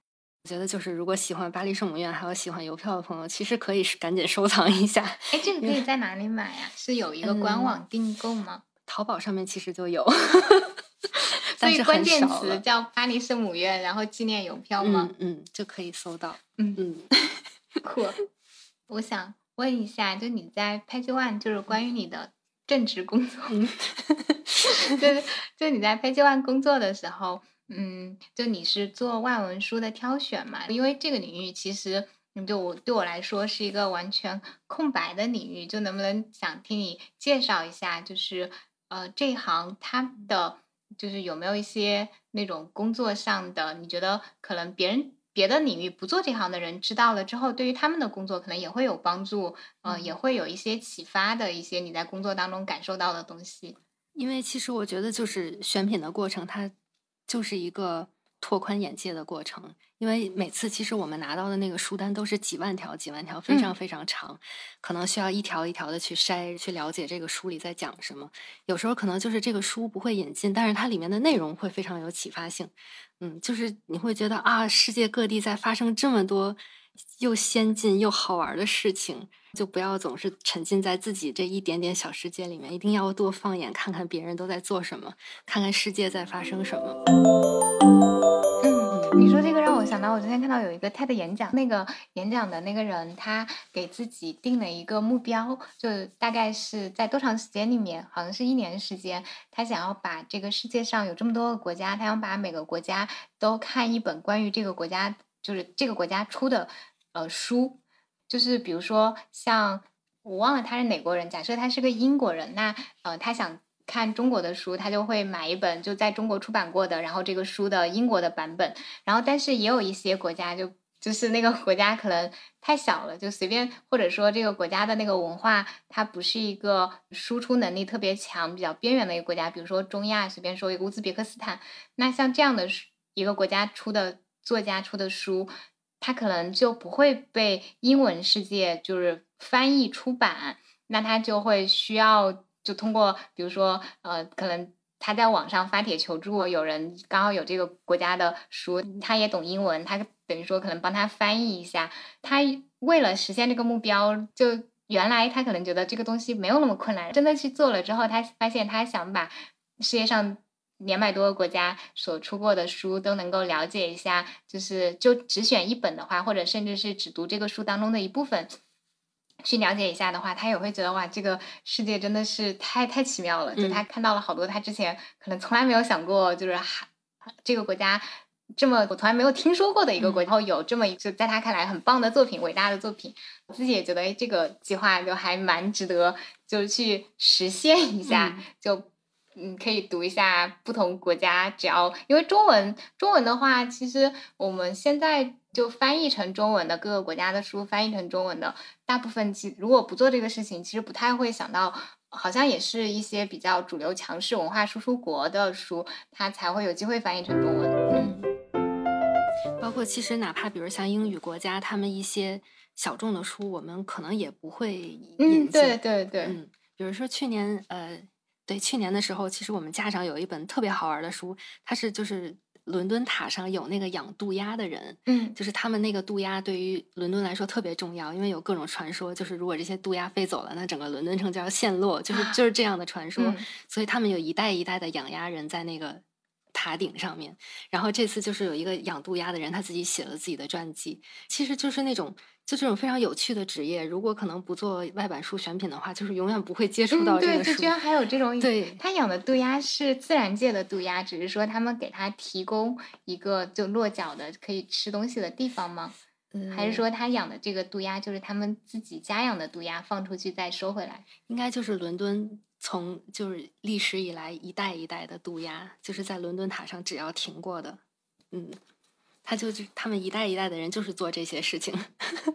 S2: 我觉得就是如果喜欢巴黎圣母院，还有喜欢邮票的朋友，其实可以是赶紧收藏一下。
S1: 哎，这个可以在哪里买呀？是有一个官网订购吗？
S2: 淘宝上面其实就有，
S1: 所以关键词叫巴黎圣母院，然后纪念邮票吗？
S2: 嗯，就可以搜到。
S1: 嗯
S2: 嗯，
S1: 酷。我想。问一下，就你在 Page One，就是关于你的正职工作，就是就你在 Page One 工作的时候，嗯，就你是做外文书的挑选嘛？因为这个领域其实，就我对我来说是一个完全空白的领域，就能不能想听你介绍一下，就是呃这一行它的就是有没有一些那种工作上的，你觉得可能别人。别的领域不做这行的人知道了之后，对于他们的工作可能也会有帮助，嗯，也会有一些启发的一些你在工作当中感受到的东西。
S2: 因为其实我觉得，就是选品的过程，它就是一个。拓宽眼界的过程，因为每次其实我们拿到的那个书单都是几万条、几万条，非常非常长，可能需要一条一条的去筛，去了解这个书里在讲什么。有时候可能就是这个书不会引进，但是它里面的内容会非常有启发性。嗯，就是你会觉得啊，世界各地在发生这么多又先进又好玩的事情，就不要总是沉浸在自己这一点点小世界里面，一定要多放眼看看别人都在做什么，看看世界在发生什么。
S1: 你说这个让我想到，我昨天看到有一个 TED 演讲，那个演讲的那个人他给自己定了一个目标，就大概是在多长时间里面，好像是一年时间，他想要把这个世界上有这么多个国家，他想把每个国家都看一本关于这个国家，就是这个国家出的呃书，就是比如说像我忘了他是哪国人，假设他是个英国人，那呃他想。看中国的书，他就会买一本就在中国出版过的，然后这个书的英国的版本。然后，但是也有一些国家，就就是那个国家可能太小了，就随便或者说这个国家的那个文化，它不是一个输出能力特别强、比较边缘的一个国家。比如说中亚，随便说一个乌兹别克斯坦。那像这样的一个国家出的作家出的书，它可能就不会被英文世界就是翻译出版，那它就会需要。就通过，比如说，呃，可能他在网上发帖求助，有人刚好有这个国家的书，他也懂英文，他等于说可能帮他翻译一下。他为了实现这个目标，就原来他可能觉得这个东西没有那么困难，真的去做了之后，他发现他想把世界上两百多个国家所出过的书都能够了解一下，就是就只选一本的话，或者甚至是只读这个书当中的一部分。去了解一下的话，他也会觉得哇，这个世界真的是太太奇妙了。就他看到了好多他之前可能从来没有想过，就是还这个国家这么我从来没有听说过的一个国，然后有这么一就在他看来很棒的作品、伟大的作品。我自己也觉得，哎，这个计划就还蛮值得，就是去实现一下。就嗯，可以读一下不同国家，只要因为中文，中文的话，其实我们现在。就翻译成中文的各个国家的书，翻译成中文的大部分，其如果不做这个事情，其实不太会想到，好像也是一些比较主流强势文化输出国的书，它才会有机会翻译成中文。嗯，
S2: 包括其实哪怕比如像英语国家，他们一些小众的书，我们可能也不会引进。
S1: 对对对，
S2: 嗯，比如说去年，呃，对，去年的时候，其实我们家长有一本特别好玩的书，它是就是。伦敦塔上有那个养渡鸦的人，
S1: 嗯，
S2: 就是他们那个渡鸦对于伦敦来说特别重要，因为有各种传说，就是如果这些渡鸦飞走了，那整个伦敦城就要陷落，就是就是这样的传说，所以他们有一代一代的养鸦人在那个。塔顶上面，然后这次就是有一个养渡鸦的人，他自己写了自己的传记。其实就是那种就这种非常有趣的职业，如果可能不做外版书选品的话，就是永远不会接触到这个书。
S1: 对，居然还有这种。
S2: 对，
S1: 他养的渡鸦是自然界的渡鸦，只是说他们给他提供一个就落脚的可以吃东西的地方吗？
S2: 嗯，
S1: 还是说他养的这个渡鸦就是他们自己家养的渡鸦，放出去再收回来？
S2: 应该就是伦敦。从就是历史以来一代一代的渡鸦，就是在伦敦塔上只要停过的，嗯，他就是他们一代一代的人就是做这些事情，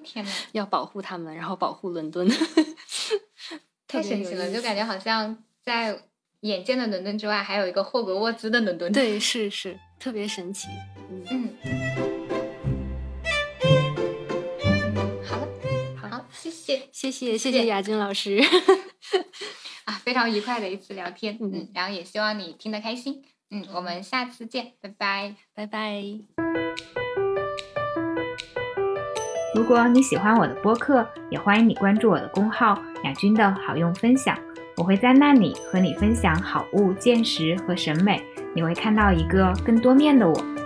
S1: 天呐，
S2: 要保护他们，然后保护伦敦，
S1: 太神奇了，就感觉好像在眼见的伦敦之外，还有一个霍格沃兹的伦敦，
S2: 对，是是特别神奇，
S1: 嗯，好谢谢，
S2: 谢谢，谢谢雅君老师。
S1: 啊，非常愉快的一次聊天，嗯，然后也希望你听得开心，嗯，我们下次见，拜拜，
S2: 拜拜。
S3: 如果你喜欢我的播客，也欢迎你关注我的公号“雅君的好用分享”，我会在那里和你分享好物、见识和审美，你会看到一个更多面的我。